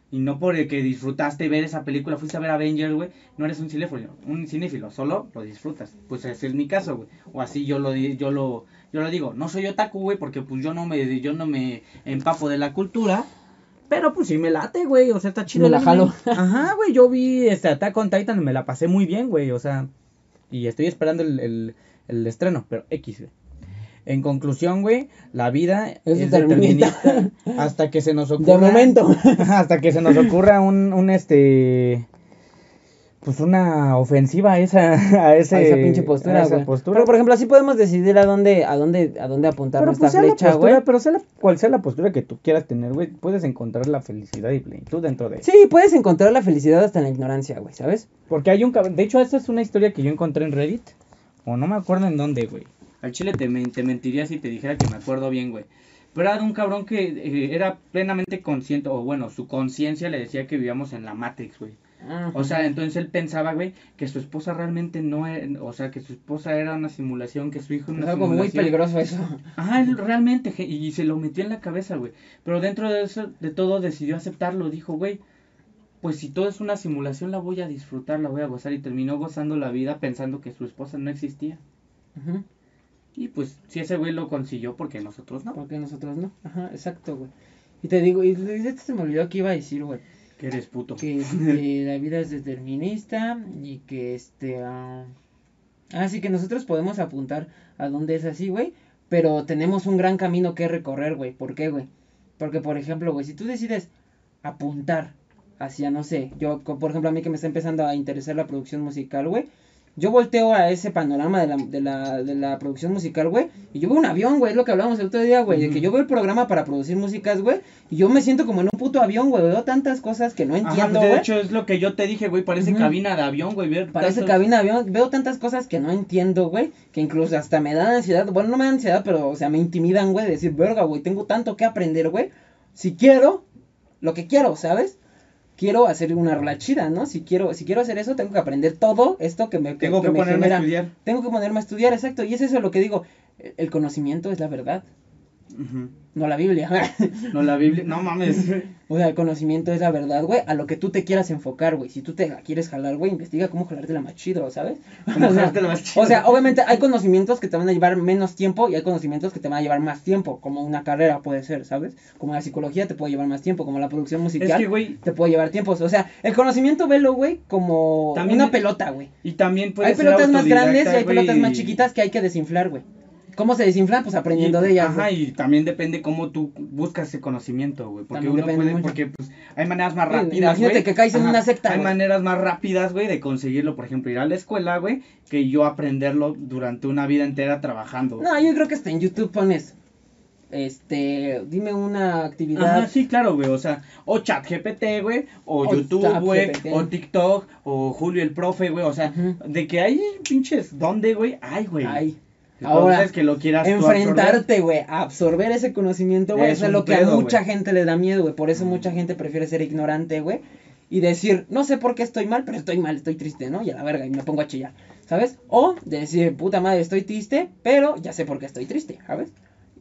[SPEAKER 1] Y no por el que disfrutaste ver esa película, fuiste a ver Avengers, güey, no eres un cinéfilo, un cinéfilo, solo lo disfrutas. Pues ese es mi caso, güey. O así yo lo yo lo yo lo digo, no soy otaku, güey, porque pues yo no me yo no me empapo de la cultura. Pero pues sí me late, güey, o sea, está chido.
[SPEAKER 2] Me la jalo.
[SPEAKER 1] Ajá, güey, yo vi este Attack on Titan y me la pasé muy bien, güey, o sea, y estoy esperando el, el, el estreno, pero X, güey. En conclusión, güey, la vida
[SPEAKER 2] Es
[SPEAKER 1] es,
[SPEAKER 2] determinista.
[SPEAKER 1] hasta que se nos ocurra.
[SPEAKER 2] De momento.
[SPEAKER 1] hasta que se nos ocurra un, un este. Pues una ofensiva a esa, a ese,
[SPEAKER 2] a esa pinche postura,
[SPEAKER 1] a esa
[SPEAKER 2] güey.
[SPEAKER 1] postura.
[SPEAKER 2] Pero, por ejemplo, así podemos decidir a dónde, a dónde, a dónde apuntar
[SPEAKER 1] Pero,
[SPEAKER 2] nuestra
[SPEAKER 1] pues,
[SPEAKER 2] flecha, güey.
[SPEAKER 1] pero sea la, cual sea la postura que tú quieras tener, güey, puedes encontrar la felicidad y plenitud dentro de
[SPEAKER 2] Sí, puedes encontrar la felicidad hasta en la ignorancia, güey, ¿sabes?
[SPEAKER 1] Porque hay un cabrón. De hecho, esta es una historia que yo encontré en Reddit. O no me acuerdo en dónde, güey. Al chile te, te mentiría si te dijera que me acuerdo bien, güey. Pero era de un cabrón que eh, era plenamente consciente, o bueno, su conciencia le decía que vivíamos en la Matrix, güey. O sea, entonces él pensaba, güey, que su esposa realmente no era, o sea, que su esposa era una simulación, que su hijo era una
[SPEAKER 2] algo muy peligroso eso.
[SPEAKER 1] Ajá, él realmente, y se lo metió en la cabeza, güey. Pero dentro de eso, de todo, decidió aceptarlo. Dijo, güey, pues si todo es una simulación, la voy a disfrutar, la voy a gozar. Y terminó gozando la vida pensando que su esposa no existía.
[SPEAKER 2] Ujú.
[SPEAKER 1] Y pues, si ese güey lo consiguió, porque nosotros no.
[SPEAKER 2] Porque nosotros no. Ajá, exacto, güey. Y te digo, y esto se me olvidó que iba a decir, güey.
[SPEAKER 1] Que eres puto.
[SPEAKER 2] Que este, la vida es determinista y que este... ah, Así que nosotros podemos apuntar a dónde es así, güey. Pero tenemos un gran camino que recorrer, güey. ¿Por qué, güey? Porque, por ejemplo, güey, si tú decides apuntar hacia, no sé, yo, por ejemplo, a mí que me está empezando a interesar la producción musical, güey. Yo volteo a ese panorama de la, de la, de la producción musical, güey. Y yo veo un avión, güey. Es lo que hablábamos el otro día, güey. De que yo veo el programa para producir músicas, güey. Y yo me siento como en un puto avión, güey. Veo tantas cosas que no
[SPEAKER 1] Ajá,
[SPEAKER 2] entiendo,
[SPEAKER 1] pues, de
[SPEAKER 2] güey.
[SPEAKER 1] hecho, es lo que yo te dije, güey. Parece cabina de avión, güey.
[SPEAKER 2] Parece
[SPEAKER 1] tantos-
[SPEAKER 2] cabina de avión. Veo tantas cosas que no entiendo, güey. Que incluso hasta me dan ansiedad. Bueno, no me dan ansiedad, pero, o sea, me intimidan, güey. de Decir, verga, güey, tengo tanto que aprender, güey. Si quiero, lo que quiero, ¿sabes? Quiero hacer una rola chida, ¿no? Si quiero, si quiero hacer eso, tengo que aprender todo esto que me,
[SPEAKER 1] Tengo que
[SPEAKER 2] me
[SPEAKER 1] ponerme
[SPEAKER 2] genera.
[SPEAKER 1] a estudiar.
[SPEAKER 2] Tengo que ponerme a estudiar, exacto. Y es eso lo que digo. El conocimiento es la verdad. No la Biblia.
[SPEAKER 1] No, la Biblia. No mames.
[SPEAKER 2] o sea, el conocimiento es la verdad, güey, a lo que tú te quieras enfocar, güey. Si tú te la quieres jalar, güey, investiga cómo jalártela más chido, ¿sabes?
[SPEAKER 1] Cómo
[SPEAKER 2] O sea,
[SPEAKER 1] jalártela más chido.
[SPEAKER 2] O sea, obviamente hay conocimientos que te van a llevar menos tiempo y hay conocimientos que te van a llevar más tiempo, como una carrera puede ser, ¿sabes? Como la psicología te puede llevar más tiempo, como la producción musical
[SPEAKER 1] Es que, güey.
[SPEAKER 2] te puede llevar tiempo. O sea, el conocimiento velo, güey, como
[SPEAKER 1] También-
[SPEAKER 2] una pelota, güey.
[SPEAKER 1] Y también puede
[SPEAKER 2] Hay
[SPEAKER 1] ser
[SPEAKER 2] pelotas más grandes y hay
[SPEAKER 1] güey,
[SPEAKER 2] pelotas más chiquitas que hay que desinflar, güey. ¿Cómo se desinflan? Pues aprendiendo
[SPEAKER 1] Y-
[SPEAKER 2] de ellas.
[SPEAKER 1] Ajá,
[SPEAKER 2] güey.
[SPEAKER 1] y también depende cómo tú buscas ese conocimiento, güey. Porque
[SPEAKER 2] También
[SPEAKER 1] uno puede,
[SPEAKER 2] mucho.
[SPEAKER 1] porque pues hay maneras más
[SPEAKER 2] Sí,
[SPEAKER 1] rápidas,
[SPEAKER 2] imagínate
[SPEAKER 1] güey.
[SPEAKER 2] que caes en una secta,
[SPEAKER 1] Hay
[SPEAKER 2] güey.
[SPEAKER 1] maneras más rápidas, güey, de conseguirlo. Por ejemplo, ir a la escuela, güey, que yo aprenderlo durante una vida entera trabajando.
[SPEAKER 2] No, yo creo que hasta en YouTube pones. Este, dime una actividad.
[SPEAKER 1] Ajá, sí, claro, güey, o sea, o ChatGPT, güey, o,
[SPEAKER 2] O
[SPEAKER 1] YouTube, güey, o TikTok, o Julio el profe, güey, o sea, de que hay pinches, ¿dónde, güey? Ay, güey.
[SPEAKER 2] Ay.
[SPEAKER 1] Entonces,
[SPEAKER 2] Ahora,
[SPEAKER 1] que lo quieras
[SPEAKER 2] enfrentarte, güey, a absorber ese conocimiento, güey,
[SPEAKER 1] Es
[SPEAKER 2] eso es lo que
[SPEAKER 1] pedo,
[SPEAKER 2] a mucha gente le da miedo, güey. Por eso mucha gente prefiere ser ignorante, güey. Y decir, no sé por qué estoy mal, pero estoy mal, estoy triste, ¿no? Y a la verga, y me pongo a chillar, ¿sabes? O decir, puta madre, estoy triste, pero ya sé por qué estoy triste, ¿sabes?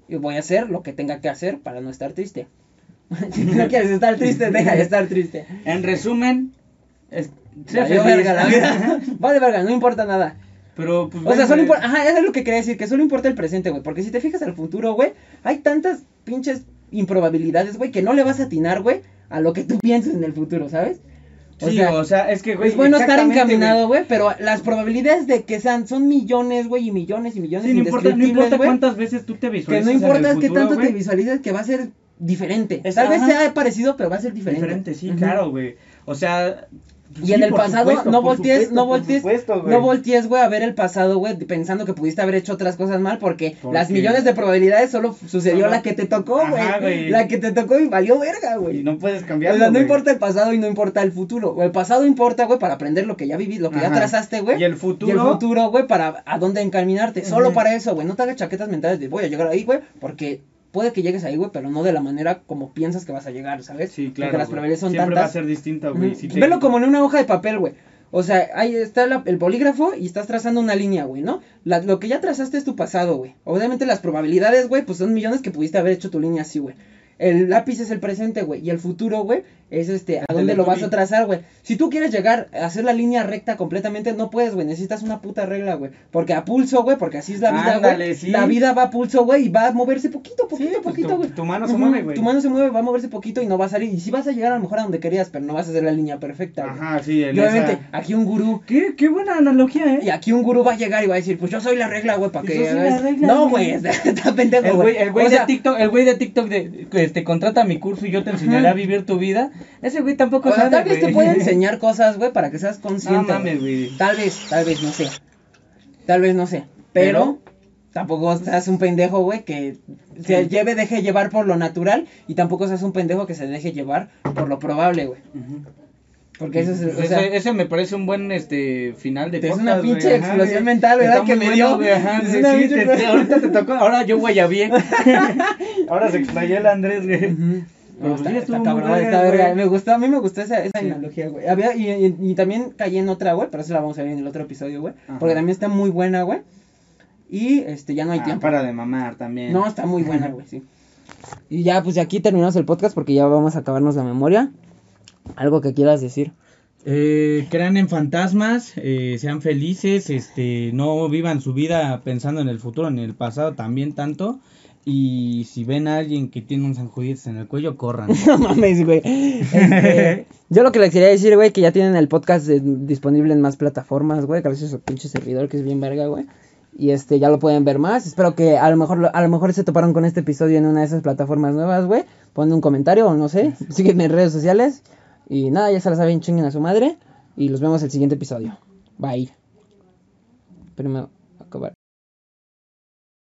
[SPEAKER 2] Y voy a hacer lo que tenga que hacer para no estar triste. si no quieres estar triste, deja de estar triste.
[SPEAKER 1] En resumen, es,
[SPEAKER 2] verga. Vale, verga, no importa nada.
[SPEAKER 1] Pero, pues,
[SPEAKER 2] O sea, solo importa, ajá, eso es lo que quería decir, que solo importa el presente, güey, porque si te fijas al futuro, güey, hay tantas pinches improbabilidades, güey, que no le vas a atinar, güey, a lo que tú pienses en el futuro, ¿sabes? O
[SPEAKER 1] sí,
[SPEAKER 2] sea,
[SPEAKER 1] o sea, es que, güey,
[SPEAKER 2] es bueno estar encaminado,
[SPEAKER 1] güey.
[SPEAKER 2] pero las probabilidades de que sean, son millones, güey, y millones y millones
[SPEAKER 1] Sí, no importa, no importa cuántas veces tú te
[SPEAKER 2] que
[SPEAKER 1] visualizas
[SPEAKER 2] no
[SPEAKER 1] en el
[SPEAKER 2] importa es que tanto te visualices que va a ser diferente.
[SPEAKER 1] Es-
[SPEAKER 2] Tal vez sea parecido, pero va a ser diferente.
[SPEAKER 1] Diferente, sí, claro, güey. O sea...
[SPEAKER 2] Y en el pasado
[SPEAKER 1] supuesto,
[SPEAKER 2] no voltees,
[SPEAKER 1] supuesto,
[SPEAKER 2] no voltees,
[SPEAKER 1] supuesto,
[SPEAKER 2] no voltees, güey, a ver el pasado, güey, pensando que pudiste haber hecho otras cosas mal, porque, las millones de probabilidades solo sucedió la que te tocó, güey. La que te tocó y valió verga, güey.
[SPEAKER 1] Y no puedes
[SPEAKER 2] o
[SPEAKER 1] cambiarlo,
[SPEAKER 2] sea, no importa el pasado y no importa el futuro. O el pasado importa, güey, para aprender lo que ya viviste, lo que ya trazaste, güey.
[SPEAKER 1] Y el futuro-
[SPEAKER 2] Y el futuro, güey, para a dónde encaminarte. Solo para eso, güey. No te hagas chaquetas mentales de voy a llegar ahí, güey, porque puede que llegues ahí, güey, pero no de la manera como piensas que vas a llegar, ¿sabes?
[SPEAKER 1] Sí, claro,
[SPEAKER 2] Porque las probabilidades son
[SPEAKER 1] Siempre
[SPEAKER 2] tantas.
[SPEAKER 1] va a ser distinta, güey.
[SPEAKER 2] Ujú.
[SPEAKER 1] si te-
[SPEAKER 2] Velo como en una hoja de papel, güey. O sea, ahí está la- el polígrafo y estás trazando una línea, güey, ¿no? La- lo que ya trazaste es tu pasado, güey. Obviamente las probabilidades, güey, pues son millones que pudiste haber hecho tu línea así, güey. El lápiz es el presente, güey. Y el futuro, güey, es este, a dónde lo vas a trazar, güey. Si tú quieres llegar a hacer la línea recta completamente, no puedes, güey. Necesitas una puta regla, güey. Porque a pulso, güey, porque así es la vida, güey.
[SPEAKER 1] sí.
[SPEAKER 2] La vida va a pulso, güey, y va a moverse poquito, poquito,
[SPEAKER 1] pues,
[SPEAKER 2] poquito,
[SPEAKER 1] tu-
[SPEAKER 2] güey.
[SPEAKER 1] tu mano se mueve, güey.
[SPEAKER 2] Tu mano se mueve, va a moverse poquito y no va a salir. Y sí vas a llegar a lo mejor a donde querías, pero no vas a hacer la línea perfecta, güey.
[SPEAKER 1] Ajá, sí, en
[SPEAKER 2] Y obviamente,
[SPEAKER 1] esa-
[SPEAKER 2] aquí un gurú.
[SPEAKER 1] ¿Qué, qué buena analogía, ¿eh?
[SPEAKER 2] Y aquí un gurú va a llegar y va a decir, pues yo soy la regla, güey, para
[SPEAKER 1] Yo
[SPEAKER 2] que.
[SPEAKER 1] soy la regla,
[SPEAKER 2] no,
[SPEAKER 1] güey.
[SPEAKER 2] está, pendejo,
[SPEAKER 1] El güey, el güey de TikTok, el güey de TikTok de, este, contrata mi curso y yo te enseñaré a vivir tu vida. Ese güey tampoco
[SPEAKER 2] O sea,
[SPEAKER 1] sabe,
[SPEAKER 2] tal vez te puede enseñar cosas, güey, para que seas
[SPEAKER 1] No
[SPEAKER 2] consciente.
[SPEAKER 1] mames,
[SPEAKER 2] güey. Tal vez, tal vez, no sé. Tal vez, no sé. Pero,
[SPEAKER 1] Pero-
[SPEAKER 2] tampoco seas un pendejo, güey, que se
[SPEAKER 1] Sí.
[SPEAKER 2] lleve, deje llevar por lo natural. Y tampoco seas un pendejo que se deje llevar por lo probable, güey. Porque eso es,
[SPEAKER 1] Pues
[SPEAKER 2] o
[SPEAKER 1] ese,
[SPEAKER 2] sea,
[SPEAKER 1] ese me parece un buen este final de
[SPEAKER 2] Es
[SPEAKER 1] podcast,
[SPEAKER 2] una pinche
[SPEAKER 1] ajá,
[SPEAKER 2] explosión mental, ¿verdad? Que me dio.
[SPEAKER 1] ahorita te tocó, ahora yo guayabé. ahora se explayó el Andrés, güey. Pero
[SPEAKER 2] No, está, está cabrón,
[SPEAKER 1] verga,
[SPEAKER 2] está verga. Me gustó, a mí me gustó esa, esa
[SPEAKER 1] Sí.
[SPEAKER 2] analogía, güey. Había, y, y, y también caí en otra, güey, pero eso la vamos a ver en el otro episodio, güey. Porque también está muy buena, güey. Y este, ya no hay
[SPEAKER 1] Ah,
[SPEAKER 2] tiempo.
[SPEAKER 1] para de mamar también.
[SPEAKER 2] No, está muy buena, güey, sí. Y ya, pues aquí terminamos el podcast porque ya vamos a acabarnos la memoria. Algo que quieras decir.
[SPEAKER 1] Eh, crean en fantasmas, eh, sean felices, este, no vivan su vida pensando en el futuro, en el pasado también tanto. Y si ven a alguien que tiene un San Juditas en el cuello, corran.
[SPEAKER 2] No mames, güey. Este, yo lo que les quería decir, güey, que ya tienen el podcast disponible en más plataformas, güey, gracias a su pinche servidor que es bien verga, güey. Y este, ya lo pueden ver más. Espero que a lo mejor a lo mejor se toparon con este episodio en una de esas plataformas nuevas, güey. Ponen un comentario o no sé. Sígueme en redes sociales. Y nada, ya se la saben, chinguen a su madre. Y los vemos el siguiente episodio. Bye. Primero.